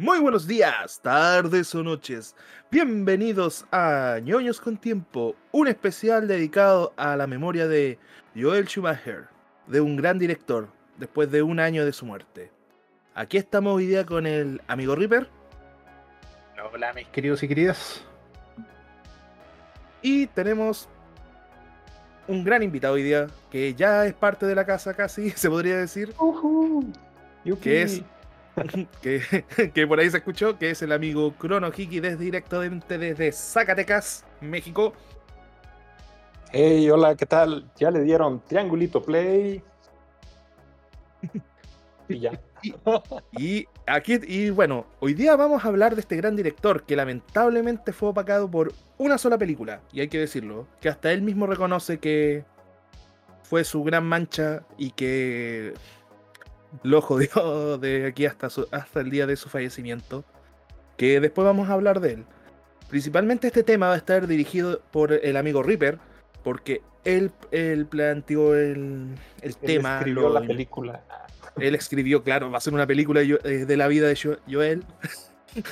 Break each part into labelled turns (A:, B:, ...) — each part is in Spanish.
A: Muy buenos días, tardes o noches. Bienvenidos a ñoños con tiempo, un especial dedicado a la memoria de Joel Schumacher, de un gran director, después de un año de su muerte. Aquí estamos hoy día con el amigo Reaper.
B: Hola mis queridos y queridas.
A: Y tenemos un gran invitado hoy día, que ya es parte de la casa casi, se podría decir. que es que, por ahí se escuchó, que es el amigo Chrono Hiki desde directamente desde Zacatecas, México.
C: Hey, hola, ¿qué tal? Ya le dieron triangulito play. y ya.
A: y, aquí, y bueno, hoy día vamos a hablar de este gran director que lamentablemente fue opacado por una sola película, y hay que decirlo, que hasta él mismo reconoce que fue su gran mancha y que lo jodió de aquí hasta, hasta el día de su fallecimiento, que después vamos a hablar de él. Principalmente este tema va a estar dirigido por el amigo Reaper, porque él, él planteó el, el tema.
C: Escribió la película.
A: Él escribió, claro, va a ser una película eh, de la vida de Joel.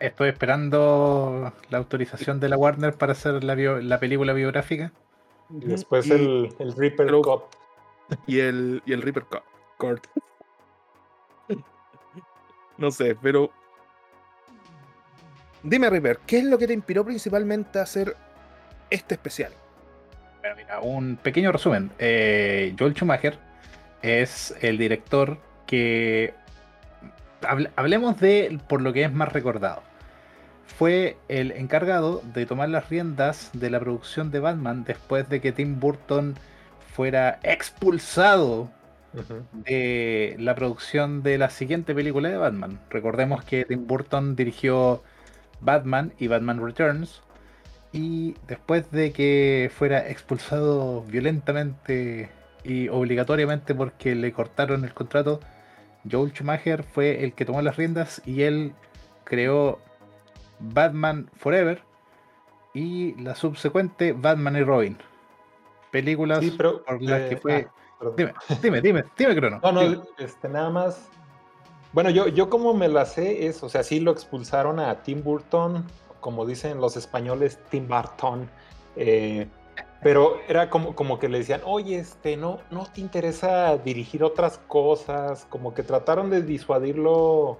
B: Estoy, esperando la autorización de la Warner para hacer la, la película biográfica.
C: Y después el, el Reaper Cop
A: y el, y el Reaper Court. no sé, pero. Dime, Reaper, ¿qué es lo que te inspiró principalmente a hacer este especial?
B: Bueno, mira, un pequeño resumen. Eh, Joel Schumacher es el director que. Hablemos de por lo que es más recordado. Fue el encargado de tomar las riendas de la producción de Batman después de que Tim Burton fuera expulsado de la producción de la siguiente película de Batman. Recordemos que Tim Burton dirigió Batman y Batman Returns. Y después de que fuera expulsado violentamente y obligatoriamente porque le cortaron el contrato, Joel Schumacher fue el que tomó las riendas y él creó Batman Forever y la subsecuente Batman y Robin películas por las que eh, fue. Ah, dime, dime, dime, dime, Crono.
C: No, no, este, nada más. Bueno, yo, yo como me la sé es, o sea, sí lo expulsaron a Tim Burton, como dicen los españoles, Tim Burton. Eh, pero era como, como que le decían, oye, este, no, no te interesa dirigir otras cosas, como que trataron de disuadirlo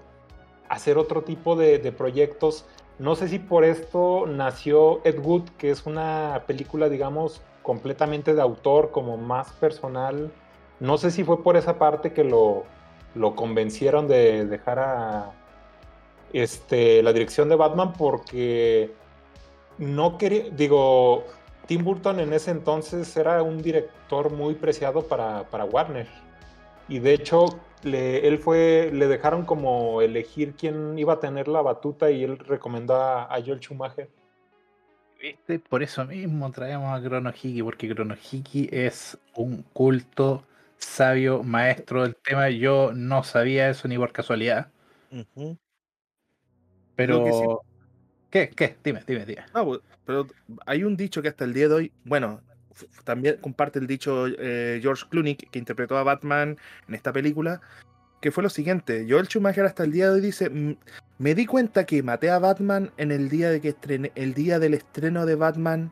C: hacer otro tipo de, de, proyectos. No sé si por esto nació Ed Wood, que es una película, digamos, completamente de autor, como más personal. No sé si fue por esa parte que lo, lo convencieron de dejar a este, la dirección de Batman porque no quería, digo, Tim Burton en ese entonces era un director muy preciado para, para Warner. Y de hecho, le, él fue, le dejaron como elegir quién iba a tener la batuta y él recomendó a, a Joel Schumacher.
B: Por eso mismo traemos a Crono porque Crono es un culto sabio maestro del tema. Yo no sabía eso ni por casualidad. Pero. ¿Qué? ¿Qué? Dime, dime, dime.
A: Pues, pero hay un dicho que hasta el día de hoy, bueno, también comparte el dicho eh, George Clooney, que interpretó a Batman en esta película, que fue lo siguiente. Joel Schumacher hasta el día de hoy dice, me di cuenta que maté a Batman en el día de que estrené, el día del estreno de Batman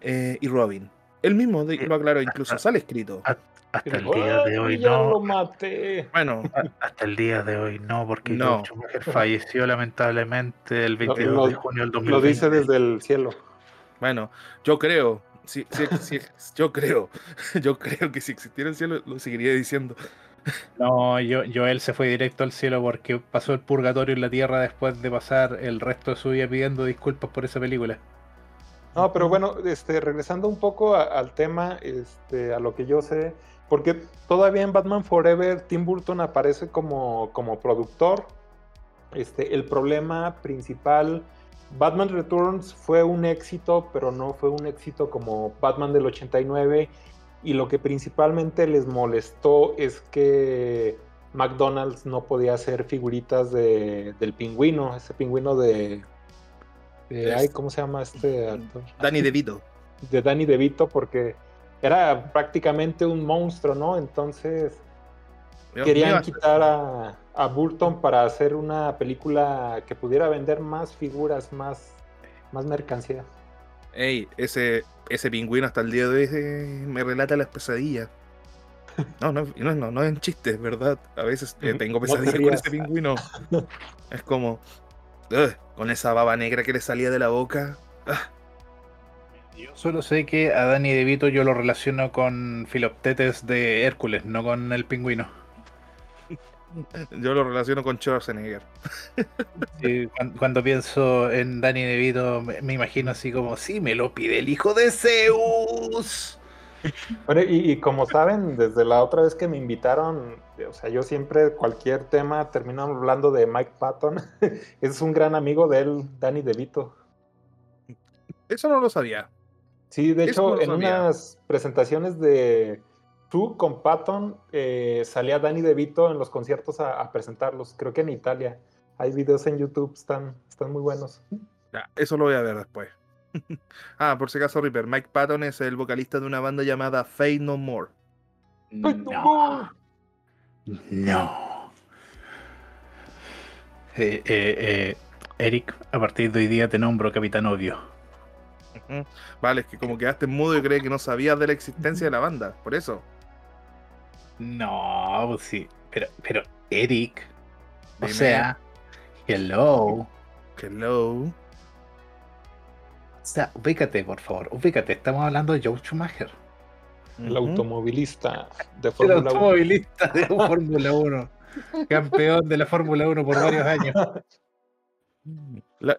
A: eh, y Robin. Él mismo lo aclaró, incluso sale escrito.
B: Hasta el día de hoy no.
C: Lo maté.
B: Bueno, hasta el día de hoy no, porque no. Schumacher falleció lamentablemente el 22 de junio del 2020.
C: Lo dice desde el cielo.
A: Bueno, yo creo, sí, sí, yo creo, yo creo que si existiera el cielo lo seguiría diciendo.
B: No, yo, él se fue directo al cielo porque pasó el purgatorio en la tierra después de pasar el resto de su vida pidiendo disculpas por esa película.
C: No, pero bueno, este, regresando un poco al tema, este, a lo que yo sé, porque todavía en Batman Forever Tim Burton aparece como, como productor. Este, el problema principal, Batman Returns fue un éxito, pero no fue un éxito como Batman del 89 y lo que principalmente les molestó es que McDonald's no podía hacer figuritas de, del pingüino, ese pingüino de, ay, ¿cómo se llama este actor?
A: Danny DeVito.
C: De Danny DeVito porque era prácticamente un monstruo, ¿no? Entonces querían quitar a, a, Burton para hacer una película que pudiera vender más figuras, más, más mercancía.
A: Ey, ese, ese pingüino hasta el día de hoy me relata las pesadillas. No, no, no, no, no es en chiste, es verdad. A veces eh, tengo pesadillas con ese pingüino. Es como, con esa baba negra que le salía de la boca.
B: Yo solo sé que a Danny DeVito yo lo relaciono con Filoptetes de Hércules, no con el pingüino.
A: Yo lo relaciono con Schwarzenegger.
B: Sí, cuando, pienso en Danny DeVito me, imagino así como, sí, me lo pide el hijo de Zeus.
C: Bueno, y, como saben, desde la otra vez que me invitaron, o sea, yo siempre cualquier tema termino hablando de Mike Patton. es un gran amigo de él, Danny DeVito.
A: Eso no lo sabía.
C: Sí, de hecho, en unas presentaciones de tú con Patton eh, salía Danny DeVito en los conciertos a, presentarlos. Creo que en Italia. Hay videos en YouTube, están, están muy buenos.
A: Ya, eso lo voy a ver después. ah, por si acaso, Ripper, Mike Patton es el vocalista de una banda llamada Fade No More.
B: No. No. Eh, eh, Eric, a partir de hoy día te nombro Capitán Odio.
A: Vale, es que como quedaste mudo y creí que no sabías de la existencia de la banda, por eso.
B: No, pues sí, pero, pero Eric, o sea, hello.
A: Hello.
B: O sea, ubícate, por favor, ubícate, estamos hablando de Joe Schumacher.
C: El automovilista
B: de Fórmula 1. El automovilista de Fórmula 1. Campeón de la Fórmula 1 por varios años.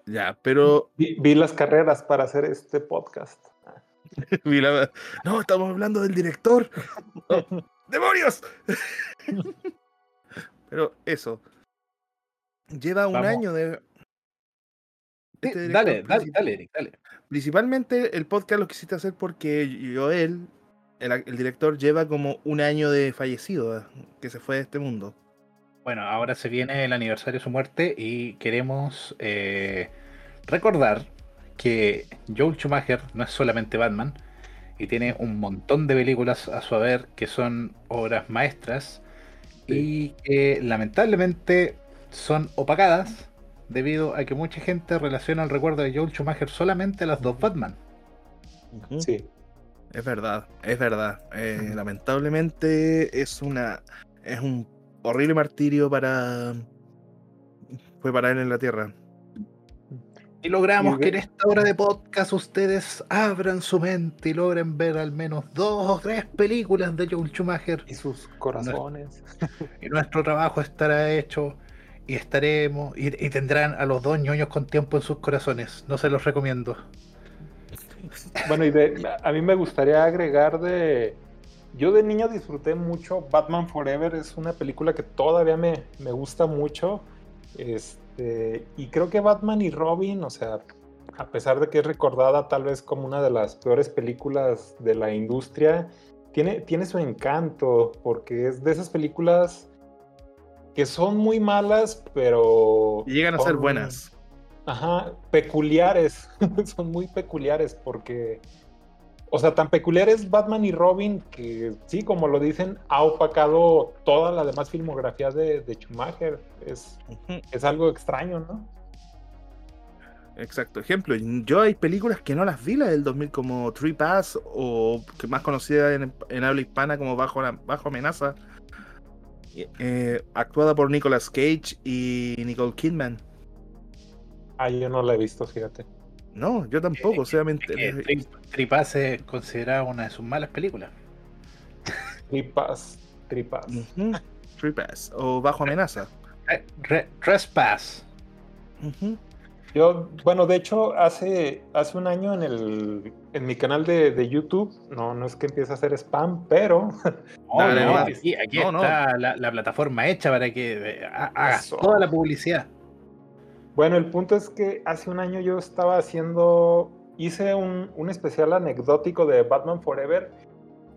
A: ya, pero.
C: Vi, las carreras para hacer este podcast.
A: No, estamos hablando del director. ¡Demonios! pero eso. Lleva un año de.
B: Este dale, dale, dale, Eric, dale.
A: Principalmente el podcast lo quisiste hacer porque Joel, el, el director, lleva como un año de fallecido, que se fue de este mundo.
B: Bueno, ahora se viene el aniversario de su muerte y queremos eh, recordar que Joel Schumacher no es solamente Batman y tiene un montón de películas a su haber que son obras maestras y que lamentablemente son opacadas debido a que mucha gente relaciona el recuerdo de Joel Schumacher solamente a las dos Batman.
A: Sí. Es verdad, es verdad. Eh, lamentablemente es una es un horrible martirio para. Fue para él en la tierra.
B: Y logramos que en esta hora de podcast ustedes abran su mente y logren ver al menos dos o tres películas de Joel Schumacher.
C: Y sus corazones.
B: Y nuestro trabajo estará hecho y estaremos y, tendrán a los dos ñoños con tiempo en sus corazones. No se los recomiendo.
C: Bueno, y a mí me gustaría agregar de yo de niño disfruté mucho Batman Forever, es una película que todavía me, me gusta mucho. Este, y creo que Batman y Robin, o sea, a pesar de que es recordada tal vez como una de las peores películas de la industria, tiene, tiene su encanto, porque es de esas películas que son muy malas, pero...
A: Y llegan a ser buenas.
C: Ajá, peculiares, son muy peculiares porque o sea, tan peculiar es Batman y Robin que sí, como lo dicen, ha opacado toda la demás filmografía de, Schumacher. Es, es algo extraño, ¿no?
A: Exacto. Ejemplo, yo hay películas que no las vi, la del 2000 como Tree Pass o que más conocida en, habla hispana como Bajo, Bajo Amenaza, eh, actuada por Nicolas Cage y Nicole Kidman.
C: Ah, yo no la he visto, fíjate.
A: No, yo tampoco, solamente.
B: Tripas es considerada una de sus malas películas.
C: Tripas, Tripas.
A: Tripas, o Bajo Amenaza.
B: trespass.
C: Yo, bueno, de hecho, hace, hace un año en, el, en mi canal de, YouTube, no, no es que empiece a hacer spam, pero.
B: aquí, está la, plataforma hecha para que eh, hagas toda la publicidad.
C: Bueno, el punto es que hace un año yo estaba haciendo, hice un, especial anecdótico de Batman Forever,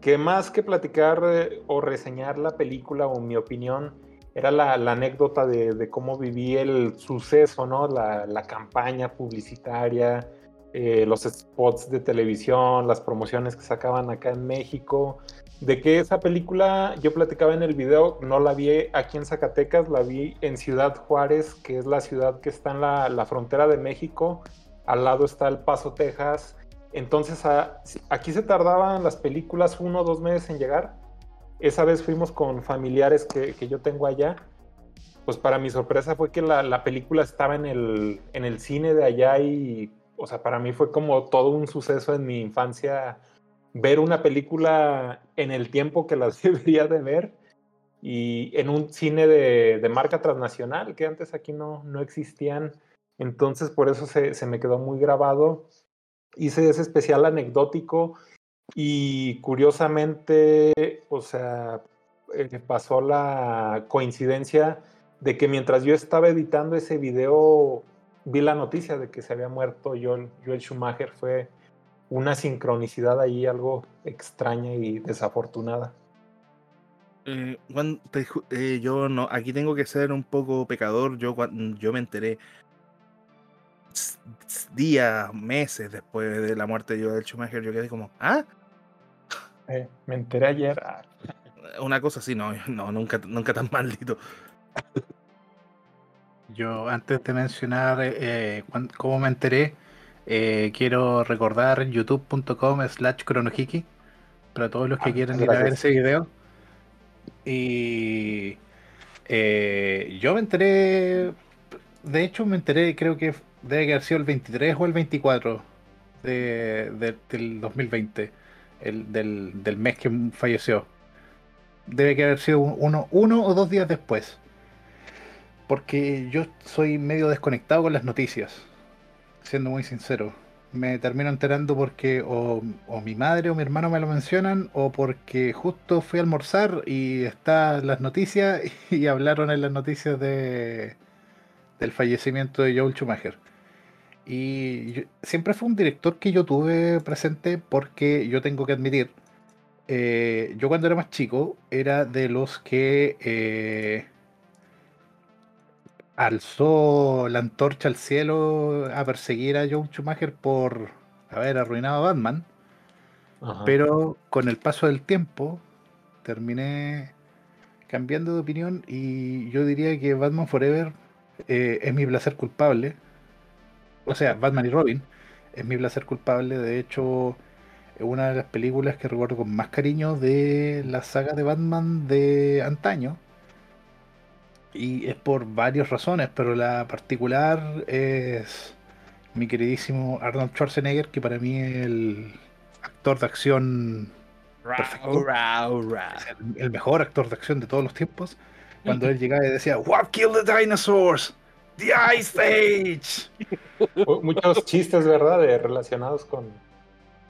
C: que más que platicar eh, o reseñar la película o mi opinión, era la, anécdota de, cómo viví el suceso, ¿no? La, campaña publicitaria, eh, los spots de televisión, las promociones que sacaban acá en México. De que esa película, yo platicaba en el video, no la vi aquí en Zacatecas, la vi en Ciudad Juárez, que es la ciudad que está en la, frontera de México, al lado está El Paso, Texas. Entonces aquí se tardaban las películas uno o dos meses en llegar. Esa vez fuimos con familiares que, yo tengo allá. Pues para mi sorpresa fue que la, película estaba en el, en el cine de allá y, o sea, para mí fue como todo un suceso en mi infancia ver una película en el tiempo que las debería de ver y en un cine de, marca transnacional que antes aquí no, no existían. Entonces por eso se, se, me quedó muy grabado. Hice ese especial anecdótico y curiosamente, o sea, eh, pasó la coincidencia de que mientras yo estaba editando ese video, vi la noticia de que se había muerto Joel, Joel Schumacher. Fue, una sincronicidad ahí algo extraña y desafortunada.
A: Eh, eh, yo no, aquí tengo que ser un poco pecador. Yo, yo me enteré días, meses después de la muerte de Joel Schumacher. Yo quedé como, ¿ah?
C: Eh, me enteré ayer. Ah.
A: Una cosa así, no, no, nunca, nunca tan maldito.
B: Yo, antes de mencionar cómo me enteré, eh, quiero recordar youtube.com slash cronohiki para todos los que ah, quieran ir a ver ese video. Y eh, yo me enteré, de hecho me enteré, creo que debe haber sido el 23 o el 24 de, del 2020, el, del, del, mes que falleció. Debe haber sido uno, uno o dos días después. Porque yo soy medio desconectado con las noticias siendo muy sincero. Me termino enterando porque o, mi madre o mi hermano me lo mencionan o porque justo fui a almorzar y está las noticias y hablaron en las noticias de del fallecimiento de Joel Schumacher. Y siempre fue un director que yo tuve presente porque yo tengo que admitir, eh, yo cuando era más chico era de los que eh, alzó la antorcha al cielo a perseguir a Joe Schumacher por haber arruinado a Batman. Pero con el paso del tiempo terminé cambiando de opinión y yo diría que Batman Forever eh, es mi placer culpable. O sea, Batman y Robin es mi placer culpable. De hecho, es una de las películas que recuerdo con más cariño de la saga de Batman de antaño. Y es por varias razones, pero la particular es mi queridísimo Arnold Schwarzenegger, que para mí es el actor de acción perfecto. El, mejor actor de acción de todos los tiempos. Cuando él llegaba y decía, What killed the dinosaurs? The Ice Age.
C: Muchos chistes, ¿verdad? De, relacionados con,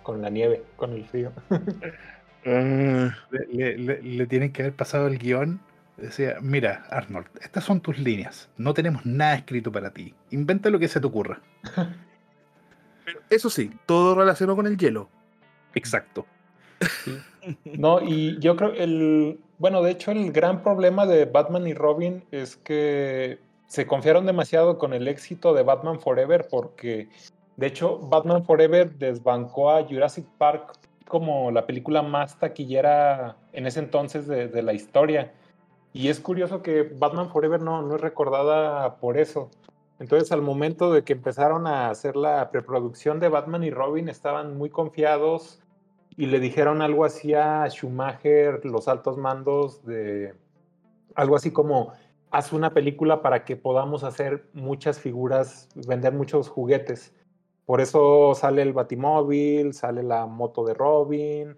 C: con la nieve, con el frío.
B: le, le, tienen que haber pasado el guion Decía, mira, Arnold, estas son tus líneas. No tenemos nada escrito para ti. Inventa lo que se te ocurra.
A: Pero eso sí, todo relacionado con el hielo.
B: Exacto.
C: No, y yo creo el. Bueno, de hecho, el gran problema de Batman y Robin es que se confiaron demasiado con el éxito de Batman Forever porque, de hecho, Batman Forever desbancó a Jurassic Park como la película más taquillera en ese entonces de la historia. Y es curioso que Batman Forever no, no es recordada por eso. Entonces, al momento de que empezaron a hacer la preproducción de Batman y Robin, estaban muy confiados y le dijeron algo así a Schumacher, los altos mandos, de algo así como, haz una película para que podamos hacer muchas figuras, vender muchos juguetes. Por eso sale el Batimóvil, sale la moto de Robin,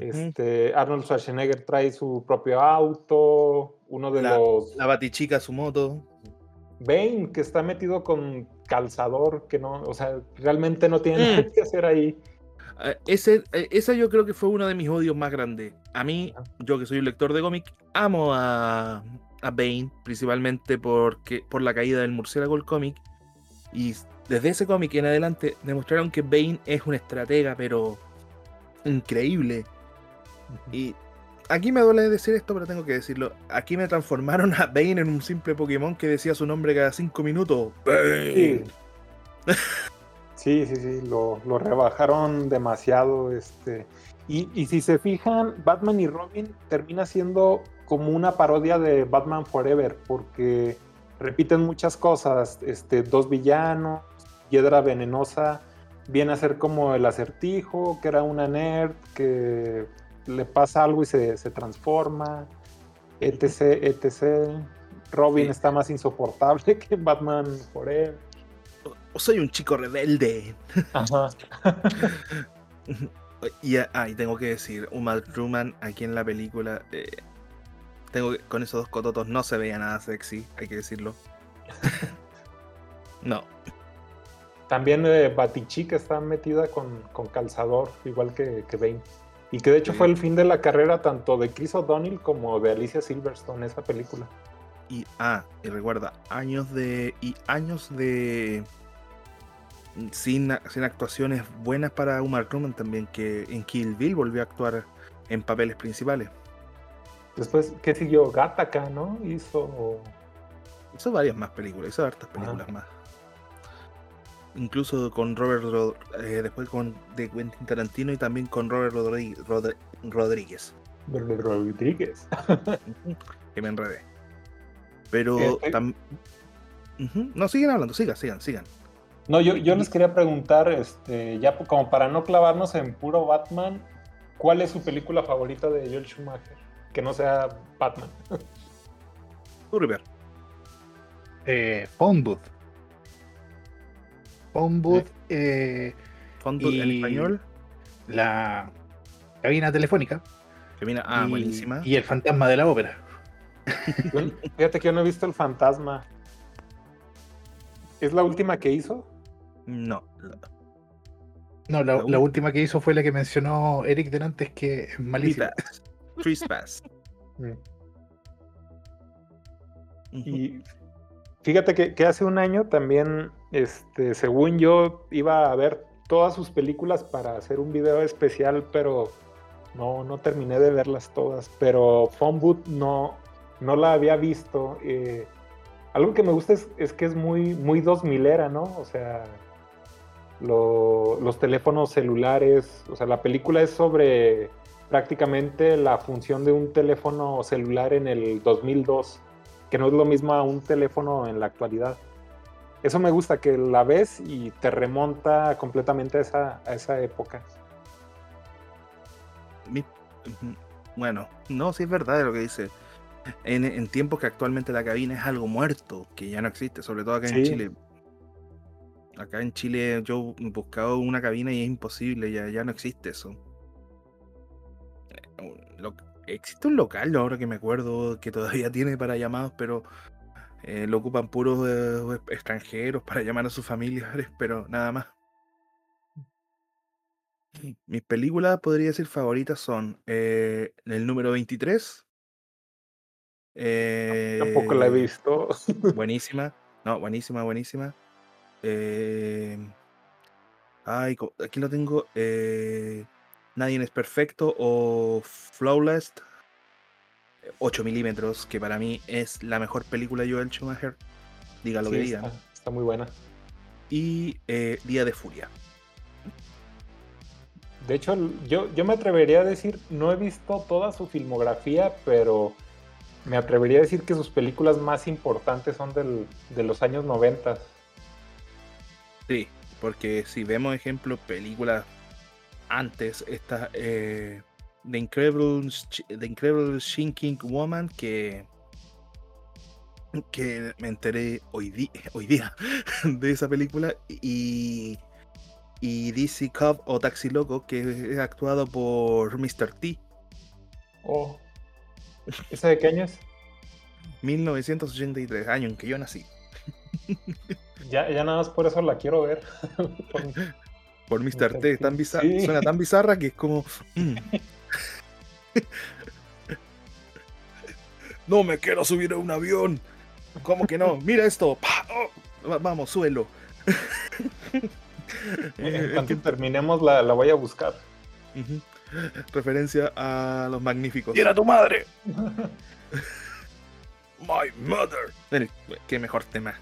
C: este, Arnold Schwarzenegger trae su propio auto, uno de los...
A: La batichica, su moto.
C: Bane, que está metido con calzador, que no, o sea, realmente no tiene nada mm. que hacer ahí.
A: Ah, ese, eh, esa yo creo que fue uno de mis odios más grandes. A mí, yo que soy un lector de cómic, amo a, a Bane, principalmente porque, por la caída del murciélago el cómic. Y desde ese cómic en adelante demostraron que Bane es un estratega, pero increíble. Y aquí me duele decir esto, pero tengo que decirlo. Aquí me transformaron a Bane en un simple Pokémon que decía su nombre cada cinco minutos. Bane.
C: Sí, sí, sí, Lo, rebajaron demasiado. Este. Y, y si se fijan, Batman y Robin termina siendo como una parodia de Batman Forever, porque repiten muchas cosas, este, dos villanos, Hiedra Venenosa viene a ser como el acertijo, que era una nerd, que le pasa algo y se, se transforma, etc, etc. Robin
A: Sí.
C: está más insoportable que Batman Forever.
A: O soy un chico rebelde.
C: Ajá.
A: Y ah, y tengo que decir, Uma Truman aquí en la película, eh, tengo que- con esos dos cototos no se veía nada sexy, hay que decirlo. no,
C: También eh, Batichica está metida con, con calzador, igual que, que Bane. Y que de hecho
A: Sí.
C: fue el fin de la carrera tanto de Chris O'Donnell como de Alicia Silverstone, esa película.
A: y ah, y recuerda, años de y años de sin, sin actuaciones buenas para Uma Truman también que en Kill Bill volvió a actuar en papeles principales.
C: Después, ¿qué siguió? Gattaca, ¿no? Hizo.
A: Hizo varias más películas, hizo hartas películas más. Incluso con Robert Rod- eh, después con de Quentin Tarantino y también con Robert Rodri- Rodríguez.
C: Rodríguez.
A: Ujú, que me enredé. Pero
C: Este-
A: no sigan hablando, sigan, sigan, sigan.
C: No, yo, yo les quería preguntar, este, ya como para no clavarnos en puro Batman, ¿cuál es su película favorita de Joel Schumacher? Que no sea Batman.
A: Tú, River.
B: Eh, Phone Booth. Phone Booth, eh,
A: en español.
B: la cabina telefónica.
A: Viene, ah,
B: y,
A: buenísima.
B: y el fantasma de la ópera.
C: Fíjate que yo no he visto El Fantasma. ¿Es la última que hizo?
A: No.
B: No, la,
A: La
B: la
A: última.
B: que hizo fue la que mencionó Eric delante, que es malísima.
A: Trespass.
C: Mm. Y fíjate que, que hace un año también, este, según yo, iba a ver todas sus películas para hacer un video especial, pero no, no terminé de verlas todas. Pero Phone Booth no, no la había visto. eh, algo que me gusta es, que es muy, muy 2000 era, ¿no? O sea, lo- los teléfonos celulares, o sea, la película es sobre prácticamente la función de un teléfono celular en el 2002 que no es lo mismo a un teléfono en la actualidad. Eso me gusta, que la ves y te remonta completamente a esa, a esa época.
A: Ujú. Bueno, no, sí es verdad lo que dice. En, en tiempos que actualmente la cabina es algo muerto, que ya no existe, sobre todo acá en
C: Sí.
A: Chile. Acá en Chile yo he buscado una cabina y es imposible, ya, ya no existe eso. Eh, lo- existe un local, ahora que me acuerdo, que todavía tiene para llamados, pero eh, lo ocupan puros eh, extranjeros para llamar a sus familiares, pero nada más. Mis películas, podría decir, favoritas son eh, el número 23.
C: Tampoco la he visto.
A: Buenísima. No, buenísima, buenísima. Eh, ay, aquí lo tengo. Nadie es perfecto o Flawless. 8 milímetros, que para mí es la mejor película de Joel Schumacher. Diga lo
C: Sí,
A: que diga.
C: está, está muy buena.
A: Y eh, Día de Furia.
C: De hecho, yo, yo me atrevería a decir, no he visto toda su filmografía, pero me atrevería a decir que sus películas más importantes son del- de los años 90.
A: Sí, porque si vemos ejemplo películas antes, esta eh, The Incredible The Incredible Shrinking Woman que que me enteré hoy, hoy día de esa película y y DC Cop o Taxi Loco que es actuado por Mr. T
C: Oh. ¿Esa de qué año es?
A: 1983 año en que yo nací
C: Ya, ya nada más por eso la quiero ver. Por-
A: por Mr. T tan
C: T,
A: bizar-
C: sí.
A: suena tan bizarra que es como mm. no me quiero subir a un avión ¿Cómo que no? Mira esto. Oh, va- vamos, suelo.
C: en cuanto terminemos la, la voy a buscar.
A: Referencia a los magníficos.
B: ¡Y era tu madre!
A: My mother. Qué mejor tema.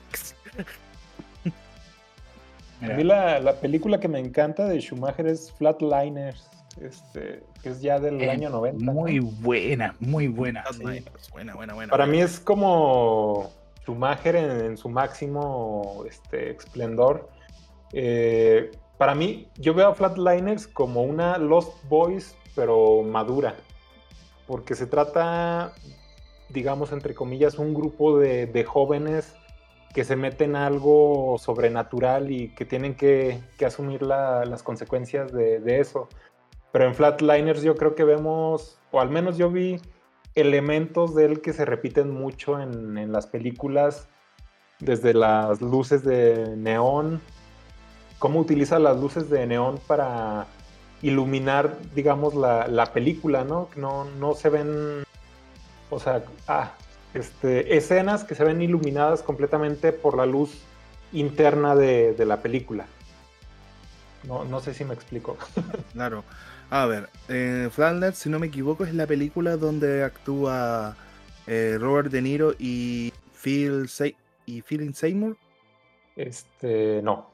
C: A mí la, la película que me encanta de Schumacher es Flatliners. Este, que es ya del
B: Eh,
C: año 90. ¿no?
B: Muy buena, muy buena.
C: Sí.
A: Buena, buena, buena.
C: Para
A: buena.
C: mí es como Schumacher en, en su máximo este, esplendor. Eh, para mí, yo veo a Flatliners como una Lost Boys, pero madura. Porque se trata, digamos, entre comillas, un grupo de, de jóvenes que se meten a algo sobrenatural y que tienen que, que asumir la- las consecuencias de, de eso. Pero en Flatliners yo creo que vemos, o al menos yo vi elementos de él que se repiten mucho en, en las películas, desde las luces de neón, cómo utiliza las luces de neón para iluminar, digamos, la, la película, ¿no? No, no se ven, o sea, ah, este, escenas que se ven iluminadas completamente por la luz interna de, de la película. No, no sé si me explico.
A: Claro. A ver, eh, Flatliners, si no me equivoco, es la película donde actúa eh, Robert De Niro y Phil, Sey- y Phil Seymour.
C: Este, no.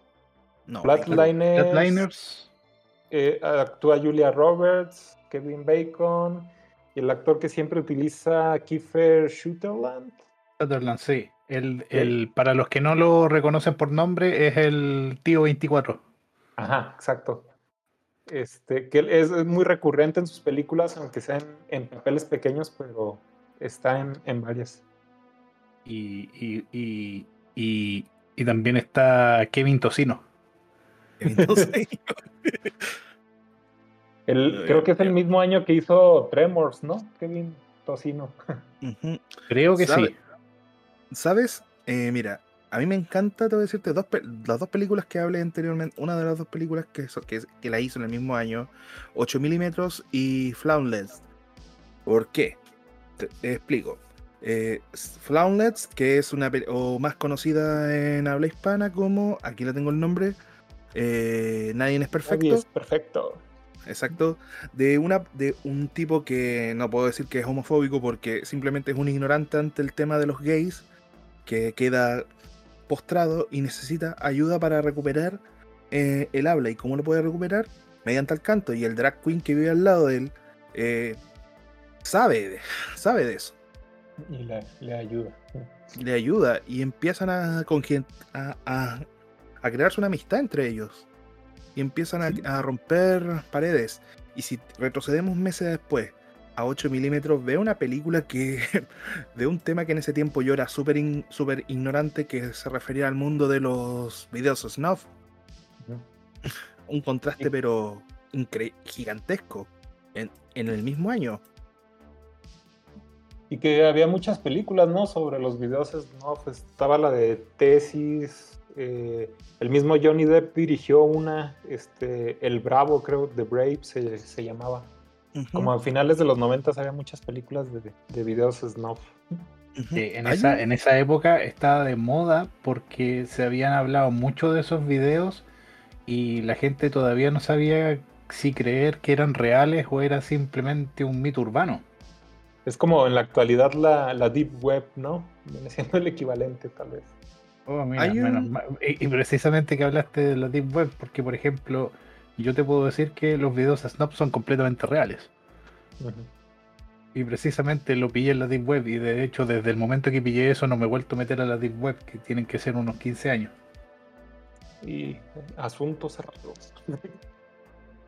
A: No,
C: Flatliners,
B: Flatliners.
C: eh, actúa Julia Roberts, Kevin Bacon y el actor que siempre utiliza Kiefer Sutherland.
B: Sutherland, sí. El, el, para los que no lo reconocen por nombre, es el tío 24.
C: Ajá, exacto. Este, que es, es muy recurrente en sus películas, aunque sean en papeles pequeños, pero está en, en varias.
B: Y, y, y, y, y también está Kevin Tocino.
A: Entonces,
C: Él,
A: Muy
C: creo que es el mismo año que hizo Tremors, ¿no? Kevin Tocino.
B: Creo que
A: ¿Sabe?
B: sí.
A: ¿Sabes? Eh, mira, a mí me encanta, te voy a decirte, dos las dos películas que hablé anteriormente. Una de las dos películas que, so- que, que la hizo en el mismo año, 8 milímetros y Flaunless. ¿Por qué? Te, te explico. Eh, Flaunless, que es una o más conocida en habla hispana como, aquí le tengo el nombre, eh, Nadie es
C: Nadie
A: perfecto.
C: es perfecto.
A: Exacto. De, una, de un tipo que no puedo decir que es homofóbico porque simplemente es un ignorante ante el tema de los gays, que queda postrado y necesita ayuda para recuperar eh, el habla. ¿Y cómo lo puede recuperar? Mediante el canto. Y el drag queen que vive al lado de él eh, sabe, de, sabe de eso.
C: Y le, le ayuda.
A: Le ayuda y empiezan a, congen- a, a, a crearse una amistad entre ellos. Y empiezan a, a romper paredes. Y si retrocedemos meses después a 8 milímetros, veo una película que de un tema que en ese tiempo yo era súper in- súper ignorante, que se refería al mundo de los videos snuff. Un contraste,
C: Sí.
A: pero incre- gigantesco. En, en el mismo año.
C: Y que había muchas películas, ¿no? Sobre los videos snuff. Estaba la de Tesis. eh, el mismo Johnny Depp dirigió una, este, El Bravo, creo, The Brave se, se llamaba. Como a finales de los 90 había muchas películas de, de videos snuff.
B: Sí, en,
A: Hay
B: esa, en esa época estaba de moda porque se habían hablado mucho de esos videos y la gente todavía no sabía si creer que eran reales o era simplemente un mito urbano.
C: Es como en la actualidad la, la Deep Web, ¿no? Viene siendo el equivalente, tal vez.
B: Oh, mira, menos
A: un-
B: y precisamente que hablaste de la Deep Web, porque por ejemplo, yo te puedo decir que los videos Snap son completamente reales. Y precisamente lo pillé en la Deep Web y de hecho desde el momento que pillé eso no me he vuelto a meter a la Deep Web, que tienen que ser unos 15 años.
C: Y asunto cerrado.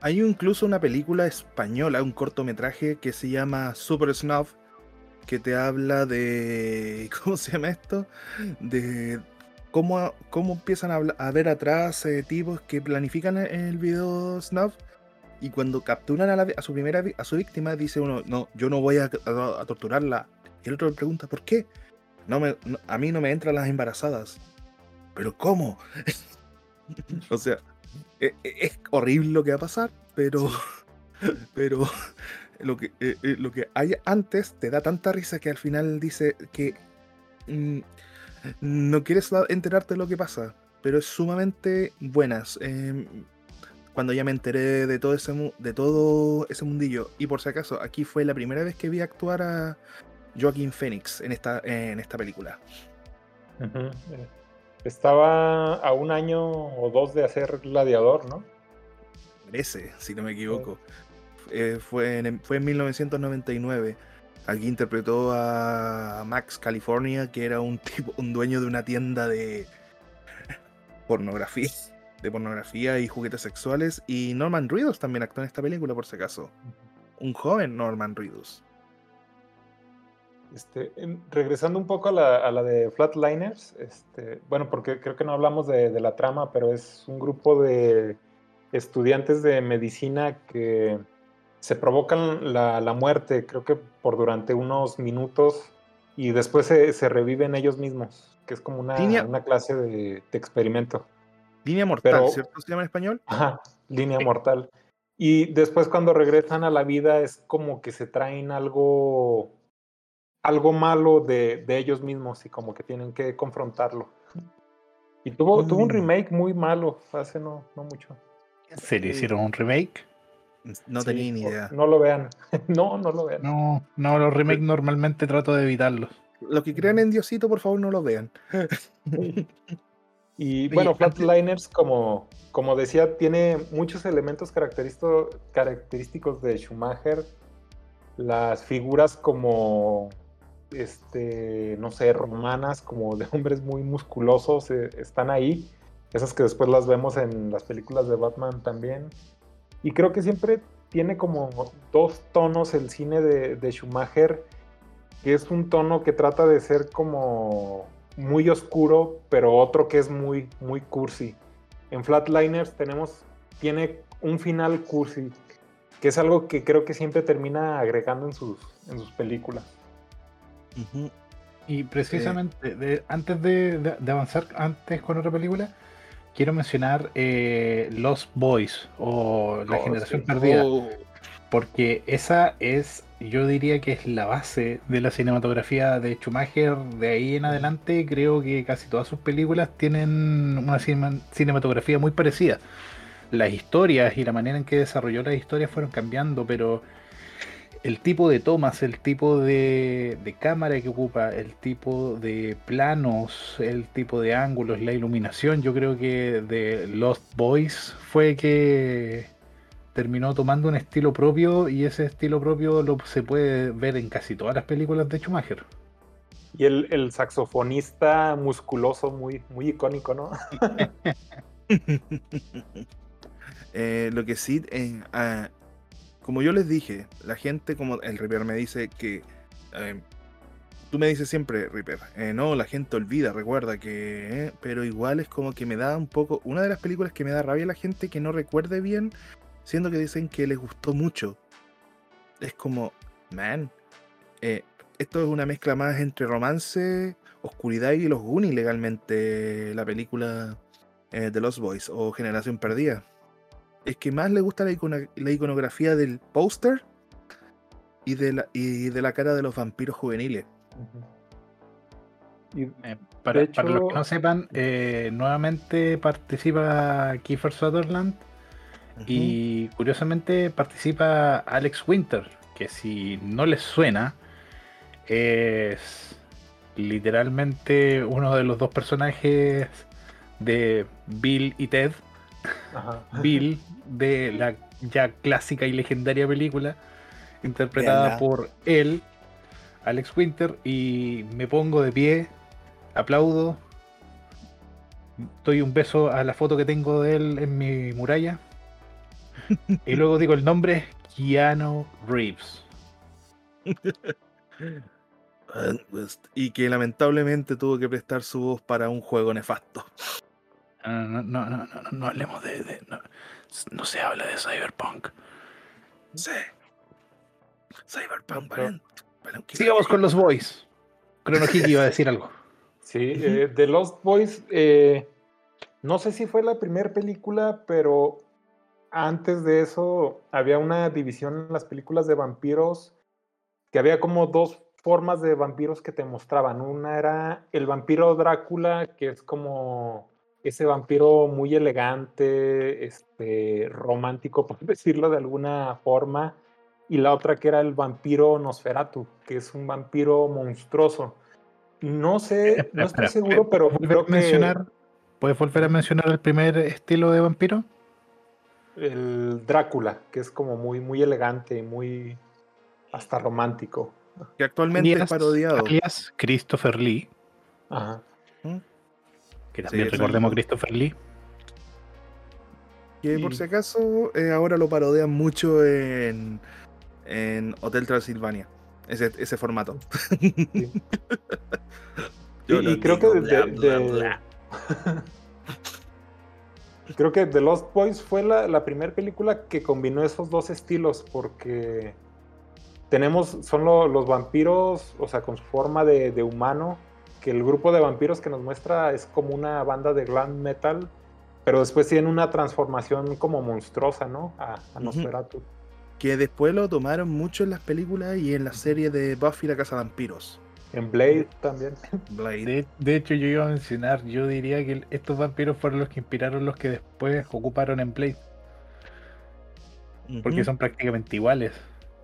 A: Hay incluso una película española, un cortometraje que se llama Super Snuff, que te habla de. ¿Cómo se llama esto? De cómo, cómo empiezan a, ver atrás eh, tipos que planifican e- el video Snuff y cuando capturan a, la vi- a su primera a su víctima, dice uno: No, yo no voy a, torturarla. Y el otro le pregunta: ¿Por qué? No me, no- a mí no me entran las embarazadas. ¿Pero cómo? o sea, e- e- es horrible lo que va a pasar, pero, pero lo que, eh, eh, lo que hay antes te da tanta risa que al final dice que mm, no quieres enterarte de lo que pasa, pero es sumamente buenas. Em, cuando ya me enteré de todo ese de todo ese mundillo y por si acaso aquí fue la primera vez que vi actuar a Joaquín Phoenix en esta en esta película.
C: Eh, Estaba a un año o dos de hacer gladiador, ¿no?
A: Ese, si no me equivoco. eh, fue, en, fue en 1999. Aquí interpretó a Max California, que era un tipo, un dueño de una tienda de pornografía, de pornografía y juguetes sexuales. Y Norman Reedus también actuó en esta película, por si acaso. Un joven Norman Reedus.
C: Este, regresando un poco a la, de Flatliners, este, bueno, porque creo que no hablamos de, la trama, pero es un grupo de estudiantes de medicina que se provocan la, muerte, creo que por durante unos minutos, y después se, reviven ellos mismos, que es como una, una clase de, experimento.
A: Línea mortal, ¿cierto? ¿Se llama en español?
C: Ajá, línea mortal. Y después cuando regresan a la vida es como que se traen algo algo malo de, ellos mismos y como que tienen que confrontarlo. Y tuvo, tuvo un mm. remake muy malo hace no, no mucho.
B: ¿Se le hicieron un remake?
A: No tenía ni idea.
C: No lo vean. no, no lo vean.
B: No, no, los remakes normalmente trato de evitarlos.
A: Los que crean en Diosito, por favor, no lo vean.
C: y bueno, Flatliners, como, como decía, tiene muchos elementos característicos de Schumacher. Las figuras como este, no sé, romanas, como de hombres muy musculosos, eh, están ahí. Esas que después las vemos en las películas de Batman también. Y creo que siempre tiene como dos tonos el cine de, Schumacher, que es un tono que trata de ser como muy oscuro, pero otro que es muy, muy cursi. En Flatliners tenemos, tiene un final cursi, que es algo que creo que siempre termina agregando en sus, en sus películas.
B: Y precisamente, antes de, avanzar antes con otra película, quiero mencionar eh, Lost Boys o La oh, Generación Perdida. Oh. Porque esa es, yo diría que es la base de la cinematografía de Schumacher. De ahí en adelante, creo que casi todas sus películas tienen una cinematografía muy parecida. Las historias y la manera en que desarrolló las historias fueron cambiando, pero el tipo de tomas, el tipo de, cámara que ocupa, el tipo de planos, el tipo de ángulos, la iluminación, yo creo que de Lost Boys fue que terminó tomando un estilo propio y ese estilo propio lo se puede ver en casi todas las películas de Schumacher.
C: Y el, saxofonista musculoso muy, muy icónico, ¿no?
A: Eh, lo que sí, eh, ah, como yo les dije, la gente, como el Reaper me dice que. Eh, tú me dices siempre, Reaper, eh, no, la gente olvida, recuerda que. Eh, pero igual es como que me da un poco. Una de las películas que me da rabia la gente que no recuerde bien, siendo que dicen que les gustó mucho. Es como, man, esto es una mezcla más entre romance, oscuridad y los Goonies legalmente, la película de Los Boys o Generación Perdida es que más le gusta la, iconografía del póster y, de la, y de la cara de los vampiros juveniles.
B: Eh, para, los que no sepan, eh, nuevamente participa Kiefer Sutherland y curiosamente participa Alex Winter, que si no les suena, es literalmente uno de los dos personajes de Bill y Ted Bill de la ya clásica y legendaria película, interpretada por él, Alex Winter, y me pongo de pie, aplaudo, doy un beso a la foto que tengo de él en mi muralla, y luego digo el nombre, Keanu Reeves.
A: y que lamentablemente tuvo que prestar su voz para un juego nefasto.
B: No, no, no, no, no, hablemos de. no, se habla de Cyberpunk.
A: Sí. Cyberpunk,
B: Sigamos con los Boys. Chrono iba a decir algo.
C: Sí, de eh, Lost Boys, eh, no sé si fue la primera película, pero antes de eso había una división en las películas de vampiros que había como dos formas de vampiros que te mostraban. Una era el vampiro Drácula, que es como ese vampiro muy elegante, este, romántico, por decirlo de alguna forma, y la otra que era el vampiro Nosferatu, que es un vampiro monstruoso. No sé, no estoy seguro, pero creo
B: mencionar, ¿Puedes volver a mencionar el primer estilo de vampiro?
C: el Drácula, que es como muy, muy elegante y muy hasta romántico.
A: Que actualmente es parodiado.
B: alias Christopher Lee,
C: Ajá.
B: Que también recordemos
A: es-
B: Christopher Lee.
A: Que por si acaso eh, ahora lo parodian mucho en, en Hotel Transilvania. Ese, ese formato.
C: Sí.
A: Yo
C: Y- creo que de-
A: bla, bla,
C: de-
A: bla.
C: Creo que The Lost Boys fue la, la primera película que combinó esos dos estilos porque tenemos, son lo- los vampiros, o sea, con su forma de, de humano, que el grupo de vampiros que nos muestra es como una banda de glam metal, pero después tienen una transformación como monstruosa, ¿no? A, a. Nosferatu.
A: Que después lo tomaron mucho en las películas y en la serie de Buffy la Casa Vampiros.
C: En Blade también.
A: Blade.
B: De, de hecho, yo iba a mencionar, yo diría que estos vampiros fueron los que inspiraron los que después ocuparon en Blade, porque son prácticamente iguales.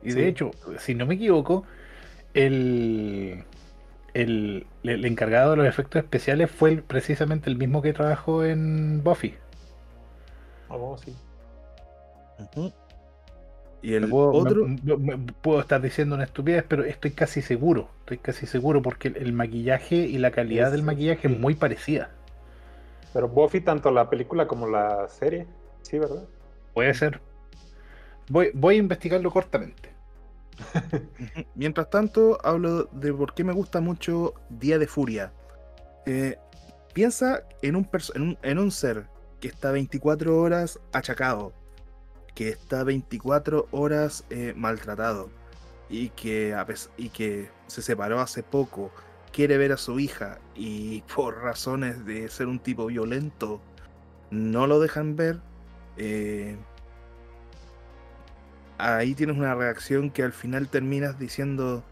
B: Y
C: Sí.
B: de hecho, si no me equivoco, el, el, el encargado de los efectos especiales fue el- precisamente el mismo que trabajó en Buffy.
C: Oh, sí.
A: Y el
B: puedo,
A: otro.
B: me- me- puedo estar diciendo una estupidez, pero estoy casi seguro, estoy casi seguro porque el, el maquillaje y la calidad
C: Es-
B: del maquillaje es muy parecida.
C: Pero Buffy, tanto la película como la serie, sí, ¿verdad?
B: Puede ser. Voy, voy a investigarlo cortamente.
A: Mientras tanto, hablo de por qué me gusta mucho Día de Furia. Eh, piensa en un, en, un, ser que está 24 horas achacado, que está 24 horas eh, maltratado y que, a y que se separó hace poco, quiere ver a su hija y por razones de ser un tipo violento no lo dejan ver. eh, ahí tienes una reacción que al final terminas diciendo.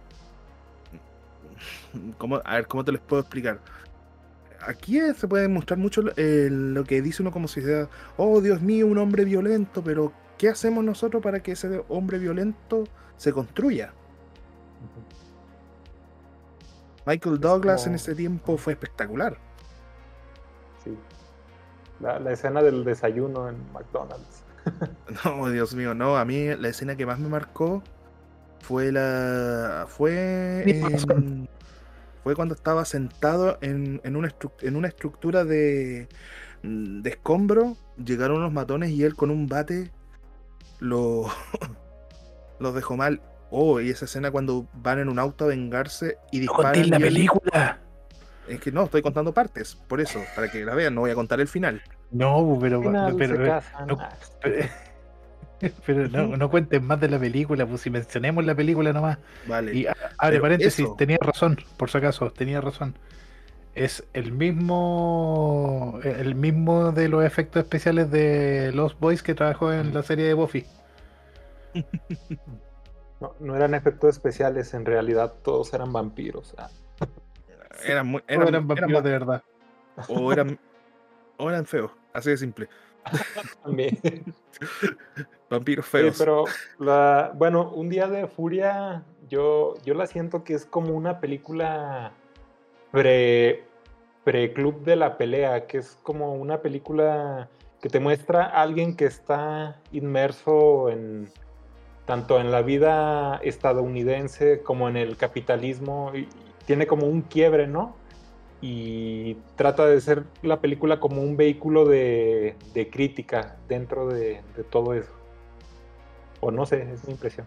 A: ¿Cómo, a ver, ¿cómo te les puedo explicar? Aquí eh, se puede mostrar mucho lo- eh, lo que dice uno como sociedad. Oh, Dios mío, un hombre violento, pero ¿qué hacemos nosotros para que ese hombre violento se construya? Michael Douglas en ese tiempo fue espectacular.
C: Sí. La, la escena del desayuno en McDonald's.
A: No, Dios mío, no. A mí la escena que más me marcó fue la. Fue. En- fue cuando estaba sentado en, en una, en una estructura de, de escombro. Llegaron unos matones y él con un bate lo, los dejó mal. Oh, y esa escena cuando van en un auto a vengarse y
B: No
A: disparan.
B: la
A: y él-
B: película.
A: Es que no, estoy contando partes, por eso, para que la vean, no voy a contar el final.
B: No, pero,
C: final
B: pero, no-
C: Ah,
B: pero- no, no cuentes más de la película, pues si mencionemos la película nomás.
A: Vale.
B: Y abre
A: Pero
B: paréntesis,
A: eso-
B: tenía razón, por si acaso, tenía razón. Es el mismo el mismo de los efectos especiales de Los Boys que trabajó en la serie de Buffy.
C: No, no eran efectos especiales, en realidad todos eran vampiros. Ah,
A: eran, muy, eran,
B: eran vampiros
A: eran-
B: de verdad.
A: o eran, o eran feos, así de simple.
C: también.
A: Vampiros
C: Sí,
A: feos.
C: pero la, bueno, un día de furia, yo, yo la siento que es como una película pre, pre club de la pelea, que es como una película que te muestra a alguien que está inmerso en tanto en la vida estadounidense como en el capitalismo y tiene como un quiebre, ¿no? Y trata de ser la película como un vehículo de, de crítica dentro de, de todo eso. O no sé, es mi impresión.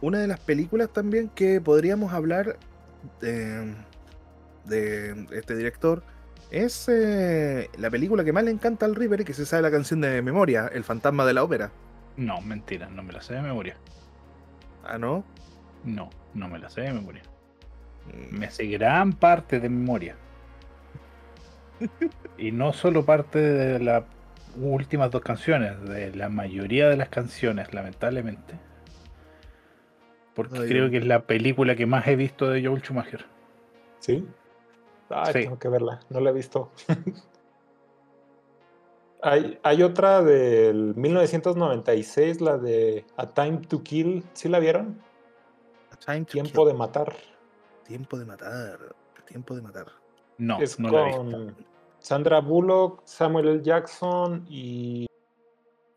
A: Una de las películas también que podríamos hablar de, de este director es eh, la película que más le encanta al River y que se sabe la canción de memoria, El fantasma de la ópera.
B: No, mentira, no me la sé de memoria.
A: Ah, ¿no?
B: No, no me la sé de memoria. Me sé gran parte de memoria. Y no solo parte de las últimas dos canciones, de la mayoría de las canciones, lamentablemente. Porque
A: Ay,
B: creo que es la película que más he visto de Joel Schumacher.
C: ¿Sí? Ay,
B: Sí.
C: tengo que verla, no la he visto. hay, hay otra del 1996, la de A Time to Kill. ¿Sí la vieron?
A: Time to
C: Tiempo
A: Kill.
C: de matar.
A: Tiempo de matar. Tiempo de matar.
B: No,
C: es
B: no la he visto.
C: con Sandra Bullock, Samuel L. Jackson y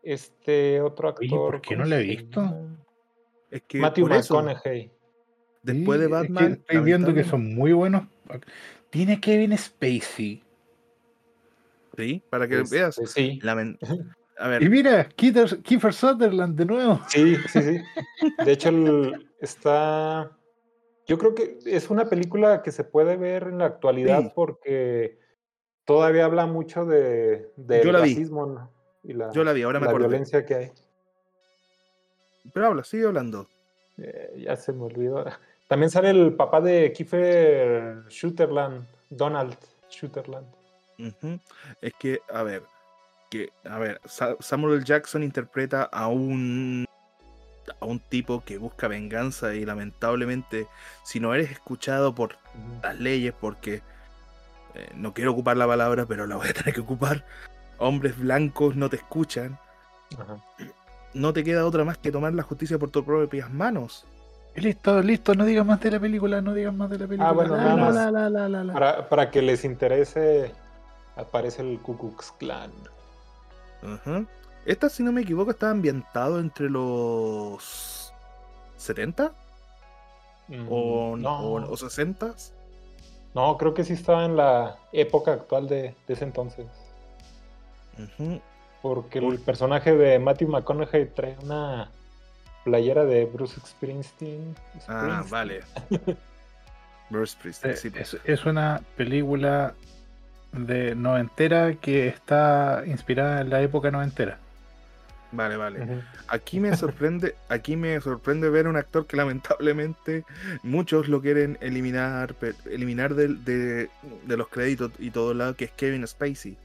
C: este otro actor.
B: Oye, ¿por qué no
C: ¿cómo
B: lo he visto?
A: Es que
C: Matthew McConaughey.
A: después de
B: es que
A: Batman.
B: estoy viendo que son muy buenos. Tiene Kevin Spacey.
A: Sí, para que
C: Pues,
A: veas.
C: pues sí.
A: lamen- A ver,
B: Y mira, Kiefer, Kiefer Sutherland de nuevo.
C: Sí, sí, sí. De hecho, el- está. Yo creo que es una película que se puede ver en la actualidad
A: Sí.
C: porque todavía habla mucho de, del
A: Yo la vi.
C: racismo ¿no? y la,
A: yo la vi, ahora me
C: la
A: acordé.
C: violencia que hay.
A: Pero habla, sigue hablando.
C: Eh, ya se me olvidó. También sale el papá de Kiefer Sutherland, Donald.
A: Ujú. Es que, a ver, que, a ver, Sa- Samuel. Jackson interpreta a un a un tipo que busca venganza y lamentablemente si no eres escuchado por las leyes porque eh, no quiero ocupar la palabra pero la voy a tener que ocupar hombres blancos no te escuchan
C: Ajá.
A: no te queda otra más que tomar la justicia por tus propias manos
B: Listo, listo, no digas más de la película, no digas más de la película.
C: bueno,
B: La,
C: nada
B: la,
C: más.
B: la, la, la, la, la.
C: Para, para que les interese, aparece el Ku Klux Klan.
A: Ujú. Esta si no me equivoco está ambientado entre los 70 o,
C: Mm, no,
A: o, o 60
C: no, creo que sí estaba en la época actual de, de ese entonces. Porque
A: Por-
C: el personaje de Matthew McConaughey trae una playera de Bruce Springsteen.
A: ah vale. Bruce Springsteen,
B: Eh,
A: sí,
B: es, es una película de noventera que está inspirada en la época noventera.
A: Vale vale. Aquí me sorprende, aquí me sorprende ver un actor que lamentablemente muchos lo quieren eliminar, eliminar del- de, de los créditos y todo lado, que es Kevin Spacey.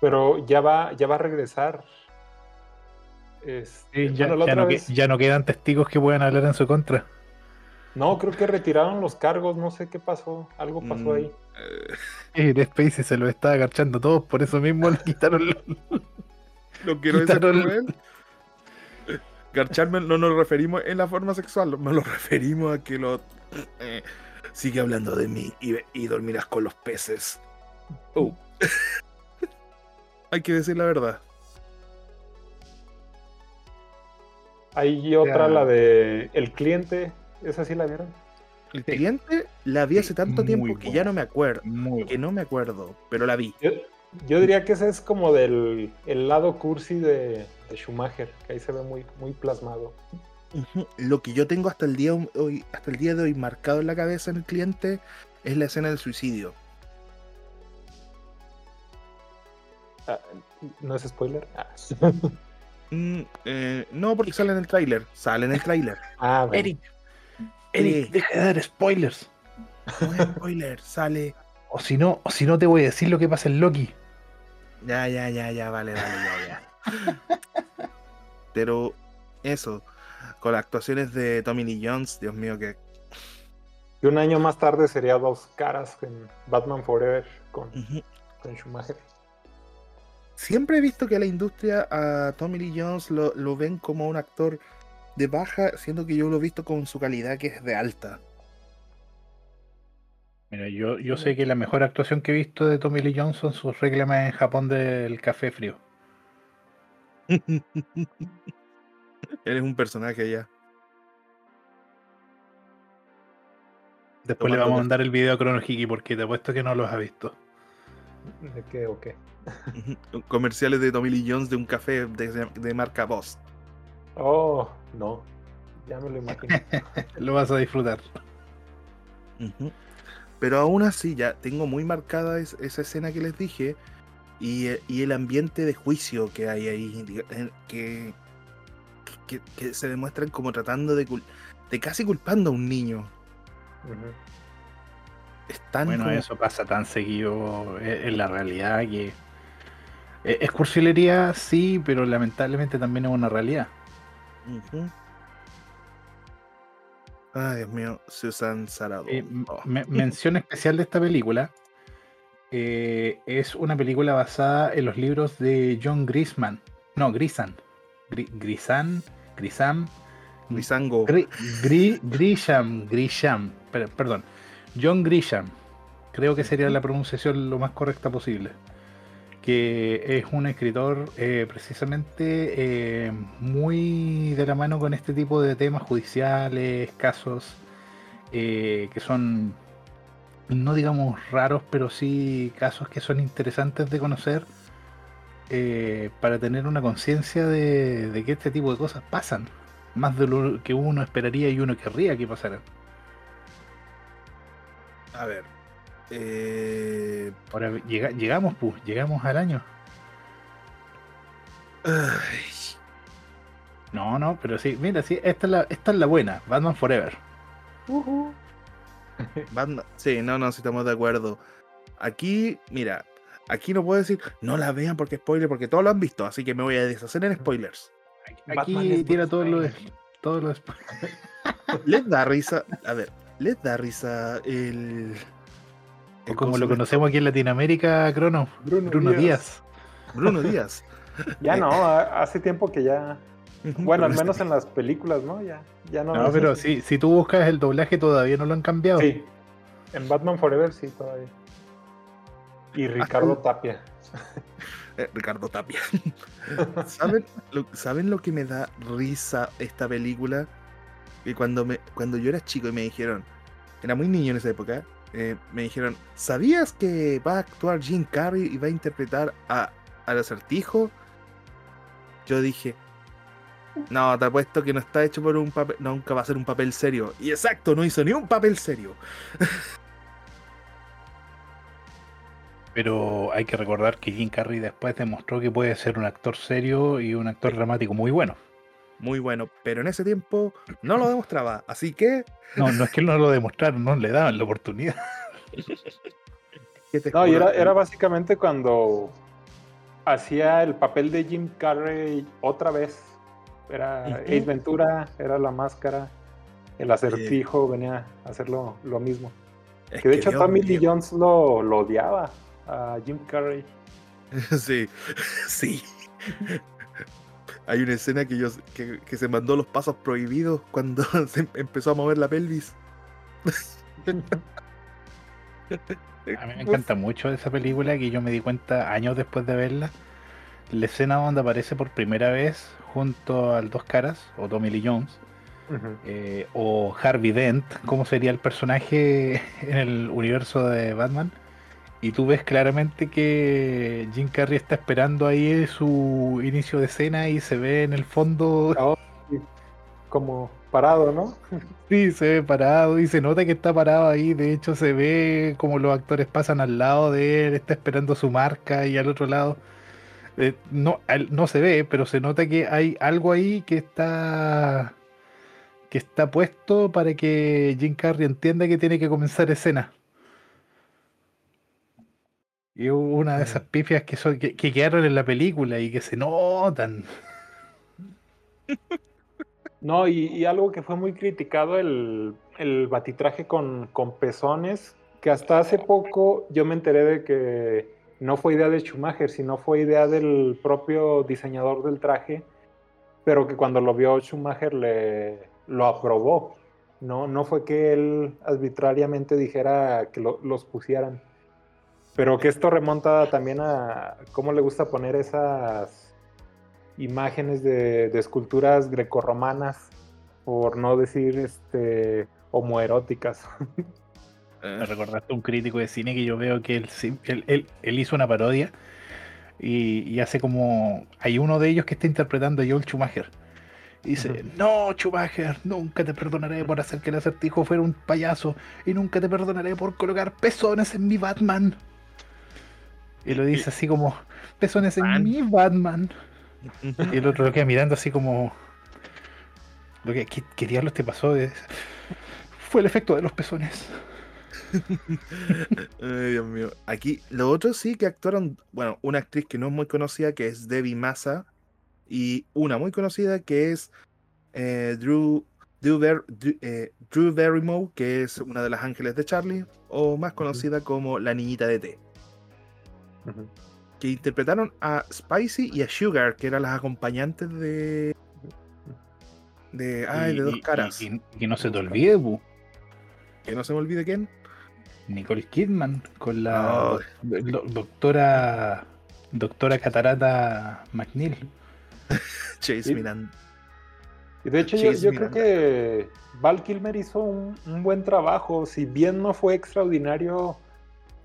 C: Pero ya va, ya va a regresar. Este,
B: Sí, ya,
C: bueno,
B: ya no, que-
C: vez-
B: ya no quedan testigos que puedan hablar en su contra.
C: No, creo que retiraron los cargos, no sé qué pasó, algo pasó
A: Mm,
C: ahí.
A: eh,
B: Spacey se lo está agachando a todos, por eso mismo le quitaron los-
A: no quiero decir cruel. Garcharme no nos referimos en la forma sexual, nos lo referimos a que lo eh, sigue hablando de mí y, y dormirás con los peces. Oh. Hay que decir la verdad.
C: Hay otra,
B: Ya.
C: la de El Cliente, ¿esa sí la vieron?
A: El
B: Sí.
A: cliente la vi hace
B: Sí,
A: tanto tiempo que
B: buena.
A: ya no me acuerdo.
B: Muy
A: Que no me acuerdo, pero la vi.
C: Yo, diría que ese es como del el lado cursi de, de Schumacher, que ahí se ve muy, muy plasmado.
A: Lo que yo tengo hasta el día hoy, hasta el día de hoy marcado en la cabeza en el cliente es la escena del suicidio.
C: Ah, ¿No es spoiler? Ah,
A: Mm, eh, no, porque sale en el tráiler. Sale en el tráiler.
C: Ah, bueno.
B: Eric, Eric, deja de dar spoilers.
A: No es spoiler, sale.
B: O si no, o si no te voy a decir lo que pasa en Loki.
A: Ya, ya, ya, ya, vale, vale, ya, ya. Pero eso, con las actuaciones de Tommy Lee Jones, Dios mío, que.
C: Y un año más tarde sería dos caras en Batman Forever con,
A: Ujú.
C: con Schumacher.
A: Siempre he visto que la industria a Tommy Lee Jones lo, lo ven como un actor de baja, siendo que yo lo he visto con su calidad que es de alta.
B: Mira, yo, yo sé que la mejor actuación que he visto de Tommy Lee Jones son sus reclamas en Japón del café frío.
A: Eres un personaje ya.
B: Después le vamos a mandar el video a Chronohiki porque te apuesto que no los ha visto.
C: ¿De qué o qué?
A: Comerciales de Tommy Lee Jones de un café de, de marca Boss.
C: Oh, no. Ya me lo imagino.
B: Lo vas a disfrutar.
A: Ujú. Pero aún así, ya tengo muy marcada es- esa escena que les dije y, eh, y el ambiente de juicio que hay ahí, en- que, que, que se demuestran como tratando de, cul- de casi culpando a un niño. Es tan
B: Bueno,
A: como-
B: eso pasa tan seguido eh, en la realidad que. eh, Es cursilería, sí, pero lamentablemente también es una realidad.
A: Ay, Dios mío, Susan Sarandon.
B: Eh,
A: Oh.
B: me- mención especial de esta película eh, es una película basada en los libros de John Grisman. No, Grisan. Grisam. Grisham. Grisham. per- perdón. John Grisham. creo que sería la pronunciación lo más correcta posible. Que es un escritor eh, precisamente eh, muy de la mano con este tipo de temas judiciales, casos eh, que son, no digamos raros, pero sí casos que son interesantes de conocer para tener una conciencia de, que este tipo de cosas pasan más de lo que uno esperaría y uno querría que pasara.
A: A ver. Eh...
B: Ahora llegamos, pues, llegamos al año. No, no, pero sí, mira, sí, esta es la, esta es la buena, Batman Forever.
A: Batman, sí, no, no, si estamos de acuerdo. Aquí, mira, aquí no puedo decir, no la vean porque spoiler, porque todos lo han visto, así que me voy a deshacer en spoilers.
B: Aquí tira todo lo, todo lo
A: Les da risa, a ver, les da risa el.
B: Como lo conocemos aquí en Latinoamérica, Crono. Bruno, Díaz.
A: Bruno Díaz.
C: ya no, hace tiempo que ya. Bueno, al menos en las películas, ¿no? Ya, ya no.
B: No, pero si, si tú buscas el doblaje, todavía no lo han cambiado.
C: Sí. En Batman Forever sí, todavía. Y Ricardo Tapia.
A: Eh, Ricardo Tapia. ¿Saben lo, ¿Saben lo que me da risa esta película? Y cuando, me, cuando yo era chico y me dijeron, era muy niño en esa época, eh, me dijeron, ¿sabías que va a actuar Jim Carrey y va a interpretar a, al acertijo? Yo dije, no, te apuesto que no está hecho por un papel, nunca va a ser un papel serio. Y exacto, no hizo ni un papel serio.
B: Pero hay que recordar que Jim Carrey después demostró que puede ser un actor serio y un actor dramático muy bueno.
A: Muy bueno, pero en ese tiempo no lo demostraba, así que...
B: No, no es que no lo demostraron, no le daban la oportunidad.
C: no, y era, era básicamente cuando hacía el papel de Jim Carrey otra vez. Era Ace Ventura, era la máscara, el acertijo venía a hacer lo, mismo. que de hecho Tommy Lee Jones lo, lo odiaba a Jim Carrey.
A: Sí, sí. Hay una escena que, yo, que, se mandó los pasos prohibidos cuando se empezó a mover la pelvis.
B: A mí me encanta mucho esa película que yo me di cuenta años después de verla. La escena donde aparece por primera vez junto al Dos Caras, o Tommy Lee Jones, eh, o Harvey Dent, como sería el personaje en el universo de Batman. Y tú ves claramente que Jim Carrey está esperando ahí su inicio de escena y se ve en el fondo.
C: Oh, como parado, ¿no?
B: Sí, se ve parado y se nota que está parado ahí. De hecho, se ve como los actores pasan al lado de él, está esperando su marca y al otro lado. Eh, no, no se ve, pero se nota que hay algo ahí que está que está puesto para que Jim Carrey entienda que tiene que comenzar escena. Y una de esas pifias que, son, que, quedaron en la película y que se notan.
C: No, y, algo que fue muy criticado, el, el batitraje con, con, pezones, que hasta hace poco yo me enteré de que no fue idea de Schumacher, sino fue idea del propio diseñador del traje, pero que cuando lo vio Schumacher le, lo aprobó. No, no fue que él arbitrariamente dijera que los pusieran. Pero que esto remonta también a cómo le gusta poner esas imágenes de, esculturas grecorromanas, por no decir este homoeróticas.
B: Me recordaste un crítico de cine que yo veo que él, él, hizo una parodia y, hace como. Hay uno de ellos que está interpretando a Joel Schumacher. Y dice: No, Schumacher, nunca te perdonaré por hacer que el acertijo fuera un payaso y nunca te perdonaré por colocar pezones en mi Batman. Y lo dice así como, pezones en mi Batman. y el otro lo queda mirando así como, lo que, ¿qué, diablos te pasó? Fue el efecto de los pezones.
A: Ay, Dios mío. Aquí, lo otro sí que actuaron, bueno, una actriz que no es muy conocida, que es Debbie Massa, y una muy conocida que es eh, Drew, Drew, eh, Drew Barrymore, que es una de las ángeles de Charlie, o más conocida como la niñita de T que interpretaron a Spicy y a Sugar, que eran las acompañantes de. de. Ay, de dos caras.
B: Y, que no se te olvide, Bu.
A: Que no se me olvide quién.
B: Nicole Kidman con la
A: Oh.
B: do- doctora doctora Catarata McNeil.
A: Chase
C: Y-
A: Miranda.
C: Y de hecho yo,
A: Chase
C: yo creo que Val Kilmer hizo un, un buen trabajo. Si bien no fue extraordinario,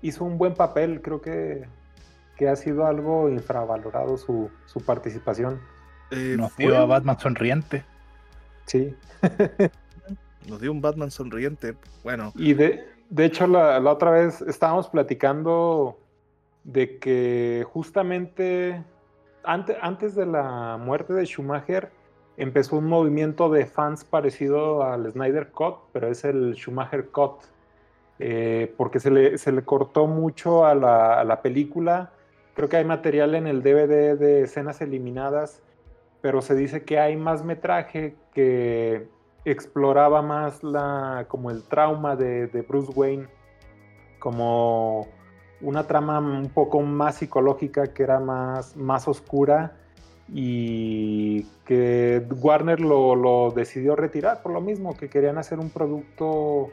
C: hizo un buen papel. Creo que, que ha sido algo infravalorado su, su participación.
A: Eh,
B: Nos
A: fue-
B: dio a Batman sonriente.
C: Sí.
A: nos dio un Batman sonriente. Bueno,
C: Y de, de hecho la, la otra vez estábamos platicando de que justamente ante- antes de la muerte de Schumacher empezó un movimiento de fans parecido al Snyder Cut, pero es el Schumacher Cut, eh, porque se le, se le cortó mucho a la, a la película. Creo que hay material en el DVD de escenas eliminadas, pero se dice que hay más metraje que exploraba más la, como el trauma de, de Bruce Wayne, como una trama un poco más psicológica que era más, más oscura y que Warner lo, lo decidió retirar por lo mismo, que querían hacer un producto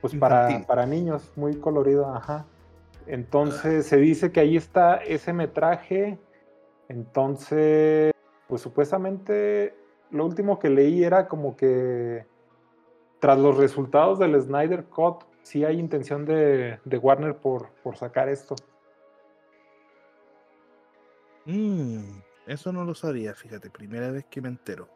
C: pues para, para niños, muy colorido, ajá. Entonces se dice que ahí está ese metraje, entonces pues supuestamente lo último que leí era como que tras los resultados del Snyder Cut, sí hay intención de, de Warner por, por sacar esto.
A: mm, eso no lo sabía, fíjate, primera vez que me entero.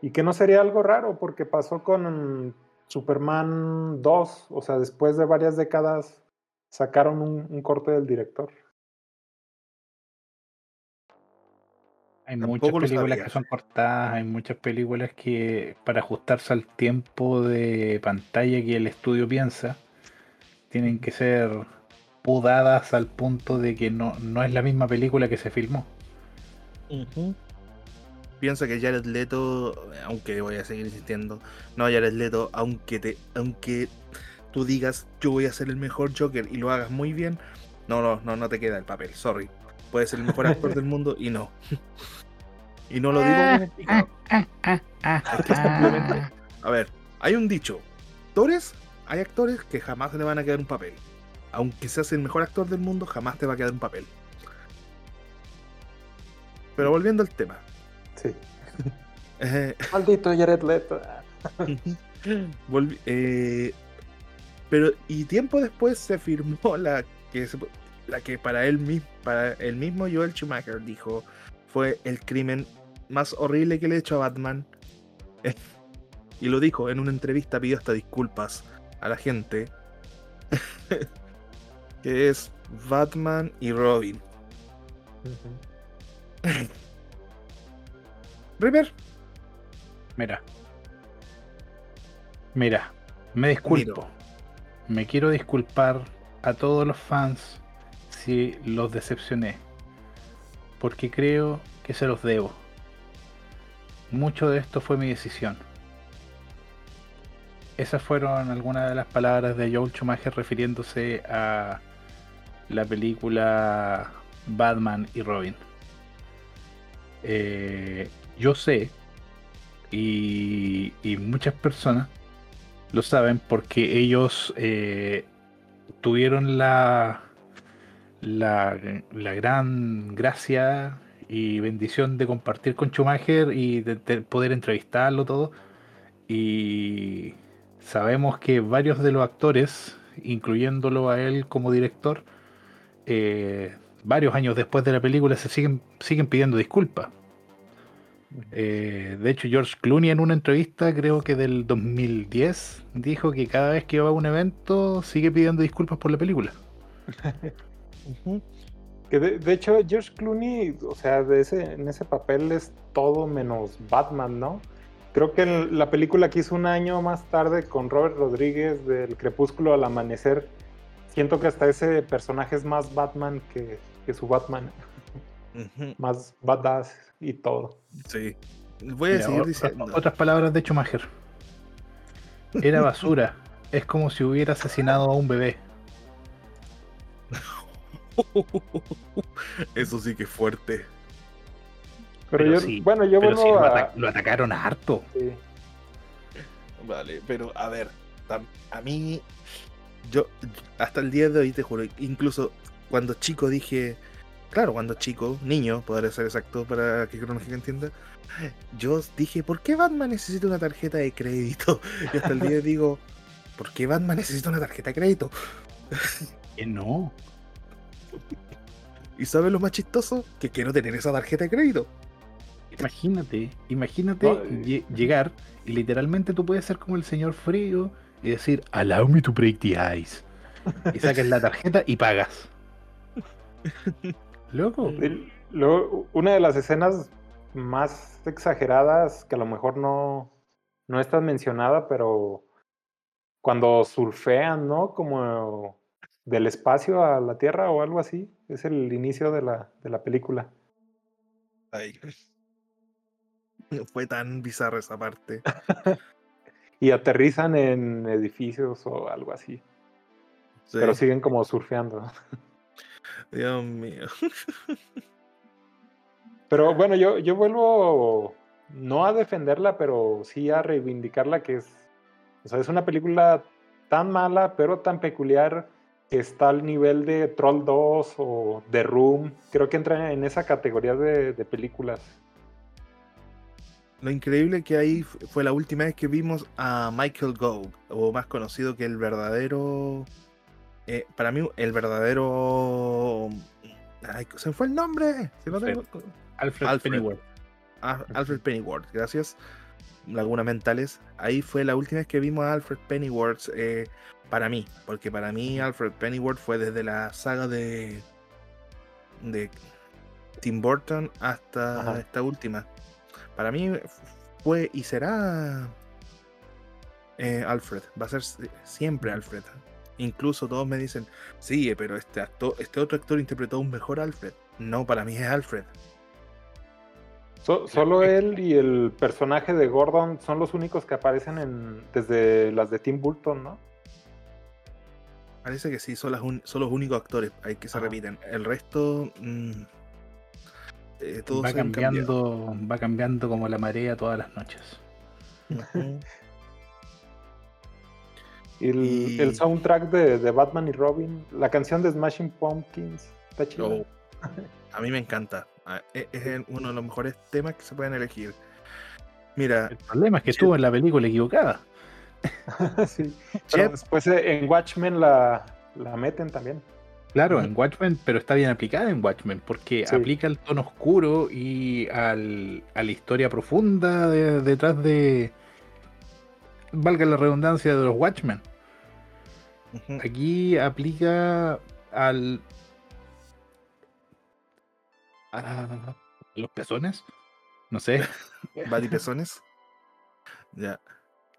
C: Y que no sería algo raro, porque pasó con Superman 2, o sea, después de varias décadas sacaron un, un corte del director.
B: Hay muchas películas que son cortadas, hay muchas películas que para ajustarse al tiempo de pantalla que el estudio piensa, tienen que ser podadas al punto de que no, no es la misma película que se filmó.
A: Piensa que Jared Leto, aunque voy a seguir insistiendo, no Jared Leto, aunque te, aunque tú digas yo voy a ser el mejor Joker y lo hagas muy bien, no, no, no, no te queda el papel, sorry. Puedes ser el mejor actor del mundo y no. Y no lo digo. Es que simplemente- A ver, hay un dicho. Actores, hay actores que jamás le van a quedar un papel. Aunque seas el mejor actor del mundo, jamás te va a quedar un papel. Pero volviendo al tema.
C: Sí.
A: eh,
C: Maldito Jared Leto.
A: volvi- eh, pero y tiempo después se firmó la que la que para él para el mismo Joel Schumacher dijo fue el crimen más horrible que le he hecho a Batman. Y lo dijo en una entrevista pidió hasta disculpas a la gente que es Batman y Robin. River.
B: Mira. Mira, me disculpo. Me quiero disculpar a todos los fans si los decepcioné. Porque creo que se los debo. Mucho de esto fue mi decisión. Esas fueron algunas de las palabras de Joel Schumacher refiriéndose a la película Batman y Robin. Eh, yo sé y, y muchas personas lo saben porque ellos eh, tuvieron la, la, la gran gracia y bendición de compartir con Schumacher y de, de poder entrevistarlo todo. Y sabemos que varios de los actores, incluyéndolo a él como director, eh, varios años después de la película se siguen, siguen pidiendo disculpas. Eh, de hecho, George Clooney en una entrevista, creo que del 2010, dijo que cada vez que va a un evento sigue pidiendo disculpas por la película.
C: Que de, de hecho, George Clooney, o sea, de ese, en ese papel es todo menos Batman, ¿no? Creo que en la película que hizo un año más tarde con Robert Rodríguez del Crepúsculo al Amanecer, siento que hasta ese personaje es más Batman que, que su Batman, más badass y todo.
A: Sí. Voy a
B: Mira,
A: seguir diciendo.
B: otras palabras de Schumacher. Era basura. es como si hubiera asesinado a un bebé.
A: Eso sí que es fuerte.
C: Pero,
B: Pero
C: yo,
B: sí,
C: bueno, yo
B: Pero sí, lo,
C: a...
B: ata- lo atacaron harto.
C: sí.
A: Vale, pero a ver, a mí Yo, hasta el día de hoy, te juro, incluso cuando chico dije, claro, cuando chico, niño, podría ser exacto para que Cronológica entienda, yo dije, ¿por qué Batman necesita una tarjeta de crédito? Y hasta el día de hoy digo, ¿por qué Batman necesita una tarjeta de crédito?
B: Que no.
A: ¿Y sabes lo más chistoso? Que quiero tener esa tarjeta de crédito.
B: Imagínate, imagínate llegar y literalmente tú puedes ser como el señor frío y decir, allow me to break the ice. Y sacas la tarjeta y pagas. Loco.
C: Luego, una de las escenas más exageradas, que a lo mejor no, no es tan mencionada, pero cuando surfean, ¿no? Como del espacio a la Tierra o algo así, es el inicio de la, de la película.
A: Ay. Fue tan bizarra esa parte.
C: Y aterrizan en edificios o algo así,
A: Sí.
C: pero siguen como surfeando.
A: Dios mío.
C: Pero bueno, yo, yo vuelvo no a defenderla, pero sí a reivindicarla, que es, o sea, es una película tan mala, pero tan peculiar, que está al nivel de Troll 2 o The Room. Creo que entra en esa categoría de, de películas.
A: Lo increíble que ahí fu- fue la última vez que vimos a Michael Gove, o más conocido que el verdadero. Eh, para mí, el verdadero. Ay, se fue el nombre. Se lo tengo-
B: Alfred,
A: Alfred.
B: Pennyworth.
A: Ah, Alfred Pennyworth, gracias. Lagunas mentales. Ahí fue la última vez que vimos a Alfred Pennyworth eh, para mí, porque para mí Alfred Pennyworth fue desde la saga de de Tim Burton hasta
C: Ajá.
A: esta última. Para mí fue y será eh, Alfred, va a ser si- siempre Alfred. Incluso todos me dicen, sí, pero este actor, este otro actor interpretó un mejor Alfred. No, para mí es Alfred.
C: So- solo él y el personaje de Gordon son los únicos que aparecen en, desde las de Tim Burton, ¿no?
A: Parece que sí, son, las un- son los únicos actores hay que se repiten. El resto, mm, eh, todos
B: Va cambiando, va cambiando como la marea todas las noches.
C: El,
A: Y-
C: el soundtrack de, de Batman y Robin, la canción de Smashing Pumpkins, está chida.
A: Oh, a mí me encanta. Ah, e- Es, uno de los mejores temas que se pueden elegir. Mira,
B: El problema es que estuvo en la película equivocada.
C: sí. Pero después eh, en Watchmen la, la meten también.
B: Claro, en Watchmen, pero está bien aplicada en Watchmen, porque
C: Sí.
B: aplica el tono oscuro y al- a la historia profunda de- detrás de, valga la redundancia, de los Watchmen. Aquí aplica al... a los pezones, no sé.
A: Batipezones. Ya.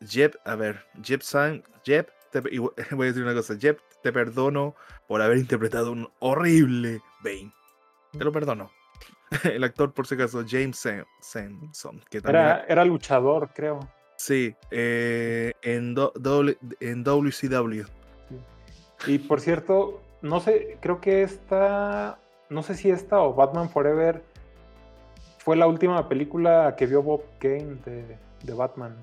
A: Jeb, a ver, Jeb San, Jeb, te, y voy a decir una cosa, Jeb, te perdono por haber interpretado un horrible Bane. Te lo perdono. El actor, por si acaso, James Sam- Samson, que también
C: Era, era luchador, creo.
A: Sí, eh, en, do- doble- en WCW.
C: Y por cierto, no sé, creo que esta, no sé si esta o Batman Forever fue la última película que vio Bob Kane de, de Batman.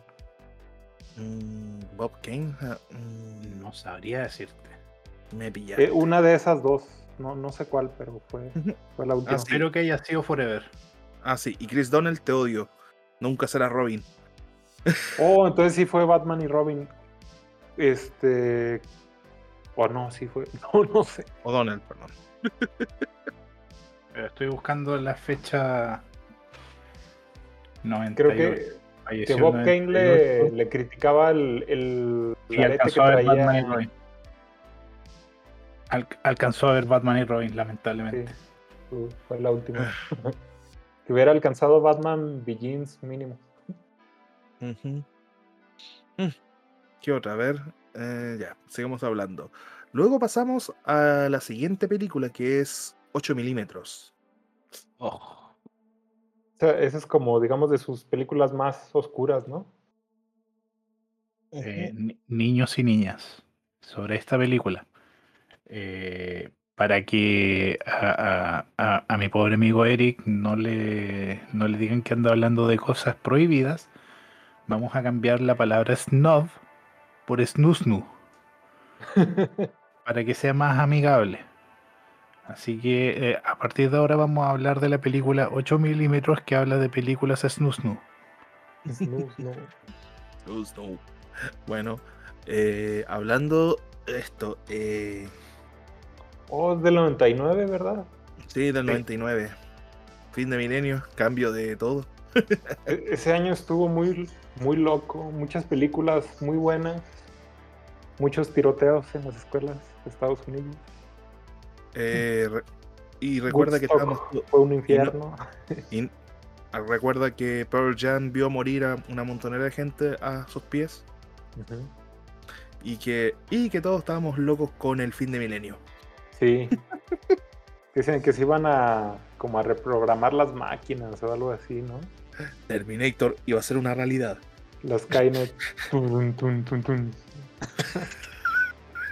A: Mm, Bob Kane, ah, mm,
B: No sabría decirte.
A: me pillaste.
C: Eh, una de esas dos, no, no sé cuál, pero fue, fue la última.
A: sí.
B: Espero que haya sido Forever.
A: Ah, sí, y Chris Donnell te odio. Nunca será Robin.
C: Oh, entonces sí fue Batman y Robin. Este. O no, sí fue. No, no sé.
A: O Donnell, perdón.
B: Pero estoy buscando la fecha 98.
C: Creo que, que Bob Kane le,
B: 98,
C: le criticaba el, el
B: y
C: arete que
B: alcanzó a ver Batman y
C: traía.
B: Robin. Al- alcanzó a ver Batman y Robin, lamentablemente.
C: Sí, fue- fue la última. que hubiera alcanzado Batman Begins mínimo.
A: Mm. ¿Qué otra? A ver, eh, ya, sigamos hablando. Luego pasamos a la siguiente película que es 8 milímetros.
B: Oh,
C: O sea, esa es como, digamos, de sus películas más oscuras, ¿no?
B: eh, ni- niños y niñas, sobre esta película. Eh, para que a, a- a- a mi pobre amigo Eric no le, no le digan que anda hablando de cosas prohibidas, vamos a cambiar la palabra snob por snusnu. para que sea más amigable. Así que eh, a partir de ahora vamos a hablar de la película 8 milímetros que habla de películas snus nu.
C: Snus, no.
A: Snus, no. Bueno, eh, hablando de esto, eh,
C: Oh, es del 99, ¿verdad?
A: sí, del 99. Fin de milenio, cambio de todo.
C: E- ese año estuvo muy, muy loco. Muchas películas muy buenas. Muchos tiroteos en las escuelas de Estados Unidos.
A: Eh, re- y recuerda que estábamos.
C: Fue un infierno.
A: y- ah, recuerda que Pearl Jam vio morir a una montonera de gente a sus pies. Y que, y que todos estábamos locos con el fin de milenio.
C: Sí. Dicen que se iban a como a reprogramar las máquinas o algo así, ¿no?
A: Terminator iba a ser una realidad.
C: Las Skynet. Tun, tun, tun, tun.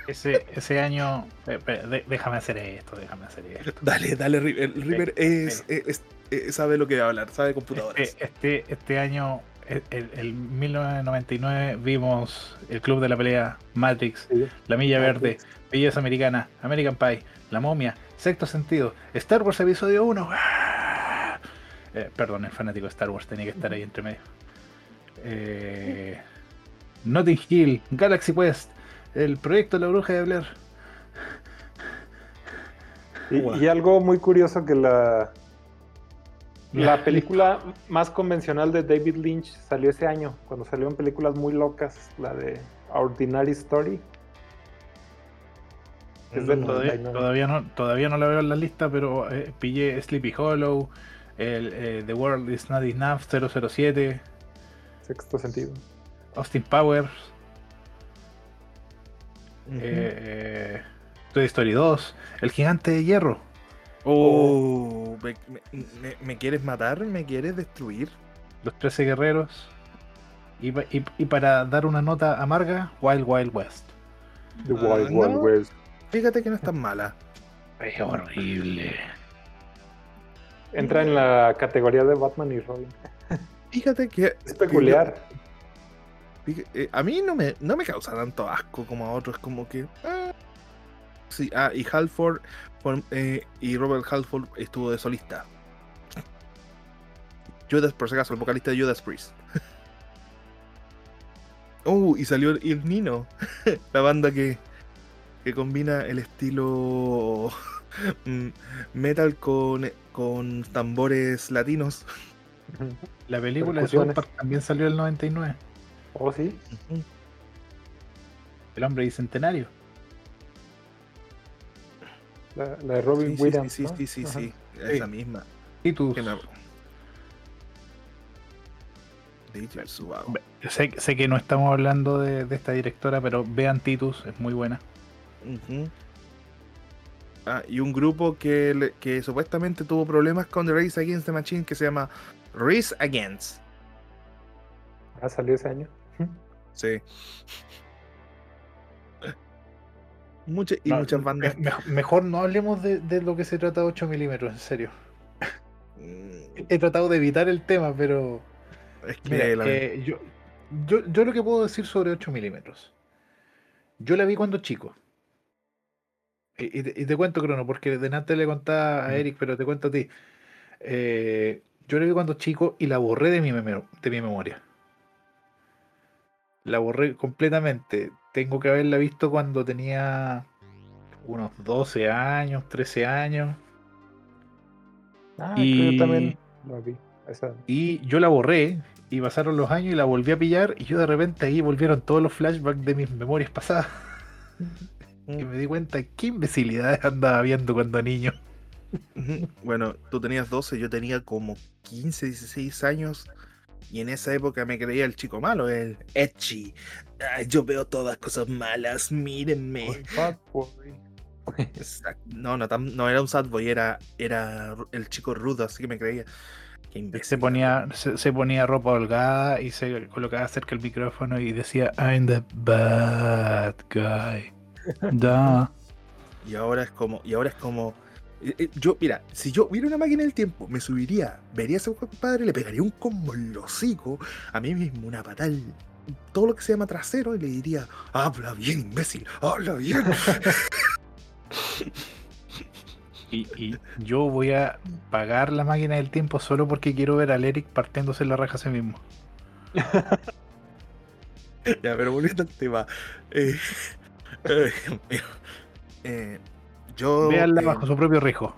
B: Ese, ese año. eh, de- déjame hacer esto, déjame hacer esto.
A: Dale, dale, River. El River es, es- es- es- sabe lo que va a hablar, sabe de computadoras.
B: Este, este, este año, el, el- el 1999, vimos el Club de la Pelea, Matrix,
C: Sí.
B: La Milla
C: Matrix.
B: Verde, Belleza Americana, American Pie, La Momia, Sexto Sentido, Star Wars Episodio 1. Eh, perdón, el fanático de Star Wars tenía que estar ahí entre medio. Eh, Notting Hill, Galaxy Quest, el proyecto de la bruja de Blair.
C: Y, algo muy curioso que la, la película más convencional de David Lynch salió ese año, cuando salieron películas muy locas, la de Ordinary Story. Es del
B: Todavía,
C: 99.
B: todavía no, todavía no la veo en la lista, pero eh, pillé Sleepy Hollow, el, eh, The World Is Not Enough 007,
C: Sexto sentido.
B: Austin Powers,
A: Ujú.
B: eh, Toy Story 2, El Gigante de Hierro,
A: Oh, me, me- me- me quieres matar? ¿Me quieres destruir?
B: Los 13 Guerreros, y, pa- y- y para dar una nota amarga, Wild Wild West.
C: The
A: Ah,
C: Wild Wild
A: no.
C: West.
A: Fíjate que no es tan mala.
B: Es horrible.
C: Entra en la categoría de Batman y Robin.
A: Fíjate que.
C: Es peculiar.
A: Eh, a mí no me, no me causa tanto asco como a otros, como que. ah. Sí, ah, y Halford eh, y Robert Halford estuvo de solista. Judas, por si acaso, el vocalista de Judas Priest. Oh, y salió el Nino, la banda que, que combina el estilo metal con, con tambores latinos.
B: La película de South. Park también salió en el 99,
C: Oh, sí.
B: El Hombre Bicentenario.
C: La, la de Robin
A: Sí, sí,
C: Williams.
A: sí,
C: ¿no?
A: sí, sí, sí, esa misma.
B: Titus.
A: Que me- DJ Subaru.
B: Sé, sé que no estamos hablando de, de esta directora, pero vean Titus, es muy buena.
A: Ah, y un grupo que, que supuestamente tuvo problemas con The Race Against the Machine que se llama Race Against.
C: Ah, salió ese año.
A: Sí. Mucha- y
B: No,
A: muchas bandas.
B: me- mejor no hablemos de, de lo que se trata de 8 milímetros, en serio.
A: Mm,
B: He tratado de evitar el tema, pero.
A: Es que
B: Mira,
A: la-
B: eh, yo, yo, yo lo que puedo decir sobre 8 milímetros. Yo la vi cuando chico. Y, y te, y te cuento, Crono, porque de antes le contaba a. Eric, pero te cuento a ti. Eh, yo la vi cuando chico y la borré de mi, de mi memoria. La borré completamente. Tengo que haberla visto cuando tenía unos 12 años, 13 años.
C: Ah,
B: Y-
C: yo también la vi. Esa.
B: Y yo la borré y pasaron los años y la volví a pillar y yo de repente ahí volvieron todos los flashbacks de mis memorias pasadas y me di cuenta qué imbecilidades andaba viendo cuando niño.
A: Bueno, tú tenías 12, yo tenía como 15, 16 años. Y en esa época me creía el chico malo, el Etchi. Ay, yo veo todas cosas malas, mírenme.
C: Muy bad boy.
A: No, no, tam- no era un sad boy, era, era el chico rudo, así que me creía.
B: Se ponía, se, se ponía ropa holgada y se colocaba cerca el micrófono y decía I'm the bad guy. Da.
A: Y ahora es como, y ahora es como. eh, eh, Yo, mira, si yo hubiera una máquina del tiempo, me subiría, vería a ese compadre, le pegaría un combo en el hocico, a mí mismo, una patal todo lo que se llama trasero y le diría, habla bien, imbécil, habla bien.
B: Y, y yo voy a pagar la máquina del tiempo solo porque quiero ver al Eric partiéndose la raja a sí mismo.
A: ya, pero volviendo al tema. Eh, eh. Eh, yo.
B: Véanla
A: eh,
B: bajo su propio riesgo.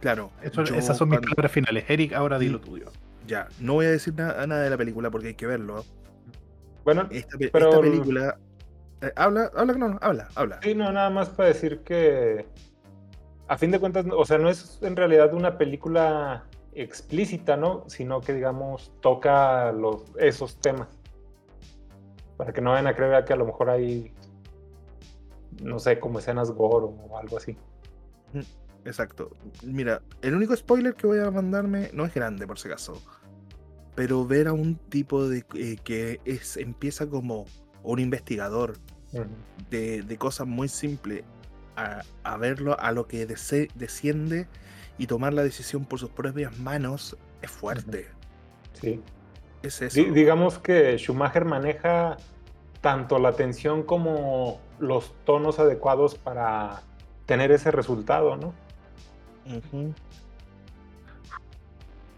A: Claro.
B: Eso-
A: yo
B: esas son mis
A: cuando-
B: palabras finales. Eric, ahora di lo tuyo.
A: Ya, no voy a decir na- nada de la película porque hay que verlo.
C: Bueno,
A: Esta,
C: Pero
A: película. eh, habla, habla, no, no, habla, habla.
C: sí, no, nada más para decir que a fin de cuentas, o sea, no es en realidad una película explícita, ¿no? Sino que, digamos, toca los, esos temas. Para que no vayan a creer que a lo mejor hay, no sé, como escenas gore o algo así.
A: Exacto. Mira, el único spoiler que voy a mandarme no es grande, por si acaso. Pero ver a un tipo de eh, que es, empieza como un investigador de, de cosas muy simples a, a verlo a lo que dese- desciende y tomar la decisión por sus propias manos es fuerte.
C: Sí.
A: Es eso.
C: Di- digamos que Schumacher maneja tanto la tensión como los tonos adecuados para tener ese resultado, ¿no?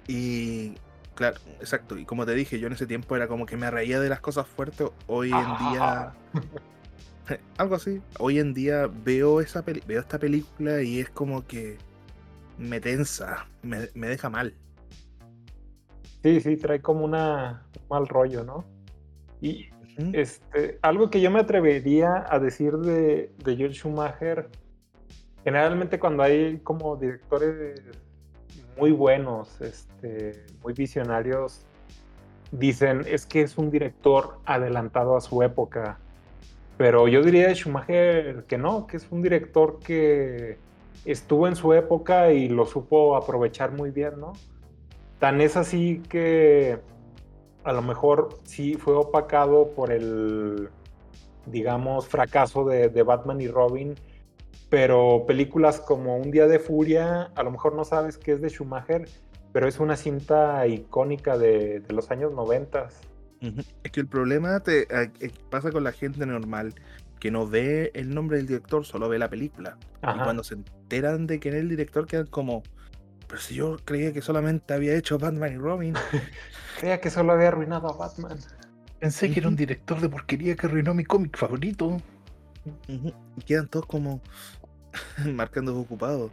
A: Y claro, exacto. Y como te dije, yo en ese tiempo era como que me reía de las cosas fuertes. Hoy en día. algo así. Hoy en día veo esa peli- veo esta película y es como que me tensa, me, me deja mal.
C: Sí, sí, trae como una un mal rollo, ¿no? Y Este, algo que yo me atrevería a decir de, de Joel Schumacher, generalmente cuando hay como directores muy buenos, este, muy visionarios, dicen es que es un director adelantado a su época. Pero yo diría de Schumacher que no, que es un director que estuvo en su época y lo supo aprovechar muy bien, ¿no? Tan es así que a lo mejor sí fue opacado por el, digamos, fracaso de, de Batman y Robin, pero películas como Un Día de Furia, a lo mejor no sabes que es de Schumacher, pero es una cinta icónica de, de los años 90.
A: Ujú. Es que el problema te, eh, pasa con la gente normal que no ve el nombre del director, solo ve la película. Y cuando se enteran de que era el director, quedan como. Pero si yo creía que solamente había hecho Batman y Robin.
C: Creía que solo había arruinado a Batman.
B: Pensé que era un director de porquería que arruinó mi cómic favorito.
A: Y quedan todos como marcando ocupados.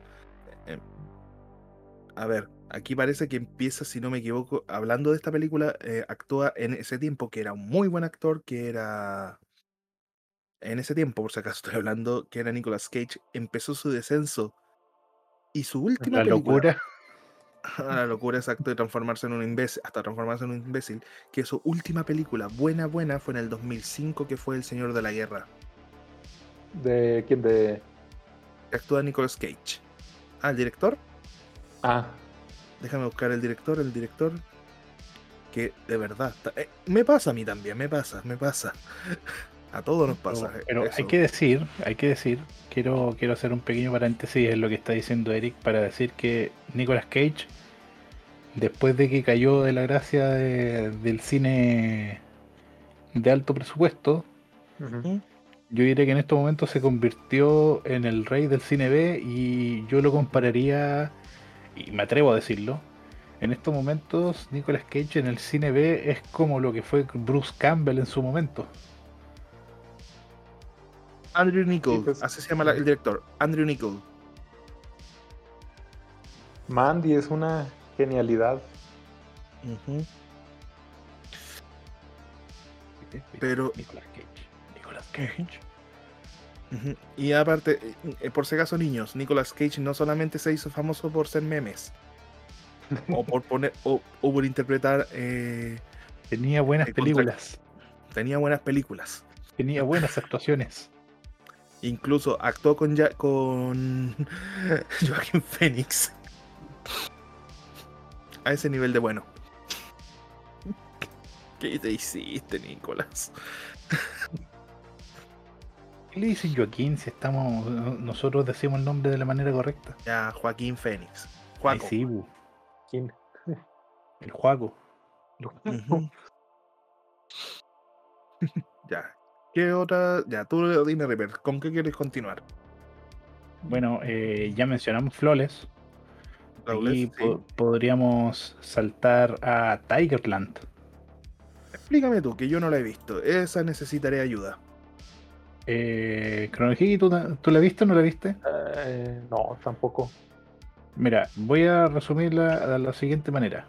A: Eh, A ver, aquí parece que empieza, si no me equivoco, hablando de esta película, eh, actúa en ese tiempo que era un muy buen actor, que era... En ese tiempo, por si acaso estoy hablando, que era Nicolas Cage, empezó su descenso. Y su última
B: La
A: película,
B: locura.
A: a la locura exacto de transformarse en un imbécil, hasta transformarse en un imbécil, que su última película buena, buena, fue en el 2005, que fue El Señor de la Guerra.
C: ¿De quién? De.
A: actúa Nicolas Cage. Ah, el director.
C: Ah,
A: Déjame buscar el director, el director. Que de verdad. está- eh, me pasa a mí también, me pasa, me pasa. A todos nos pasa.
B: Pero, pero hay que decir, hay que decir, quiero, quiero hacer un pequeño paréntesis en lo que está diciendo Eric para decir que Nicolas Cage, después de que cayó de la gracia de- del cine de alto presupuesto, yo diría que en estos momentos se convirtió en el rey del cine B y yo lo compararía, y me atrevo a decirlo, en estos momentos Nicolas Cage en el cine B es como lo que fue Bruce Campbell en su momento.
A: Andrew Nichol,
C: Sí, pues.
A: así se llama la- el director. Andrew Nichol.
C: Mandy es una genialidad.
A: Pero-
B: Nicolas Cage. Nicolas Cage.
A: Y aparte, eh, por si acaso, niños, Nicolas Cage no solamente se hizo famoso por ser memes. o por poner. O, o por interpretar. eh,
B: Tenía buenas películas.
A: tenía buenas películas.
B: Tenía buenas actuaciones.
A: Incluso actuó con, con Joaquín Phoenix. A ese nivel de bueno. ¿Qué te hiciste, Nicolás?
B: ¿Qué le dicen Joaquín si estamos. nosotros decimos el nombre de la manera correcta?
A: Ya, Joaquín Phoenix.
B: Ay,
A: Juaco.
B: sí, bu,
C: ¿Quién?
B: el Juaco.
A: Ya. ¿Qué otra? Ya, tú dime, Ripper, ¿con qué quieres continuar?
B: Bueno, eh, ya mencionamos. Flawless, y
A: sí.
B: po- podríamos saltar a Tigerland.
A: Explícame tú, que yo no la he visto. Esa necesitaré ayuda.
B: Eh, ¿tú, ¿tú la viste o no la viste?
C: Eh, no, tampoco.
B: Mira, voy a resumirla de la siguiente manera.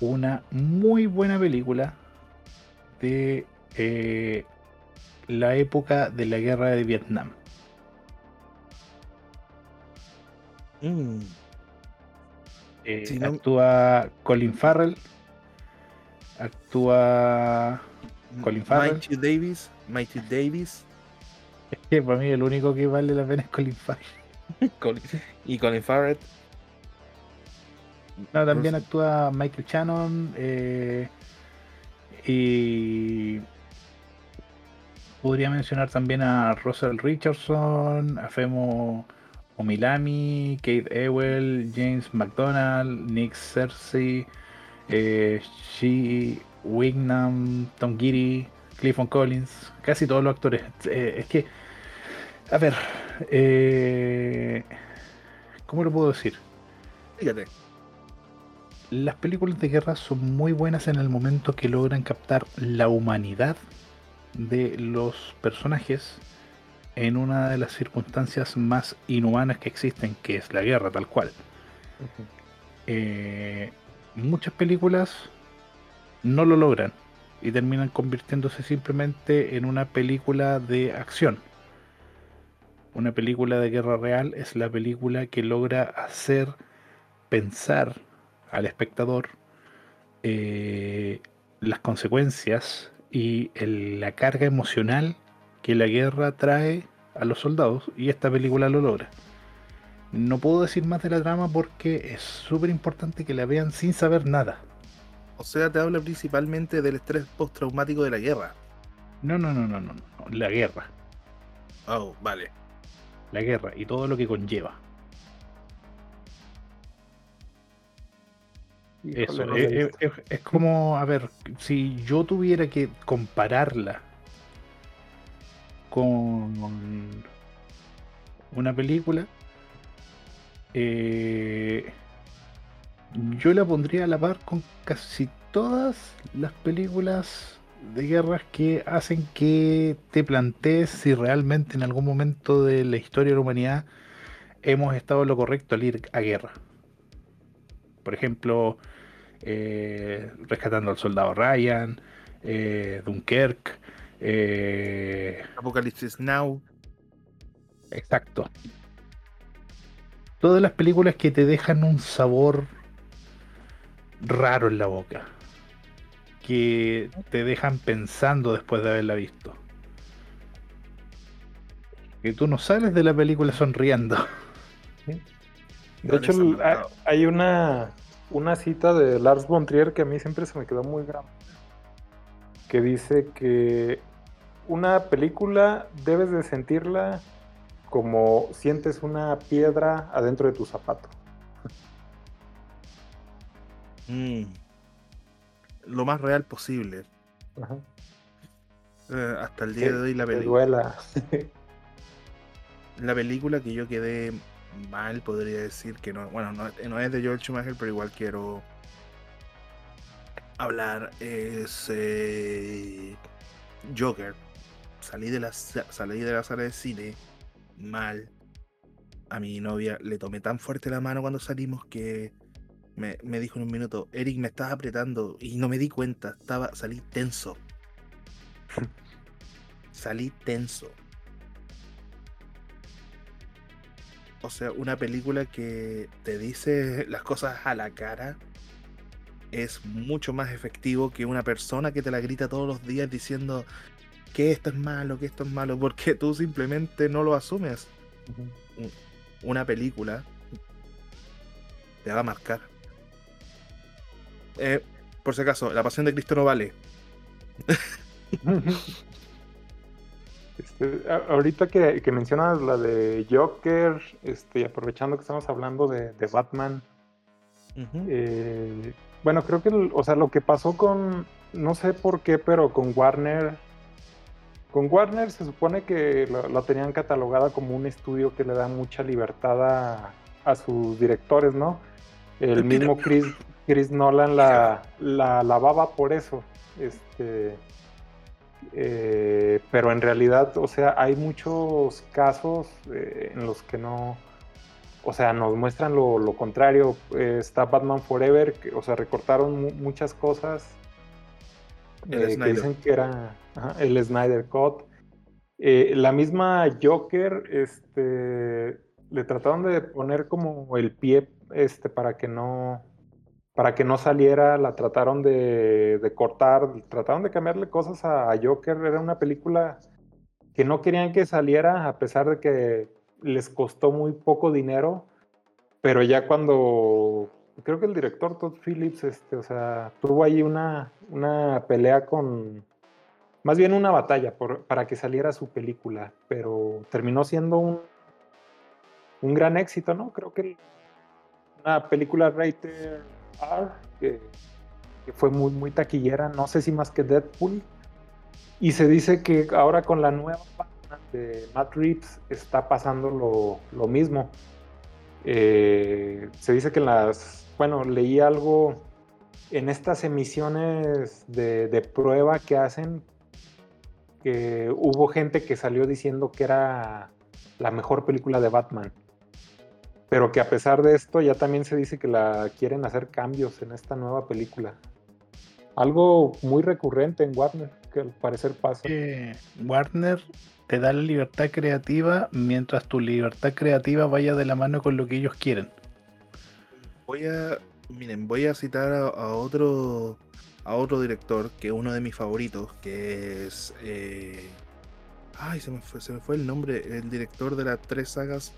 B: Una muy buena película de eh, la época de la guerra de Vietnam.
A: Mm,
B: Eh,
A: no-
B: Actúa Colin Farrell. Actúa. Colin Farrell.
A: Mighty Davis. Mighty Davis.
B: Es que para mí el único que vale la pena es Colin Farrell.
A: Y Colin Farrell.
B: No, también actúa Michael Shannon. eh, y. Podría mencionar también a Russell Richardson, a Femo Omilami, Kate Ewell, James McDonald, Nick Cersei, eh, She Wignam, Tom Giddy, Clifton Collins, casi todos los actores. Eh, es que, a ver, eh, ¿cómo lo puedo decir?
A: Fíjate.
B: Las películas de guerra son muy buenas en el momento que logran captar la humanidad de los personajes en una de las circunstancias más inhumanas que existen, que es la guerra tal cual. Eh, muchas películas no lo logran y terminan convirtiéndose simplemente en una película de acción. Una película de guerra real es la película que logra hacer pensar al espectador eh, las consecuencias y el- la carga emocional que la guerra trae a los soldados y esta película lo logra. No puedo decir más de la trama porque es súper importante que la vean sin saber nada.
A: O sea, te habla principalmente del estrés postraumático de la guerra.
B: No, no, no, no, no, no. La guerra.
A: Oh, vale.
B: La guerra y todo lo que conlleva. Eso,
C: Híjole, no
B: es, como, a ver, si yo tuviera que compararla con una película, eh, yo la pondría a la par con casi todas las películas de guerras que hacen que te plantees si realmente en algún momento de la historia de la humanidad hemos estado en lo correcto al ir a guerra. Por ejemplo, eh, Rescatando al Soldado Ryan, eh, Dunkirk, eh,
A: Apocalipsis Now.
B: Exacto. Todas las películas que te dejan un sabor raro en la boca. Que te dejan pensando después de haberla visto. Que tú no sales de la película sonriendo.
C: De hecho, hay una, una cita de Lars von Trier que a mí siempre se me quedó muy grande. Que dice que una película debes de sentirla como sientes una piedra adentro de tu zapato.
A: Mm. Lo más real posible.
C: Ajá.
A: Eh, hasta el día de hoy la película.
C: duela.
A: La película que yo quedé mal, podría decir que no. Bueno, no, no es de George Schumacher, pero igual quiero hablar. Es eh, Joker. Salí de, la, sa- salí de la sala de cine mal. A mi novia le tomé tan fuerte la mano cuando salimos que me, me dijo en un minuto, Eric, me estás apretando y no me di cuenta, estaba, salí tenso. salí tenso. O sea, una película que te dice las cosas a la cara es mucho más efectivo que una persona que te la grita todos los días diciendo que esto es malo, que esto es malo, porque tú simplemente no lo asumes. Una película te va a marcar. Eh, por si acaso, La Pasión de Cristo no vale.
C: Este, ahorita que, que mencionas la de Joker, este, aprovechando que estamos hablando de, de Batman, eh, bueno, creo que el- o sea, lo que pasó con, no sé por qué, pero con Warner. Con Warner se supone que la, tenían catalogada como un estudio que le da mucha libertad a, a sus directores, ¿no? El mismo Chris, Chris Nolan la, la lavaba por eso. Este, eh, pero en realidad, o sea, hay muchos casos eh, en los que no, o sea, nos muestran lo, contrario. Eh, está Batman Forever, que, o sea, recortaron muchas cosas que dicen que era el Snyder Cut. la misma Joker, este, le trataron de poner como el pie, este, para que no, para que no saliera, la trataron de, cortar, trataron de cambiarle cosas a, Joker. Era una película que no querían que saliera, a pesar de que les costó muy poco dinero. Pero ya cuando creo que el director Todd Phillips, este, o sea, tuvo ahí una, una pelea con, más bien una batalla para que saliera su película, pero terminó siendo un, un gran éxito, ¿no? Creo que una película rated que, fue muy, taquillera, no sé si más que Deadpool. Y se dice que ahora con la nueva página de Matt Reeves está pasando lo, mismo. Eh, se dice que en las, bueno, leí algo en estas emisiones de, de, prueba que hacen, que hubo gente que salió diciendo que era la mejor película de Batman pero que a pesar de esto ya también se dice que la quieren hacer cambios en esta nueva película. Algo muy recurrente en Warner, que al parecer pasa.
B: Warner te da la libertad creativa mientras tu libertad creativa vaya de la mano con lo que ellos quieren.
A: Voy a, miren, voy a citar a, otro a otro director que es uno de mis favoritos, que es eh, ay se me fue, se me fue el nombre, el director de las tres sagas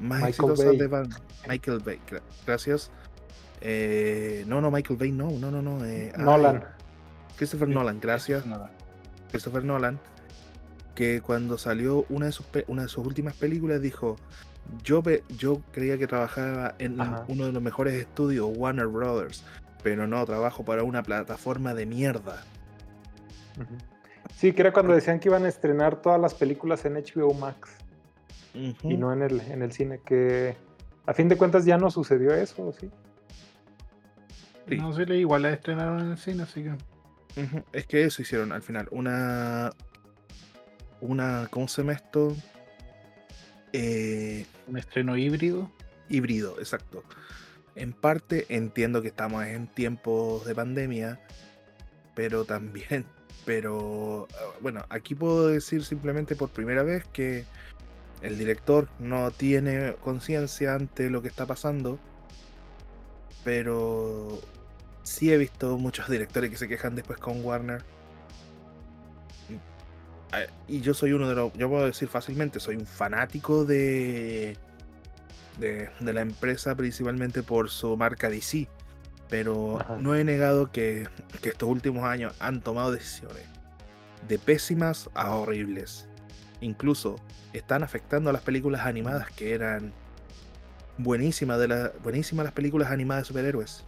A: Michael Bay. de Michael Bay, gracias. Eh, no, no, Michael Bay, no, no, no, no. Eh,
C: Nolan.
A: Christopher Nolan, gracias. Christopher Nolan, que cuando salió una de sus, una de sus últimas películas dijo, yo, yo creía que trabajaba en uno de los mejores estudios, Warner Brothers, pero no, trabajo para una plataforma de mierda.
C: Sí, que era cuando decían que iban a estrenar todas las películas en HBO Max y no en el, en el cine, que a fin de cuentas ya no sucedió eso, ¿sí?
B: No sé, igual la estrenaron en el cine, así que...
A: Es que eso hicieron al final, una... Una, ¿cómo se llama esto?
B: Eh, un estreno híbrido.
A: Híbrido, exacto. En parte entiendo que estamos en tiempos de pandemia, pero también, pero bueno, aquí puedo decir simplemente por primera vez que el director no tiene conciencia ante lo que está pasando, pero sí he visto muchos directores que se quejan después con Warner. Y yo soy uno de los, yo puedo decir fácilmente, soy un fanático de, de, la empresa principalmente por su marca DC, pero no he negado que, que estos últimos años han tomado decisiones de pésimas a horribles incluso están afectando a las películas animadas que eran buenísimas de la, buenísimas las películas animadas de superhéroes.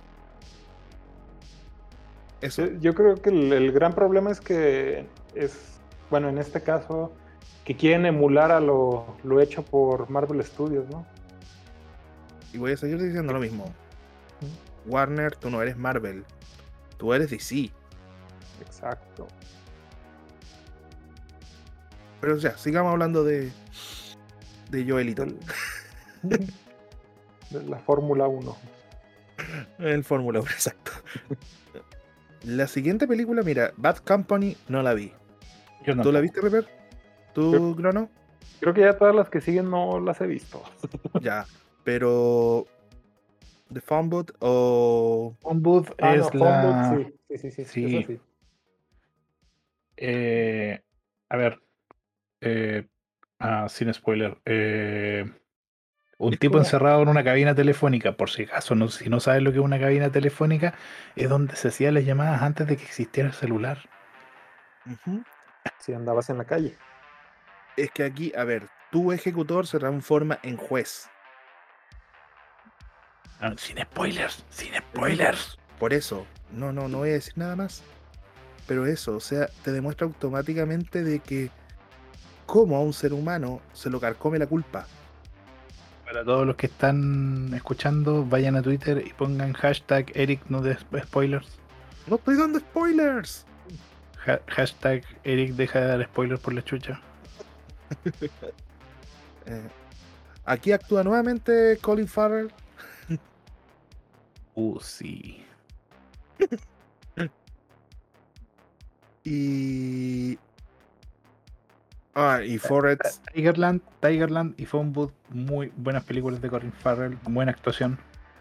C: Eso. Yo creo que el, gran problema es que es, bueno, en este caso, que quieren emular a lo, hecho por Marvel Studios, ¿no?
A: Y voy a seguir diciendo lo mismo. Warner, tú no eres Marvel, tú eres DC.
C: Exacto.
A: Pero ya, sigamos hablando de, de Joelito.
C: De la Fórmula 1.
A: El Fórmula 1, exacto. La siguiente película, mira, Bad Company no la vi. Yo no. ¿Tú la viste, Pepper? ¿Tú, Crono?
C: Creo que ya todas las que siguen no las he visto.
A: ya, pero. ¿The Phone Booth o.?
B: Phone Booth ah, es la.
C: sí, sí, sí. sí, sí.
B: Eh, a ver, eh, ah, sin spoiler. Eh, un tipo encerrado en una cabina telefónica, por si acaso, no, si no sabes lo que es una cabina telefónica, es donde se hacían las llamadas antes de que existiera el celular.
C: Si andabas en la calle.
A: Es que aquí, a ver, tu ejecutor se transforma en juez.
B: sin spoilers, sin spoilers.
A: Por eso, no, no, no voy a decir nada más. pero eso, o sea, te demuestra automáticamente de que cómo a un ser humano se lo carcome la culpa.
B: Para todos los que están escuchando, vayan a Twitter y pongan hashtag Eric no de spoilers.
A: No estoy dando spoilers.
B: Ha- hashtag Eric deja de dar spoilers por la chucha.
A: Eh, aquí actúa nuevamente Colin Farrell.
B: Uh, sí.
A: Y. Ah, y Forrest.
B: Tigerland, Tigerland y Phone Booth, muy buenas películas de Colin Farrell, buena actuación.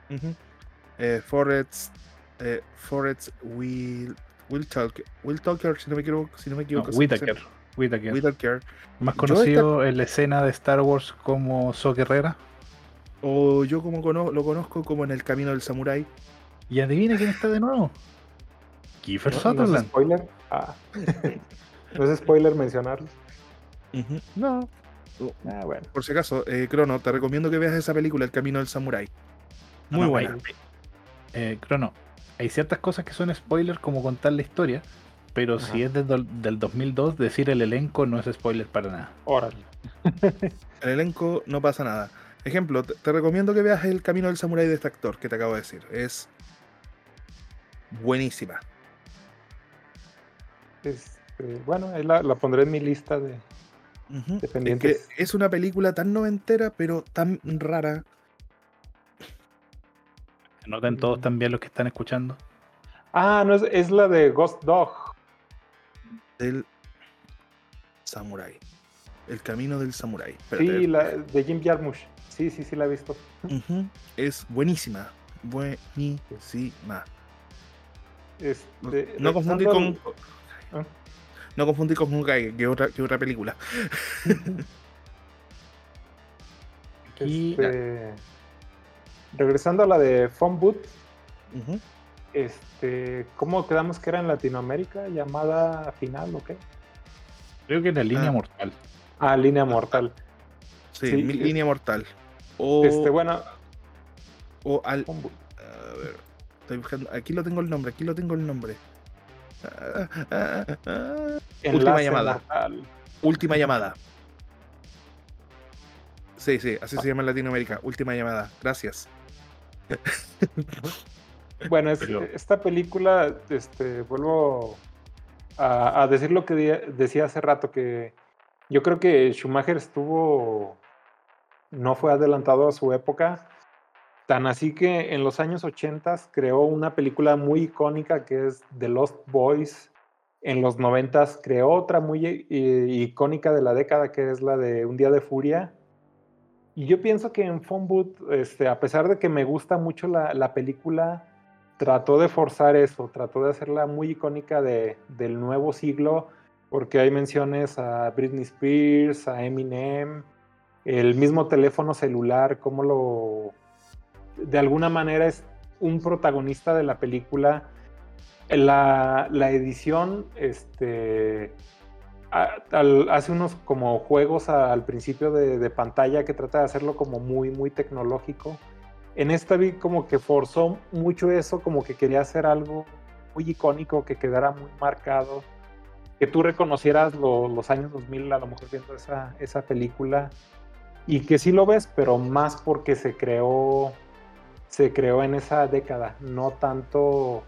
A: Ujú. Eh, Forrest. Eh, Forrest Will. Will Talker. Will Talker, si no me equivoco. Si no me
B: No,
A: equivoco
B: Whittaker, Whittaker.
A: Whittaker.
B: Más
A: Yo
B: conocido en la escena de Star Wars como So Guerrera.
A: O yo como cono- lo conozco como en el camino del samurái.
B: Y adivina quién está de nuevo. Kiefer
C: ¿No, no es
B: Sutherland.
C: spoiler? Ah. no es spoiler mencionarlo.
A: No.
C: Ah, bueno.
A: Por si acaso, eh, Crono, te recomiendo que veas esa película, El camino del samurái. Muy
B: No, no,
A: buena.
B: Eh, Crono, hay ciertas cosas que son spoiler como contar la historia, pero
C: Ajá.
B: si es desde el- del 2002, decir el elenco no es spoiler para nada.
C: Órale.
A: El elenco no pasa nada. Ejemplo, te, te recomiendo que veas El camino del samurái de este actor que te acabo de decir. Es buenísima.
C: Este, bueno, ahí la, la pondré en mi lista de.
A: Es, que
C: Dependientes.
A: es una película tan noventera, pero tan rara.
B: Anoten todos también los que están escuchando.
C: Ah, no, es, es la de Ghost Dog.
A: del samurái. El camino del. Espérate.
C: Sí, la de Jim Jarmusch. Sí, sí, sí, la he visto.
A: Es buenísima. Buenísima.
C: Este,
A: No confundir con.
C: ah.
A: No confundir con Honkai, que es otra, que otra película.
C: Este, regresando a la de Phone Boot, este, ¿cómo quedamos que era en Latinoamérica? ¿Llamada final o qué?
B: creo que era línea
A: Ah.
B: mortal.
C: Ah, Línea Mortal.
A: Sí,
C: Sí,
A: mi-
C: es-
A: línea mortal. O,
C: Este, bueno,
A: o al. A ver, estoy buscando. Aquí lo tengo el nombre, aquí lo tengo el nombre.
C: Enlace
A: llamada.
C: Mortal.
A: Última llamada. Sí, sí, así se llama en Latinoamérica. Última llamada. Gracias.
C: Bueno, es- esta película, este, vuelvo a, a decir lo que decía hace rato, que yo creo que Schumacher estuvo, no fue adelantado a su época, tan así que en los años 80 creó una película muy icónica que es The Lost Boys. En los 90 creó otra muy i- icónica de la década que es la de Un Día de Furia. Y yo pienso que en Phone este, a pesar de que me gusta mucho la, la película, trató de forzar eso, trató de hacerla muy icónica de, del nuevo siglo, porque hay menciones a Britney Spears, a Eminem, el mismo teléfono celular, cómo lo... De alguna manera es un protagonista de la película. La, la edición, este, hace unos como juegos al principio de, de pantalla que trata de hacerlo como muy, muy tecnológico. En esta vi como que forzó mucho eso, como que quería hacer algo muy icónico, que quedara muy marcado, que tú reconocieras lo- los años 2000 a lo mejor viendo esa, esa película y que sí lo ves, pero más porque se creó, se creó en esa década, no tanto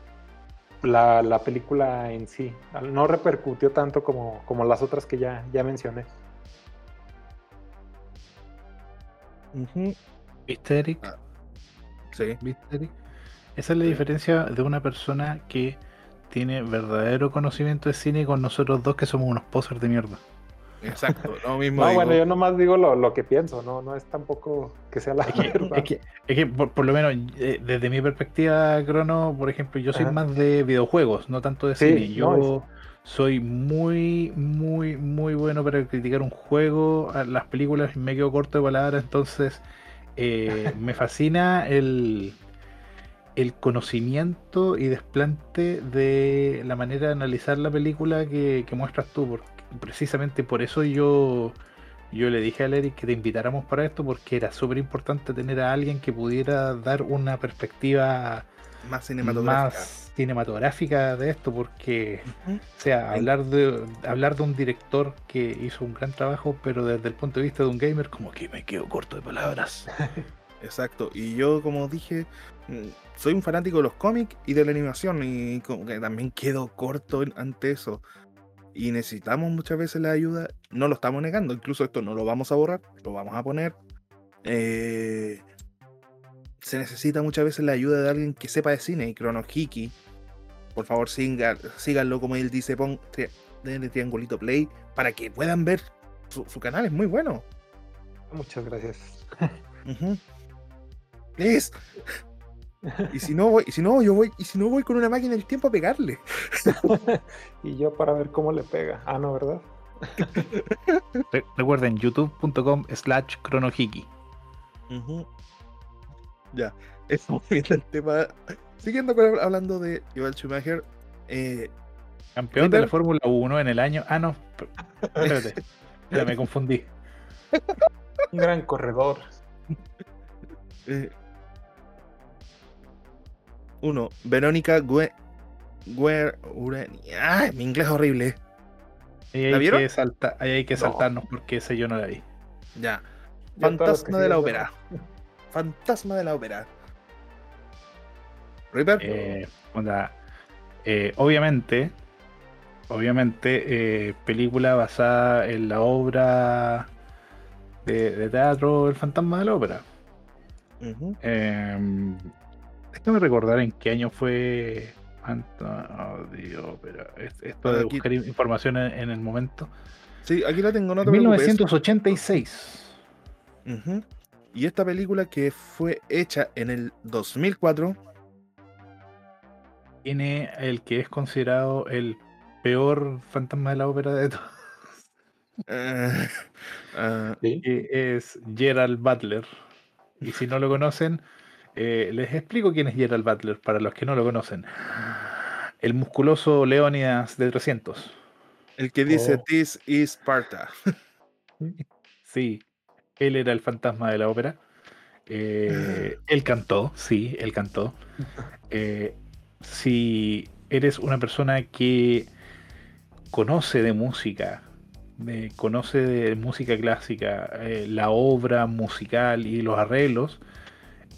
C: la, la película en sí. No repercutió tanto como, como las otras que ya, ya mencioné.
A: Ujú.
B: ¿Viste, Eric?
A: Ah. Sí.
B: ¿Viste, Eric? Esa es la
A: Sí.
B: diferencia de una persona que tiene verdadero conocimiento de cine con nosotros dos que somos unos posers de mierda.
A: Exacto. Lo mismo
C: No,
A: digo.
C: bueno, yo nomás digo lo, lo que pienso, no, no es tampoco que sea la
B: Es que,
C: verdad.
B: es que- es que por, por lo menos eh, desde mi perspectiva, Crono, por ejemplo, yo soy
C: Ajá.
B: más de videojuegos, no tanto de
C: Sí,
B: cine. Yo
C: no,
B: soy muy, muy, muy bueno para criticar un juego, las películas me quedo corto de palabras, entonces eh, me fascina el, el conocimiento y desplante de la manera de analizar la película que, que muestras tú, porque precisamente por eso yo, yo le dije a Eric que te invitáramos para esto, porque era súper importante tener a alguien que pudiera dar una perspectiva
A: más cinematográfica.
B: más cinematográfica de esto, porque, o sea, hablar de, hablar de un director que hizo un gran trabajo, pero desde el punto de vista de un gamer, como que me quedo corto de palabras.
A: Exacto. Y yo, como dije, mm, soy un fanático de los cómics y de la animación. Y como que también quedo corto ante eso. Y necesitamos muchas veces la ayuda. No lo estamos negando. Incluso esto no lo vamos a borrar. Lo vamos a poner. Eh, se necesita muchas veces la ayuda de alguien que sepa de cine. Y Chrono Hiki. Por favor, siga- síganlo como él dice. Pon tri- denle triangulito play. Para que puedan ver. Su, su canal es muy bueno.
C: Muchas gracias.
A: Please. Y si no voy, y si no, yo voy, y si no voy con una máquina del tiempo a pegarle.
C: y yo para ver cómo le pega. Ah, no, ¿verdad?
B: Re- recuerden, youtube.com slash chronohiki.
A: Ya, estamos viendo el tema. Siguiendo con, hablando de Joel Schumacher, eh,
B: Campeón de la. Fórmula 1 en el año. Ah, no. Espérate. Ya me confundí.
C: Un gran corredor.
A: eh, uno, Verónica Gue, ¡Ay, mi inglés es horrible.
B: Ahí
A: ¿La
B: hay,
A: vieron?
B: que salta- ahí hay que
C: No.
B: saltarnos porque ese yo no la vi.
A: Ya. Fantasma de la ópera. Fantasma de la ópera. Reaper.
B: Eh, onda, eh, obviamente, obviamente, eh, película basada en la obra de, de teatro El Fantasma de la Ópera. Eh, déjame recordar en qué año fue Fantasma de Ópera. Es- Esto de
A: Aquí-
B: buscar in- información en, en el momento.
A: Sí, aquí la tengo, no te preocupes.
B: 1986.
A: Ujú. Y esta película que fue hecha en el 2004,
B: Tiene el que es considerado el peor fantasma de la ópera de todos.
C: Sí.
B: que es Gerald Butler. Y si no lo conocen, eh, les explico quién es Gerald Butler para los que no lo conocen. El musculoso Leonidas de 300.
A: el que dice
C: Oh.
A: This is Sparta.
B: Sí, él era el fantasma de la ópera. Eh, él cantó, sí, él cantó. Eh, si eres una persona que conoce de música, de- conoce de música clásica, eh, la obra musical y los arreglos,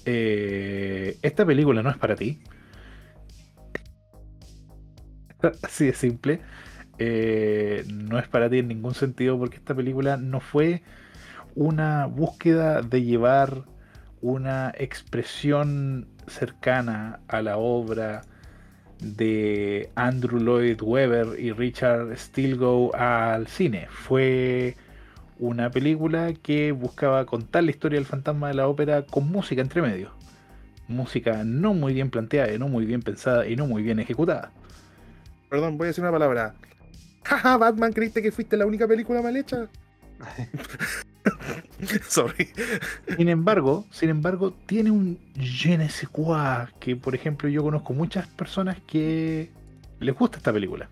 B: eh, esta película no es para ti. Así de simple. Eh, no es para ti en ningún sentido porque esta película no fue una búsqueda de llevar una expresión cercana a la obra de Andrew Lloyd Webber y Richard Stilgoe al cine. Fue una película que buscaba contar la historia del fantasma de la ópera con música entre medio. Música no muy bien planteada, y no muy bien pensada y no muy bien ejecutada.
A: Perdón, voy a decir una palabra. Jaja, Batman, ¿creíste que fuiste la única película mal hecha? Sorry.
B: Sin embargo, sin embargo, tiene un je ne sais quoi que, por ejemplo, yo conozco muchas personas que les gusta esta película.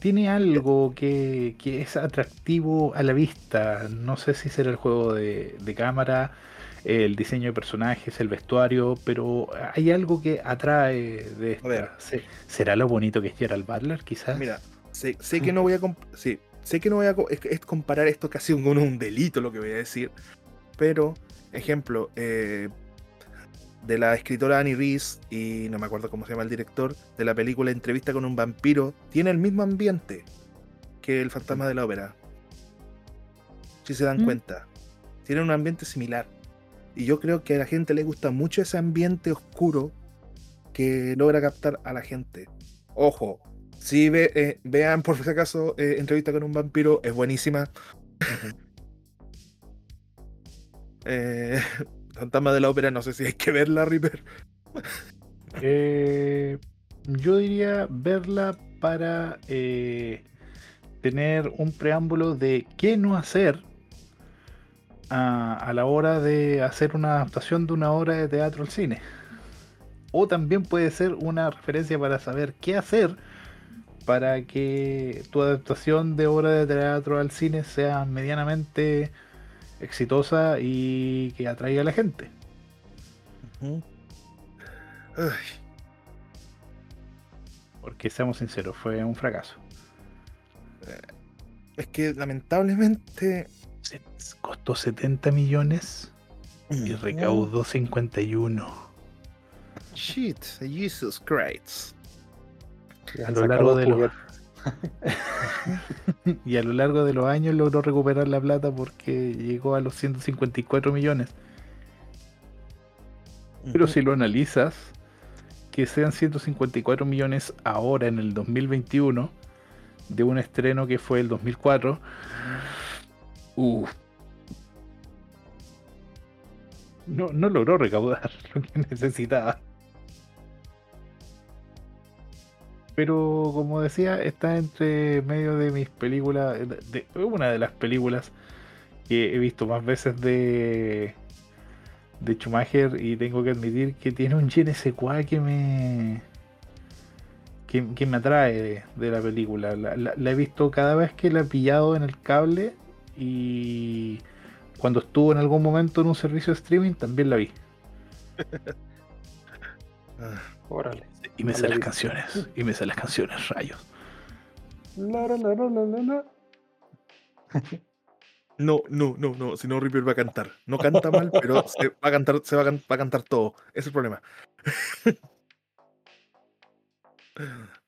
B: Tiene algo que, que es atractivo a la vista. No sé si será el juego de, de cámara, el diseño de personajes, el vestuario, pero hay algo que atrae de esta.
A: ver.
B: Se- ¿Será lo bonito que es Gerald Butler, quizás?
A: Mira, sé, sé que no voy a sí, sé que no voy a es comparar esto casi con un delito lo que voy a decir, pero ejemplo eh, de la escritora Annie Reese y no me acuerdo cómo se llama el director de la película Entrevista con un vampiro tiene el mismo ambiente que el fantasma de la ópera. Si se dan
B: Mm.
A: cuenta, tiene un ambiente similar y yo creo que a la gente le gusta mucho ese ambiente oscuro que logra captar a la gente. Ojo, si ve, eh, vean por si acaso eh, entrevista con un vampiro, es buenísima. Eh, Fantasma de la ópera, no sé si hay que verla, Reaper.
B: Eh, yo diría verla para eh, tener un preámbulo de qué no hacer a, a la hora de hacer una adaptación de una obra de teatro al cine. O también puede ser una referencia para saber qué hacer para que tu adaptación de obra de teatro al cine sea medianamente exitosa y que atraiga a la gente.
A: Ay,
B: Porque seamos sinceros, fue un fracaso.
A: es que lamentablemente.
B: Se- Costó 70 millones y recaudó 51.
A: Shit, Jesus Christ.
B: A lo largo de los, y a lo largo de los años logró recuperar la plata porque llegó a los 154 millones. Pero si lo analizas, que sean 154 millones ahora en el 2021 de un estreno que fue el 2004, uff, no, no logró recaudar lo que necesitaba. Pero como decía, está entre medio de mis películas, de, de- una de las películas que he visto más veces de de Schumacher y tengo que admitir que tiene un sais quoi que me que, que me atrae de, de la película. La, la- la he visto cada vez que la he pillado en el cable y cuando estuvo en algún momento en un servicio de streaming también la vi.
A: Ah,
C: Órale.
B: Y me
C: No
B: sé
C: la
B: las canciones. Y me sé las canciones, rayos.
C: La, la, la, la, la, la, la.
A: No, no, no, no. Si no, Reaper va a cantar. No canta mal, pero se va a cantar, se va a, can- va a cantar todo. Ese es el problema.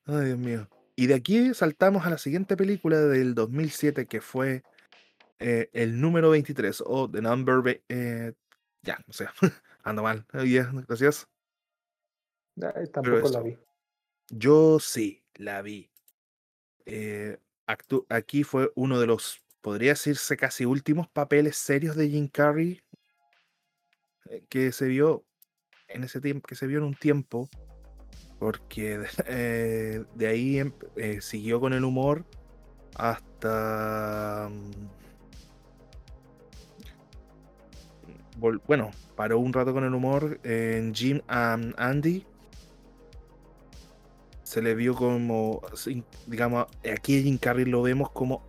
A: Ay, Dios mío. Y de aquí saltamos a la siguiente película del 2007 que fue eh, el número 23 o The Number. eh, ya, o sea, ando mal. Ya, gracias.
C: Ay, tampoco la vi.
A: Yo sí, la vi. Eh, aquí fue uno de los, podría decirse, casi últimos papeles serios de Jim Carrey eh, que se vio en ese tiempo, que se vio en un tiempo, porque de, eh, de ahí em- siguió con el humor hasta, mm, bueno, paró un rato con el humor en Jim and Andy se le vio como, digamos, aquí Jim Carrey lo vemos como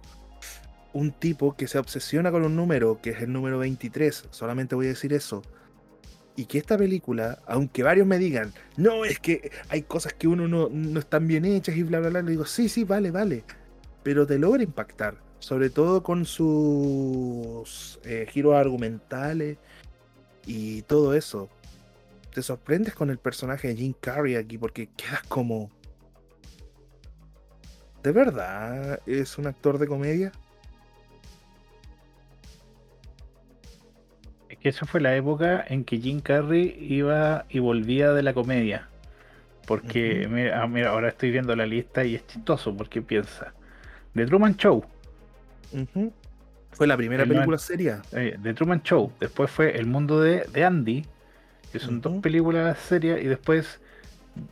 A: un tipo que se obsesiona con un número, que es el número 23, solamente voy a decir eso. Y que esta película, aunque varios me digan, no, es que hay cosas que uno no, no están bien hechas y bla, bla, bla, le digo, sí, sí, vale, vale. Pero te logra impactar, sobre todo con sus eh, giros argumentales y todo eso. Te sorprendes con el personaje de Jim Carrey aquí porque quedas como... ¿De verdad es un actor de comedia?
B: Es que esa fue la época en que Jim Carrey iba y volvía de la comedia. Porque, mira, ah, mira, ahora estoy viendo la lista y es chistoso porque piensa. The Truman Show.
A: Fue la primera
B: El
A: película seria.
B: eh, The Truman Show, después fue El Mundo de, de Andy, que son dos películas serias, y después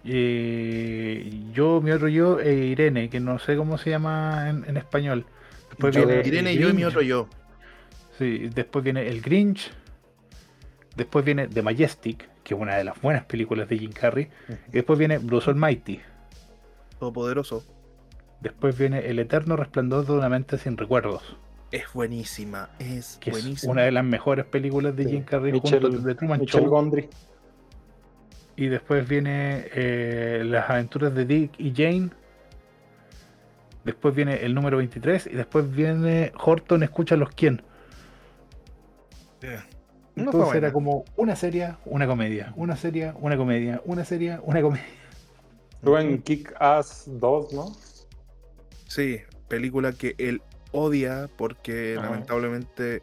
B: eh, Yo, mi otro yo e Irene, que no sé cómo se llama en, en español. Después
A: Yo-
B: viene
A: Irene yo y mi otro yo.
B: Sí, después viene El Grinch. Después viene The Majestic, que es una de las buenas películas de Jim Carrey. Y después viene Bruce Almighty.
A: Todopoderoso.
B: Después viene El Eterno Resplandor de una mente sin recuerdos.
A: Es buenísima. Es
B: Que es
A: buenísima.
B: una de las mejores películas de
C: Sí.
B: Jim Carrey junto con The Truman
C: Michelle
B: Show.
C: Gondry.
B: Y después viene eh, Las aventuras de Dick y Jane. Después viene el número 23. Y después viene Horton Escucha los quién.
A: Yeah. No
B: Entonces
A: buena.
B: era como una serie, una comedia. Una serie, una comedia. Una serie, una comedia.
C: En Kick Ass 2, ¿no?
A: Sí, película que él odia porque
C: Ajá.
A: lamentablemente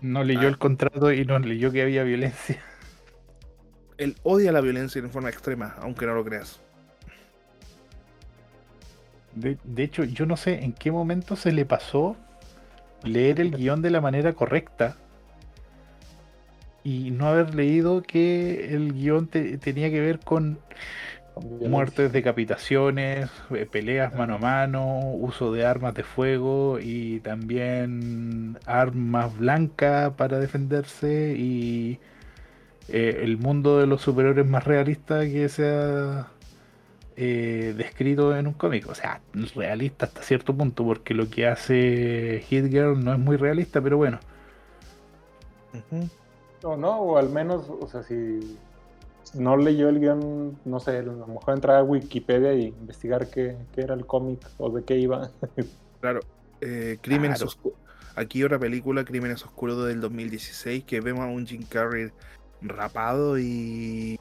B: No leyó
A: Ah.
B: el contrato y no leyó que había violencia.
A: Él odia la violencia en forma extrema, aunque no lo creas.
B: De, hecho, yo no sé en qué momento se le pasó leer el guion de la manera correcta y no haber leído que el guion te- tenía que ver con muertes, decapitaciones, eh, peleas mano a mano, uso de armas de fuego y también armas blancas para defenderse y eh, el mundo de los superhéroes más realista que se ha eh, descrito en un cómic. O sea, realista hasta cierto punto, porque lo que hace Hit Girl no es muy realista, pero bueno.
A: Ujú.
C: No, no, o al menos, o sea, si no leyó el guion, no sé, a lo mejor entrar a Wikipedia y investigar qué, qué era el cómic o de qué iba.
A: Claro. eh, Crímenes
B: Claro.
A: Oscuros. Aquí otra película, Crímenes Oscuros del 2016, que vemos a un Jim Carrey rapado y,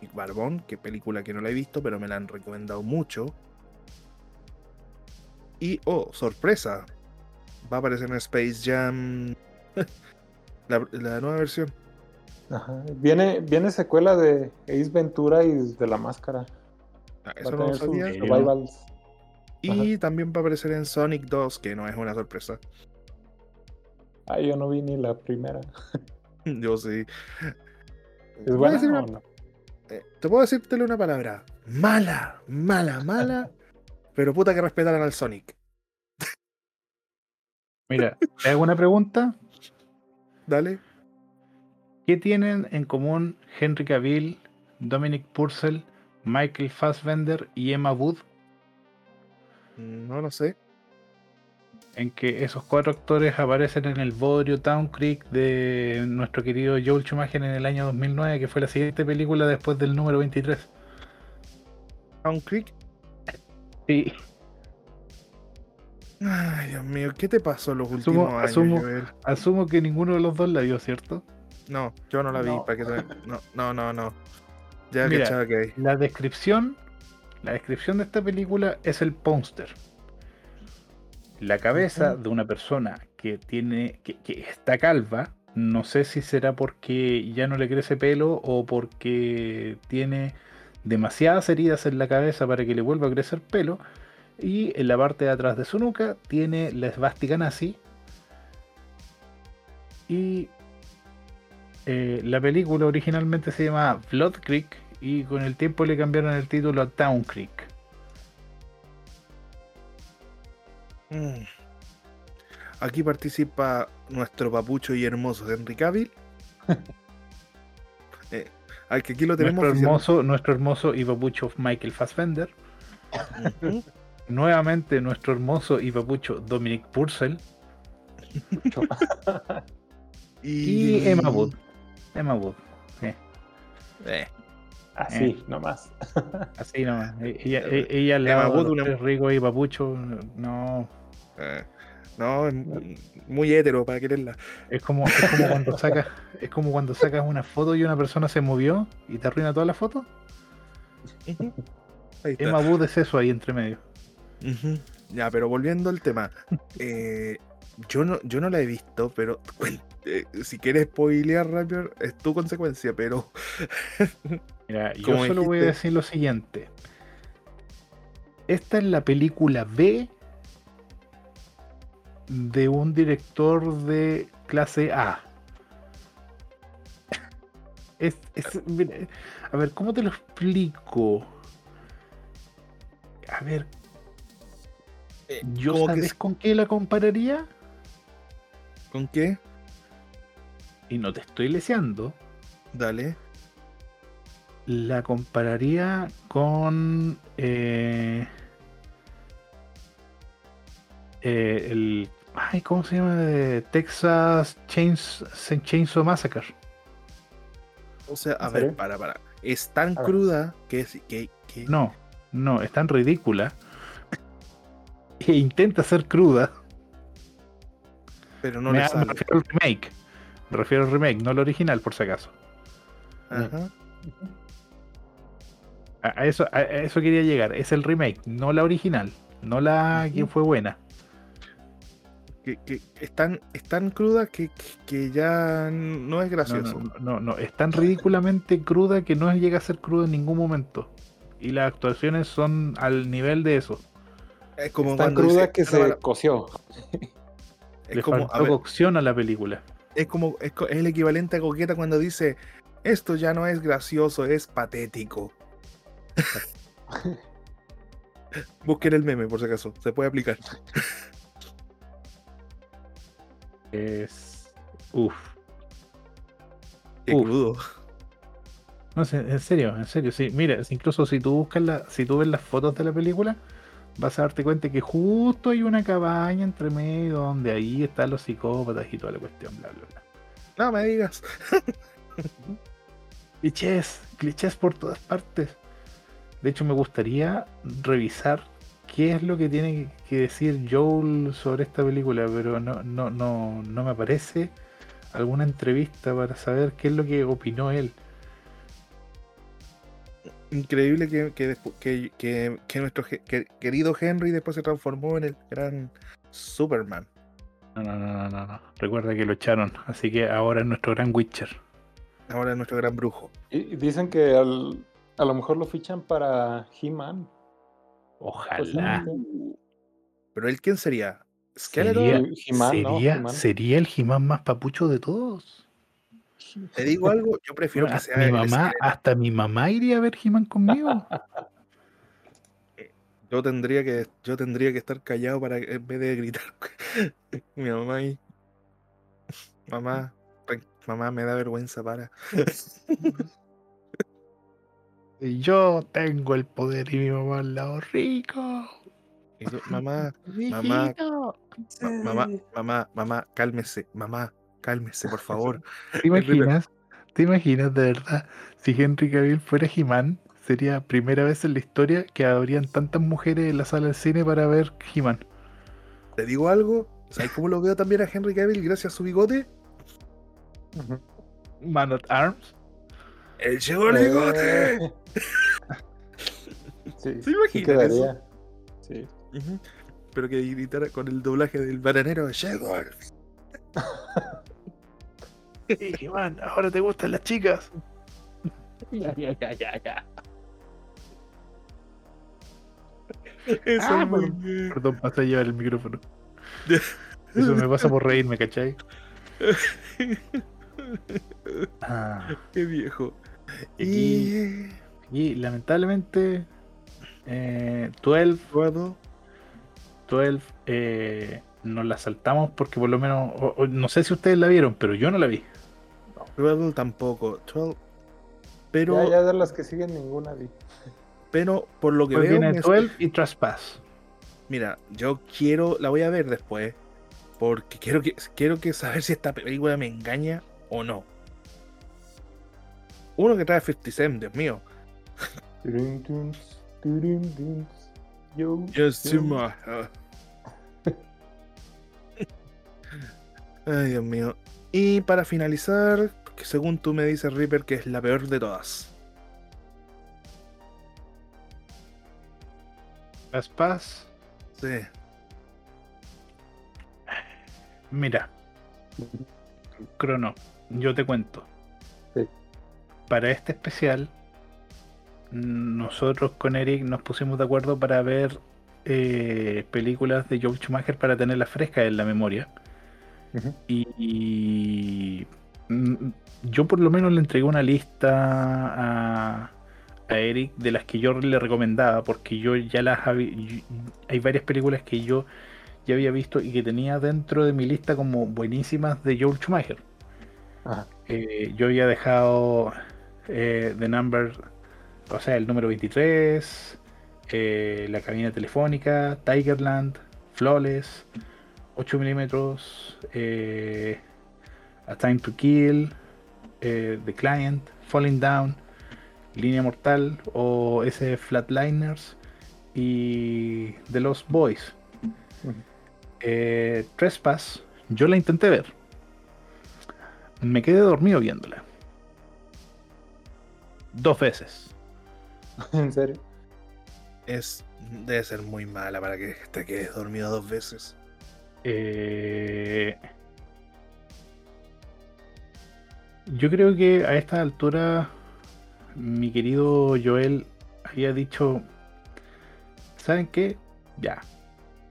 A: y barbón, que película que no la he visto, pero me la han recomendado mucho. Y, oh, sorpresa, va a aparecer en Space Jam la, la nueva versión.
C: Ajá. Viene, viene secuela de Ace Ventura y de La Máscara.
A: Ah,
C: Va
A: Eso
C: a
A: no sabía. Y también va a aparecer en Sonic 2, que no es una sorpresa.
C: Ah, yo no vi ni la primera.
A: Yo sí.
C: ¿Es
A: Voy a
C: buena
A: decir
C: o
A: una-
C: no?
A: Eh, te puedo decírtele una palabra. Mala, mala, mala. pero puta que respetaran al Sonic.
B: Mira, te hago una pregunta.
A: Dale.
B: ¿Qué tienen en común Henry Cavill, Dominic Purcell, Michael Fassbender y Emma Wood?
A: No, no sé.
B: En que esos cuatro actores aparecen en el Bodrio Town Creek de nuestro querido Joel Schumacher en el año 2009, que fue la siguiente película después del número 23.
A: Town Creek.
B: Sí.
A: Ay, Dios mío, ¿qué te pasó los
B: Asumo-
A: últimos años,
B: asumo-? Asumo que ninguno de los dos la vio, ¿cierto?
A: No, yo no la vi.
C: No.
A: Para que no, no, no, no. Ya
B: Mira.
A: que hay.
B: La descripción, la descripción de esta película es el póster. La cabeza de una persona que tiene, que, que está calva, no sé si será porque ya no le crece pelo o porque tiene demasiadas heridas en la cabeza para que le vuelva a crecer pelo. Y en la parte de atrás de su nuca tiene la esvástica nazi. Y eh, la película originalmente se llama Blood Creek y con el tiempo le cambiaron el título a Town Creek.
A: Mm. Aquí participa nuestro papucho y hermoso Henry Cavill. eh, al que aquí lo tenemos
B: Nuestro hermoso, nuestro hermoso y papucho Michael Fassbender. Nuevamente nuestro hermoso y papucho Dominic Purcell. Y Emma Wood. Emma Wood. sí.
A: Eh,
C: Así, nomás.
B: Así nomás. E- Ella, e- ella al lado de
A: Wood, una-
B: y papucho. No.
A: Eh, no, es mu- muy hétero para quererla.
B: Es como, es como cuando sacas, es como cuando sacas una foto y una persona se movió y te arruina toda la foto.
A: Ahí está.
B: Emma Wood es eso ahí entre medio.
A: Ya, pero volviendo al tema. eh, yo, no, yo no la he visto, pero eh, si quieres spoilear rápido, es tu consecuencia, pero
B: Mira, yo solo voy a decir lo siguiente. Esta es la película B de un director de clase A. Es, es- mira, a ver, ¿cómo te lo explico? A ver, ¿yo
A: como que
B: sabes con qué la compararía?
A: ¿con qué?
B: Y no te estoy leseando.
A: Dale.
B: La compararía con eh, eh, el ay, ¿cómo se llama? De Texas Chains, Chainsaw Massacre.
A: O sea, a
C: ¿En
A: ver, para, para. Es tan
C: A ver.
A: cruda que, es- que, que-
B: No, no, es tan ridícula. E intenta ser cruda.
A: pero no
B: me,
A: le
B: me refiero al remake. Me refiero al remake, no al original, por si acaso.
A: Ajá.
B: A, a eso, a, a eso quería llegar. Es el remake, no la original. No la que
A: Ujú.
B: fue buena.
A: Que, que es, tan, es tan cruda que, que- ya no es gracioso.
B: no, no, no, es tan ridículamente cruda que no llega a ser cruda en ningún momento. Y las actuaciones son al nivel de eso.
A: Es como
C: Es tan cruda
A: dice,
C: que se coció.
A: Es
B: Le
A: como,
B: faltó
A: a ver,
B: cocción a la película.
A: es como es, es el equivalente a coqueta cuando dice esto ya no es gracioso, es patético. Busquen el meme por si acaso, se puede aplicar.
B: Es. Uf.
A: Qué
B: Uf.
A: crudo.
B: No sé, en serio, en serio, sí. Mira, incluso si tú buscas la, si tú ves las fotos de la película, vas a darte cuenta que justo hay una cabaña entre medio donde ahí están los psicópatas y toda la cuestión, bla, bla, bla.
A: No me digas.
B: Clichés, clichés por todas partes. De hecho, me gustaría revisar qué es lo que tiene que decir Joel sobre esta película, pero no, no, no, no me aparece alguna entrevista para saber qué es lo que opinó él.
A: Increíble que, que, que- que- que nuestro querido Henry después se transformó en el gran Superman.
B: No, no, no, no, no, no. Recuerda que lo echaron, así que ahora es nuestro gran Witcher.
A: Ahora es nuestro gran brujo.
C: Y y dicen que al- a lo mejor lo fichan para He-Man.
B: Ojalá.
A: Pero él, ¿quién sería? ¿Skeletor?
B: Sería,
C: He-Man, ¿no?
B: sería, sería el He-Man más papucho de todos.
A: Te digo algo, yo prefiero que
B: Hasta
A: sea
B: mi
A: el
B: mamá, hasta mi mamá iría a ver He-Man conmigo.
A: Yo tendría que, yo tendría que estar callado para que- en vez de gritar. Mi mamá ahí. Mamá, mamá, me da vergüenza para.
B: Y yo tengo el poder y mi mamá al lado rico.
A: Y mamá, Mamá. ma- mamá, mamá, mamá, cálmese, mamá, cálmese, por favor.
B: ¿Te imaginas? ¿Te imaginas de verdad? Si Henry Cavill fuera He-Man, sería primera vez en la historia que habrían tantas mujeres en la sala del cine para ver He-Man.
A: Te digo algo, ¿sabes cómo lo veo también a Henry Cavill gracias a su bigote?
B: Man at Arms.
A: ¡El llegó el bigote!
C: Eh. Sí,
A: ¿Se
C: sí
A: eso?
C: Sí.
A: Pero que gritara con el doblaje del bananero, llegó el
B: He-Man, ahora te gustan las chicas.
A: Eso
B: Ah,
A: es muy
B: perdón.
A: bien.
B: Perdón, pasa a llevar el micrófono. Eso me pasa por reírme, ¿cachai? Ah,
A: Qué viejo.
B: Y,
A: Y.
B: y lamentablemente, eh, 12
A: Eduardo,
B: 12 eh, nos la saltamos porque por lo menos, o- o no sé si ustedes la vieron, pero yo no la vi.
A: Eduardo tampoco. 12. Pero,
C: Ya, ya de las que siguen ninguna vi.
A: pero por lo que
B: Pues
A: veo,
B: viene
A: me-
B: 12 y Trespass.
A: mira, yo quiero, la voy a ver después, porque quiero que quiero que saber si esta película me engaña o no. Uno que trae 50 Cent, Dios mío.
C: Yo, yo.
A: Ay, Dios mío. Y para finalizar, que según tú me dices, Reaper, que es la peor de todas.
B: Trespass,
A: Sí.
B: mira. Crono, yo te cuento. Para este especial, nosotros con Eric nos pusimos de acuerdo para ver eh, películas de Joel Schumacher para tenerlas frescas en la memoria. Y, y, mm, yo por lo menos le entregué una lista a, a Eric de las que yo le recomendaba, porque yo ya las había... Hay varias películas que yo ya había visto y que tenía dentro de mi lista como buenísimas de Joel Schumacher.
C: Ajá.
B: Eh, yo había dejado eh, The Number, o sea, el número 23, eh, la cabina telefónica, Tigerland, Flawless, 8 milímetros, eh, A Time to Kill, eh, The Client, Falling Down, Línea Mortal o ese Flatliners y The Lost Boys. Eh, Trespass, yo la intenté ver. Me quedé dormido viéndola. Dos veces.
C: ¿En serio?
A: Es, debe ser muy mala para que te quedes dormido dos veces.
B: Eh, yo creo que a esta altura mi querido Joel había dicho, ¿saben qué? Ya,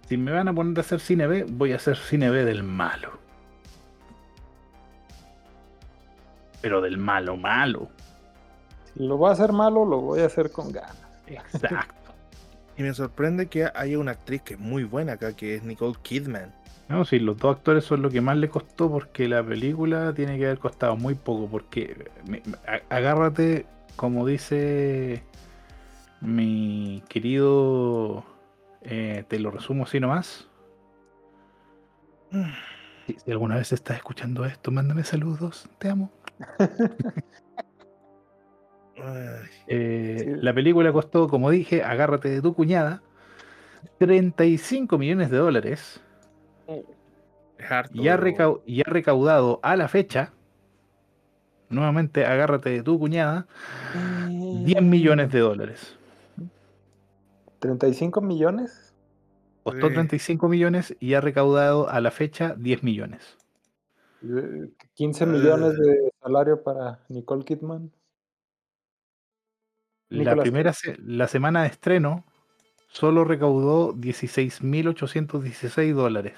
B: si me van a poner a hacer cine B, voy a hacer cine B del malo. Pero del malo, malo.
C: Si lo voy a hacer malo, lo voy a hacer con ganas.
B: Exacto.
A: Y me sorprende que haya una actriz que es muy buena acá, que es Nicole Kidman.
B: No, sí, los dos actores son lo que más le costó porque la película tiene que haber costado muy poco. Porque me- me- a- agárrate, como dice mi querido, eh, te lo resumo así nomás. Si, si alguna vez estás escuchando esto, mándame saludos, te amo. Eh,
C: Sí.
B: La película costó, como dije, agárrate de tu cuñada, 35 millones de dólares
A: es harto.
B: y ha, y recaudado a la fecha, nuevamente agárrate de tu cuñada, 10 millones de dólares.
C: 35 millones.
B: Costó
A: Sí.
B: 35 millones y ha recaudado a la fecha 10 millones.
C: eh, 15 millones de salario para Nicole Kidman.
B: La primera se- la semana de estreno solo recaudó 16.816 dólares.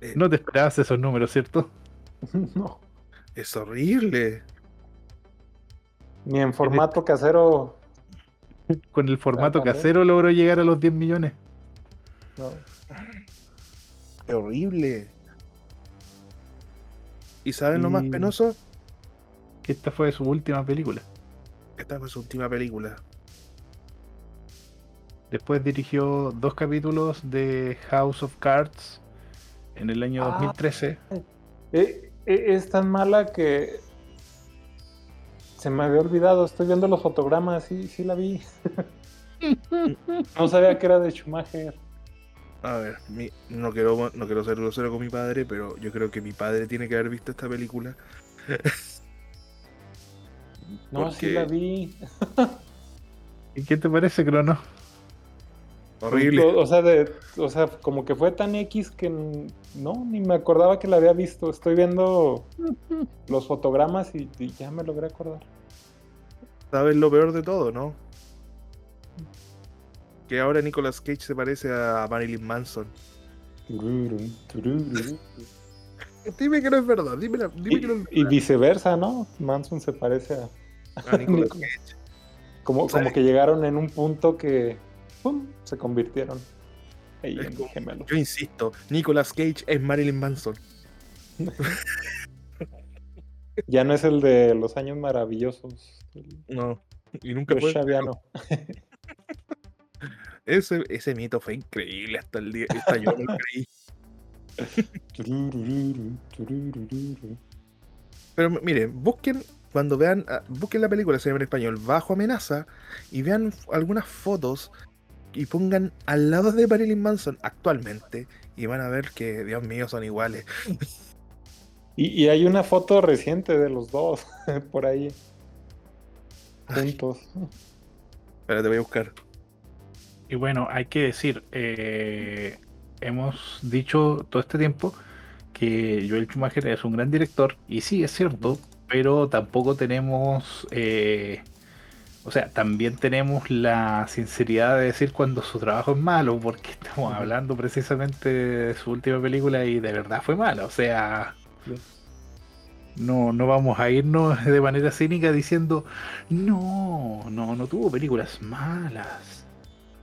A: Eh,
B: No te esperabas esos números, ¿cierto?
C: no.
A: Es horrible.
C: Ni en formato casero.
B: Con el formato casero logró llegar a los 10 millones.
C: No.
A: Es horrible. ¿Y saben lo más penoso?
B: Que esta fue su última película.
A: Esta fue su última película.
B: Después dirigió dos capítulos de House of Cards en el año
C: Ah.
B: 2013.
C: Eh, eh, es tan mala que se me había olvidado. Estoy viendo los fotogramas, sí, sí la vi. no sabía que era de Schumacher.
A: A ver, mi- no, quiero, no quiero ser grosero con mi padre, pero yo creo que mi padre tiene que haber visto esta película.
C: No, sí la vi.
B: ¿Y qué te parece, Crono?
A: Horrible.
C: O, o sea, de, o sea, como que fue tan X que no, ni me acordaba que la había visto. Estoy viendo los fotogramas y, y ya me logré acordar.
A: ¿Sabes lo peor de todo, no? Que ahora Nicolas Cage se parece a Marilyn Manson. Dime que no es verdad, dime, la- dime
C: Y,
A: que no es
C: y viceversa, ¿no? Manson se parece a.
A: Nicolas Cage.
C: Como,
A: O sea,
C: como que llegaron en un punto que ¡pum! se convirtieron
A: como-. Yo insisto, Nicolas Cage es Marilyn Manson.
C: Ya no es el de los años maravillosos.
A: No. Y nunca fue. Ese, ese mito fue increíble hasta el día. Hasta yo lo creí. Pero miren, busquen, cuando vean, ah, busquen la película, se llama en español, Bajo Amenaza, y vean algunas fotos y pongan al lado de Marilyn Manson actualmente, y van a ver que, Dios mío, son iguales.
C: Y, y hay una foto reciente de los dos por ahí. Juntos.
A: Pero te voy a buscar.
B: Y bueno, hay que decir, eh, hemos dicho todo este tiempo que Joel Schumacher es un gran director, y sí, es cierto, pero tampoco tenemos, eh, o sea, también tenemos la sinceridad de decir cuando su trabajo es malo, porque estamos hablando precisamente de su última película y de verdad fue mala, o sea... No, no vamos a irnos de manera cínica diciendo, no, no, no tuvo películas malas.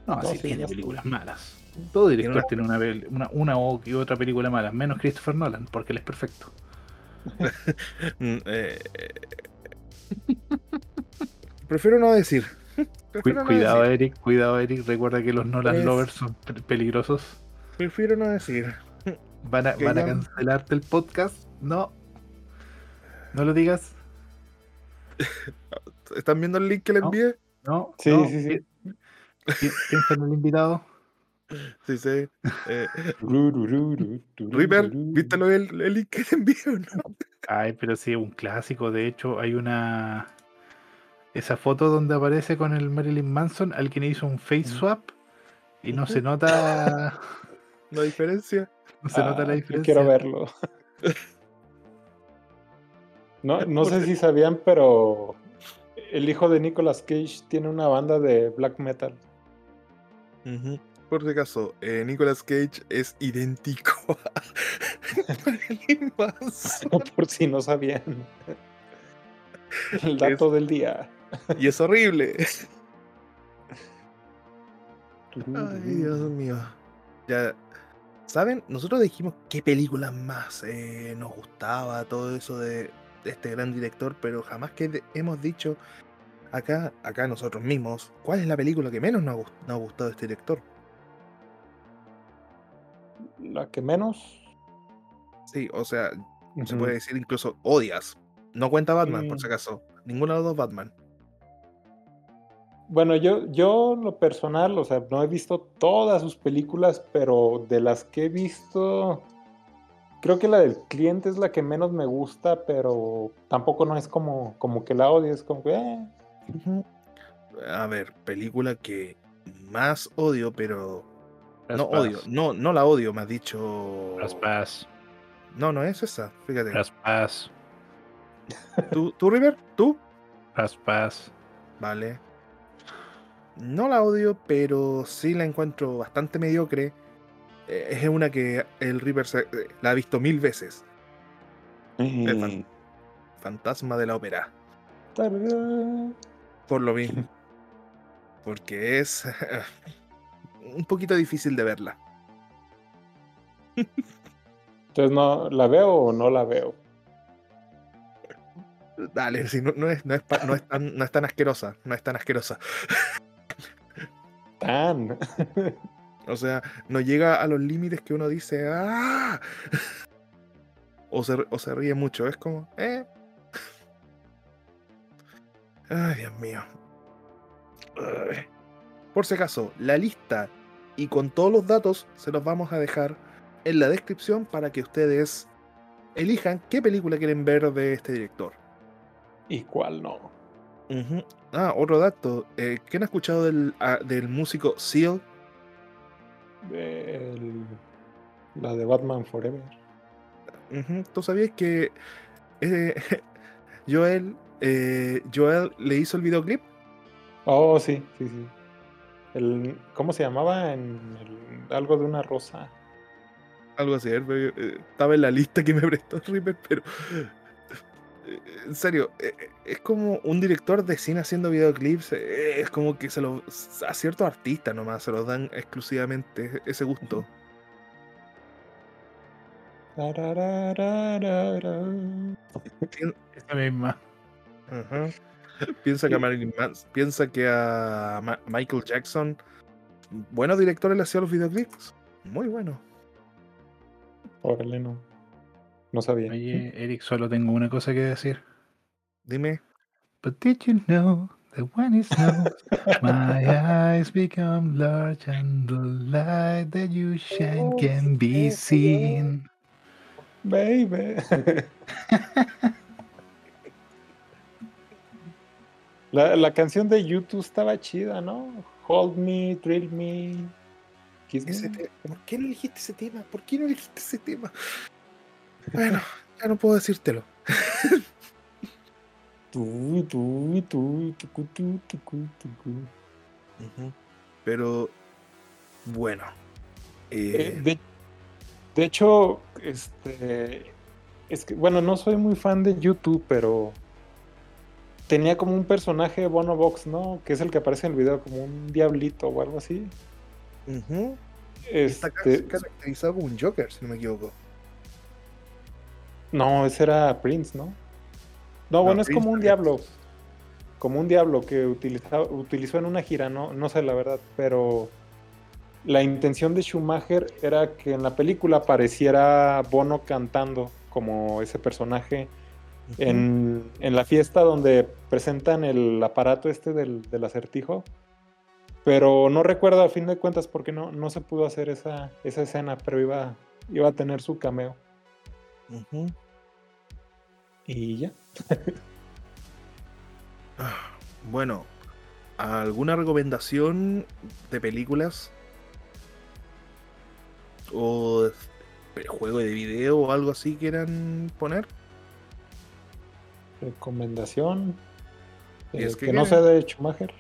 B: No,
C: No,
B: sí,
C: sí,
B: tiene películas malas. Todo director tiene una, una, una o que otra película mala, menos Christopher Nolan, porque él es perfecto.
A: Mm, eh, eh, Prefiero no decir. No
B: cuidado,
A: decir.
B: Eric, cuidado, Eric. Recuerda que los Nolan
A: Es-
B: lovers son pe- peligrosos.
A: Prefiero no decir.
B: Van a, van a cancelarte el podcast. No. No lo digas.
A: ¿Están viendo el link que le
B: No.
A: envié?
B: No.
C: Sí,
B: no.
C: sí, sí.
B: Pi- pi- Piensa en el invitado.
A: Sí, sí. Eh, Reaper, ¿viste lo del el link que te envié o no?
B: Ay, pero sí, un clásico. De hecho, hay una. Esa foto donde aparece con el Marilyn Manson, alguien hizo un face swap y no se nota.
A: ¿No hay diferencia?
B: No se nota la
C: Ah,
B: diferencia.
C: Quiero verlo. No, no sé si sabían, pero el hijo de Nicolas Cage tiene una banda de black metal.
A: Por si acaso, eh, Nicolas Cage es idéntico a.
C: Por si no sabían. El dato del día.
A: Y es horrible. Ay, Dios mío. Ya, ¿saben? Nosotros dijimos qué películas más eh, nos gustaba, todo eso de, de este gran director, pero jamás que hemos dicho acá, acá nosotros mismos, cuál es la película que menos nos ha, gustado este director.
C: La que menos.
A: Sí, o sea, se puede decir incluso odias. No cuenta Batman, por si
C: Mm.
A: acaso. Ninguno de los dos Batman.
C: Bueno, yo, yo lo personal, o sea, no he visto todas sus películas, pero de las que he visto, creo que la del cliente es la que menos me gusta, pero tampoco no es como, como que la odie, es como que, eh.
A: A ver, película que más odio, pero. No odio, no, no la odio, me has dicho.
B: Trespass.
A: No, no es esa, fíjate.
B: Trespass.
A: ¿Tú, ¿Tú, River? ¿Tú?
B: Trespass.
A: Vale. No la odio, pero sí la encuentro bastante mediocre. Eh, Es una que el River se- eh, la ha visto mil veces. fan- Fantasma de la ópera. Por lo mismo. Porque es un poquito difícil de verla.
C: Entonces, no, ¿la veo o no la veo?
A: Dale, si no, no es, no, es, no, es tan, no es tan asquerosa. No es tan asquerosa.
C: Tan.
A: O sea, no llega a los límites que uno dice ¡Ah! O se, o se ríe mucho. Es como, eh. Ay, Dios mío. Ay. Por si acaso, la lista y con todos los datos se los vamos a dejar en la descripción para que ustedes elijan qué película quieren ver de este director.
C: ¿Y cuál no?
A: Ah, otro dato. eh, ¿Quién ha escuchado del, ah, del músico Seal?
C: El- la de Batman Forever.
A: ¿Tú sabías que eh, Joel, eh, Joel le hizo el videoclip?
C: Oh, sí, sí, sí. El, ¿Cómo se llamaba? En el- algo de una rosa.
A: Algo así, eh, estaba en la lista que me prestó Ripper, pero eh, en serio, es como un director de cine haciendo videoclips, es como que se lo, a ciertos artistas nomás se los dan exclusivamente ese gusto.
B: Esa misma.
A: Piensa que a Marilyn Manson, piensa que a Ma- Michael Jackson, buenos directores le hacían los videoclips, muy bueno.
C: Órale, no. No sabía.
B: Oye, Eric, solo tengo una cosa que decir.
A: Dime,
B: But did you know that when it snows, my eyes become large and the light that you shine can be seen?
C: Baby. La, la canción de YouTube estaba chida, ¿no? Hold me, thrill me, kiss
A: ese
C: me.
A: te- ¿por qué no elegiste ese tema? ¿Por qué no elegiste ese tema? Bueno, ya no puedo decírtelo.
C: Tucu, tucu.
A: Ujú. Pero, bueno.
C: Eh,
A: eh,
C: de, de hecho, este, es que, bueno, no soy muy fan de YouTube, pero tenía como un personaje Bono Box, ¿no? Que es el que aparece en el video, como un diablito o algo así.
A: ujú. Está ca-
C: Este,
A: caracterizado como un Joker, si no me equivoco.
C: no, ese era Prince, ¿no? No, bueno, es como un
A: también.
C: diablo. Como un diablo que utilizó en una gira, no, no sé la verdad, pero la intención de Schumacher era que en la película apareciera Bono cantando como ese personaje En, en la fiesta donde presentan el aparato este del, del acertijo. Pero no recuerdo a fin de cuentas porque no, no se pudo hacer esa, esa escena, pero iba, iba a tener su cameo. Y ya.
A: Ah, Bueno, ¿alguna recomendación de películas? ¿O de juego de video o algo así quieran poner?
C: Recomendación. Eh,
A: es que
C: que no sea de Schumacher.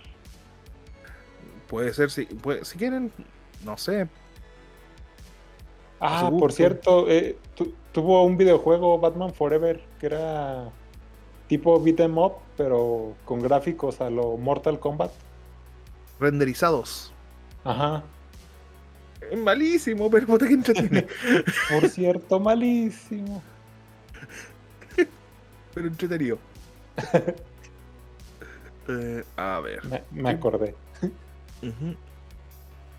A: Puede ser, si, puede- si quieren, no sé.
C: Ah,
A: su
C: por cierto, eh, tu- tuvo un videojuego Batman Forever que era tipo beat 'em up, pero con gráficos a lo Mortal Kombat.
A: Renderizados.
C: Ajá.
A: Es malísimo, pero entretiene.
C: Por cierto, malísimo.
A: Pero entretenido. Eh, a ver.
C: Me, me acordé.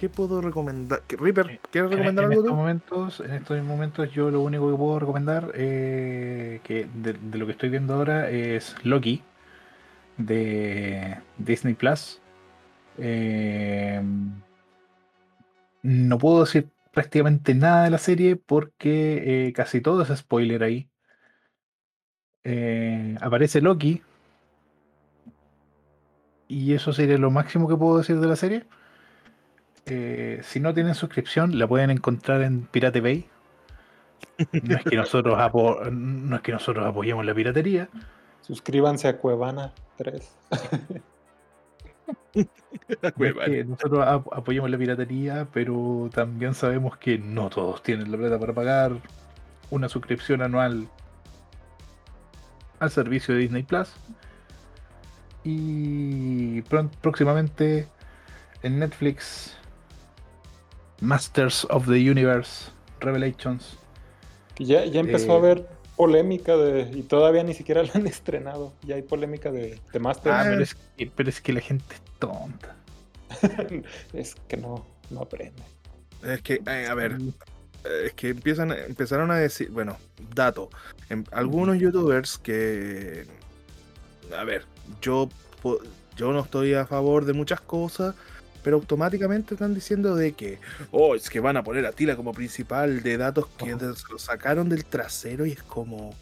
A: ¿Qué puedo recomendar? ¿Qué- Reaper, ¿quieres
B: En,
A: recomendar
B: en
A: algo
B: estos
A: tú?
B: momentos, en estos momentos, yo lo único que puedo recomendar eh, que de, de lo que estoy viendo ahora es Loki de Disney Plus. Eh, no puedo decir prácticamente nada de la serie porque eh, casi todo es spoiler ahí. Eh, aparece Loki y eso sería lo máximo que puedo decir de la serie. Eh, si no tienen suscripción, la pueden encontrar en Pirate Bay. No es que nosotros, apo- no es que nosotros apoyemos la piratería,
C: Suscríbanse a Cuevana 3.
B: no es que nosotros ap- apoyemos la piratería, pero también sabemos que no todos tienen la plata para pagar una suscripción anual al servicio de Disney Plus. Y próximamente en Netflix, Masters of the Universe Revelations.
C: Que ya, ya empezó
B: Eh,
C: a haber polémica de. Y todavía ni siquiera la han estrenado. Ya hay polémica de, de Master.
B: Ah, pero es, que, pero es que la gente es tonta.
C: es que no, no aprende.
A: Es que, eh, a ver, eh, es que empiezan, empezaron a decir, bueno, dato, em- algunos youtubers que, a ver, yo, yo no estoy a favor de muchas cosas, pero automáticamente están diciendo de que, oh, es que van a poner a Tila como principal de datos que se lo sacaron del trasero y es como,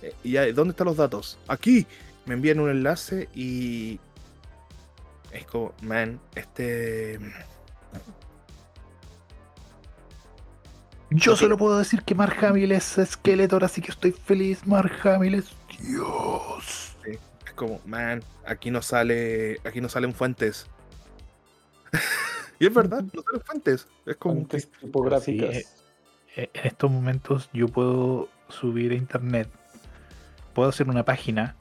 A: eh, y ya, ¿dónde están los datos? Aquí, me envían un enlace y es como, man, este...
B: Yo solo puedo decir que Mark Hamill es Skeletor, así que estoy feliz. Mark Hamill es Dios.
A: Es como, man, aquí no sale, aquí no salen fuentes. y es verdad, no salen fuentes. Es como
C: Fuentes
A: que,
C: tipográficas.
B: Sí, Eh, En estos momentos yo puedo subir a internet, puedo hacer una página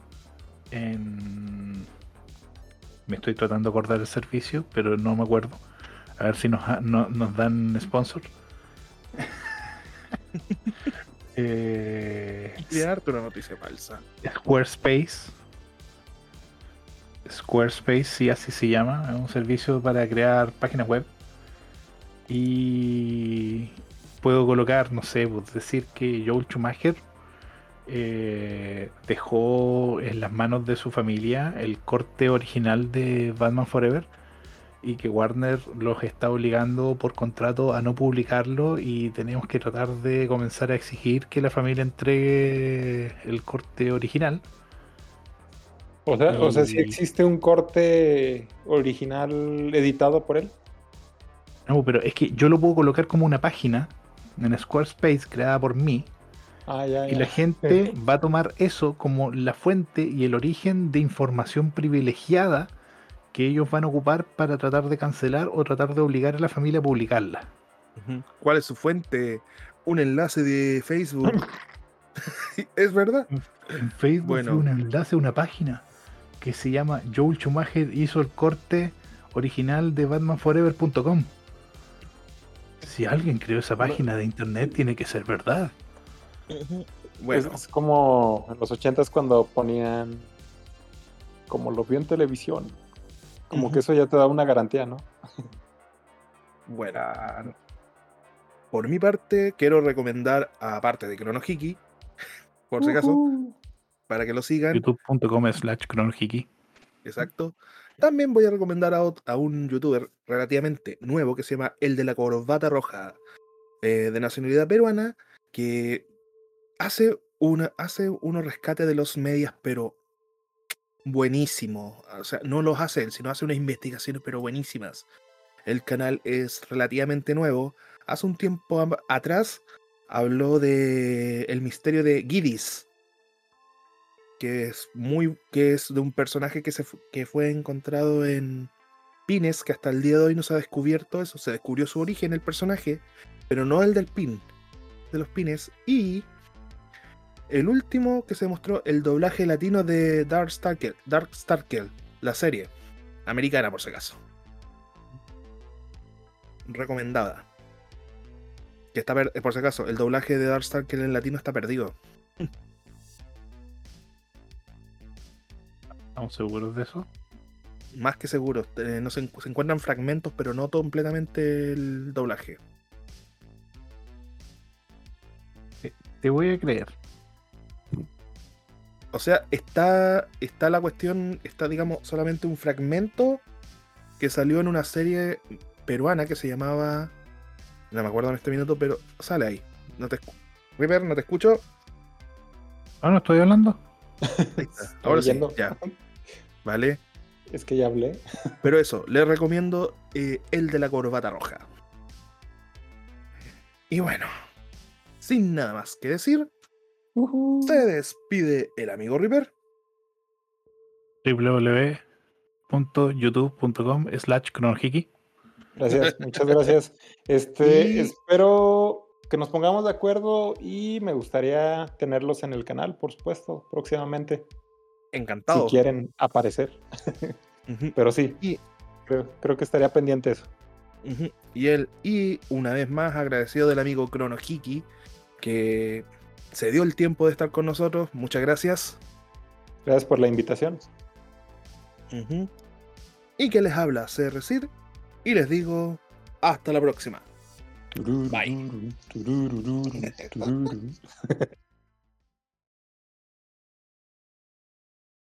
B: en... Me estoy tratando de acordar el servicio, pero no me acuerdo. A ver si nos, ha- no- nos dan sponsor. eh,
A: una noticia falsa.
B: Squarespace. Squarespace, sí, así se llama. Es un servicio para crear páginas web. Y puedo colocar, no sé, pues decir que Joel Schumacher eh, dejó en las manos de su familia el corte original de Batman Forever y que Warner los está obligando por contrato a no publicarlo y tenemos que tratar de comenzar a exigir que la familia entregue el corte original.
C: O sea, o sea, si existe un corte original editado por él.
B: No, pero es que yo lo puedo colocar como una página en Squarespace creada por mí
C: Ah, ya,
B: y la gente va a tomar eso como la fuente y el origen de información privilegiada que ellos van a ocupar para tratar de cancelar o tratar de obligar a la familia a publicarla.
A: ¿Cuál es su fuente? Un enlace de Facebook. es verdad.
B: En Facebook
A: Bueno.
B: hay un enlace a una página que se llama Joel Schumacher hizo el corte original de batmanforever.com. Si alguien creó esa página de internet tiene que ser verdad.
A: Bueno,
C: Es, es como en los ochentas cuando ponían como lo vio en televisión. Como que eso ya te da una garantía, ¿no?
A: bueno. Por mi parte, quiero recomendar, aparte de Chronohiki, por si acaso, para que lo sigan.
B: youtube.com slash chronohiki.
A: Exacto. También voy a recomendar a un youtuber relativamente nuevo que se llama El de la Corbata Roja, eh, de nacionalidad peruana, que hace, una, hace unos rescates de los medias, pero buenísimo. O sea, no los hace él, sino hace unas investigaciones, pero buenísimas. El canal es relativamente nuevo. Hace un tiempo atrás habló de el misterio de Gidis, que es muy que es de un personaje que se que fue encontrado en Pines que hasta el día de hoy no se ha descubierto eso se descubrió su origen el personaje pero no el del pin de los pines y el último que se mostró el doblaje latino de Dark Starkel Dark Starkel la serie americana por si acaso recomendada que está per- por si acaso el doblaje de Dark Starkel en latino está perdido
B: ¿Estamos seguros de eso?
A: más que seguro. Eh, no se, se encuentran fragmentos, pero no completamente el doblaje.
B: Te voy a creer.
A: O sea, está, está la cuestión, está, digamos, solamente un fragmento que salió en una serie peruana que se llamaba. No me acuerdo en este minuto, pero sale ahí. No te River, no te escucho.
B: Ah, no estoy hablando.
A: Ahí está. Ahora sí, ya. Vale.
C: Es que ya hablé.
A: Pero eso, les recomiendo eh, el de la corbata roja. Y bueno, sin nada más que decir, se despide el amigo River.
B: www.youtube.com slash cronojiki.
C: Gracias, muchas gracias. Este,
A: Y-
C: espero que nos pongamos de acuerdo y me gustaría tenerlos en el canal, por supuesto, próximamente,
A: Encantado.
C: si quieren aparecer. Pero sí,
A: Y-
C: creo, creo que estaría pendiente eso.
A: Y él, y una vez más agradecido del amigo Crono Hiki, que se dio el tiempo de estar con nosotros. Muchas gracias.
C: Gracias por la invitación.
A: Y que les habla CR Sir, y les digo hasta la próxima. Bye.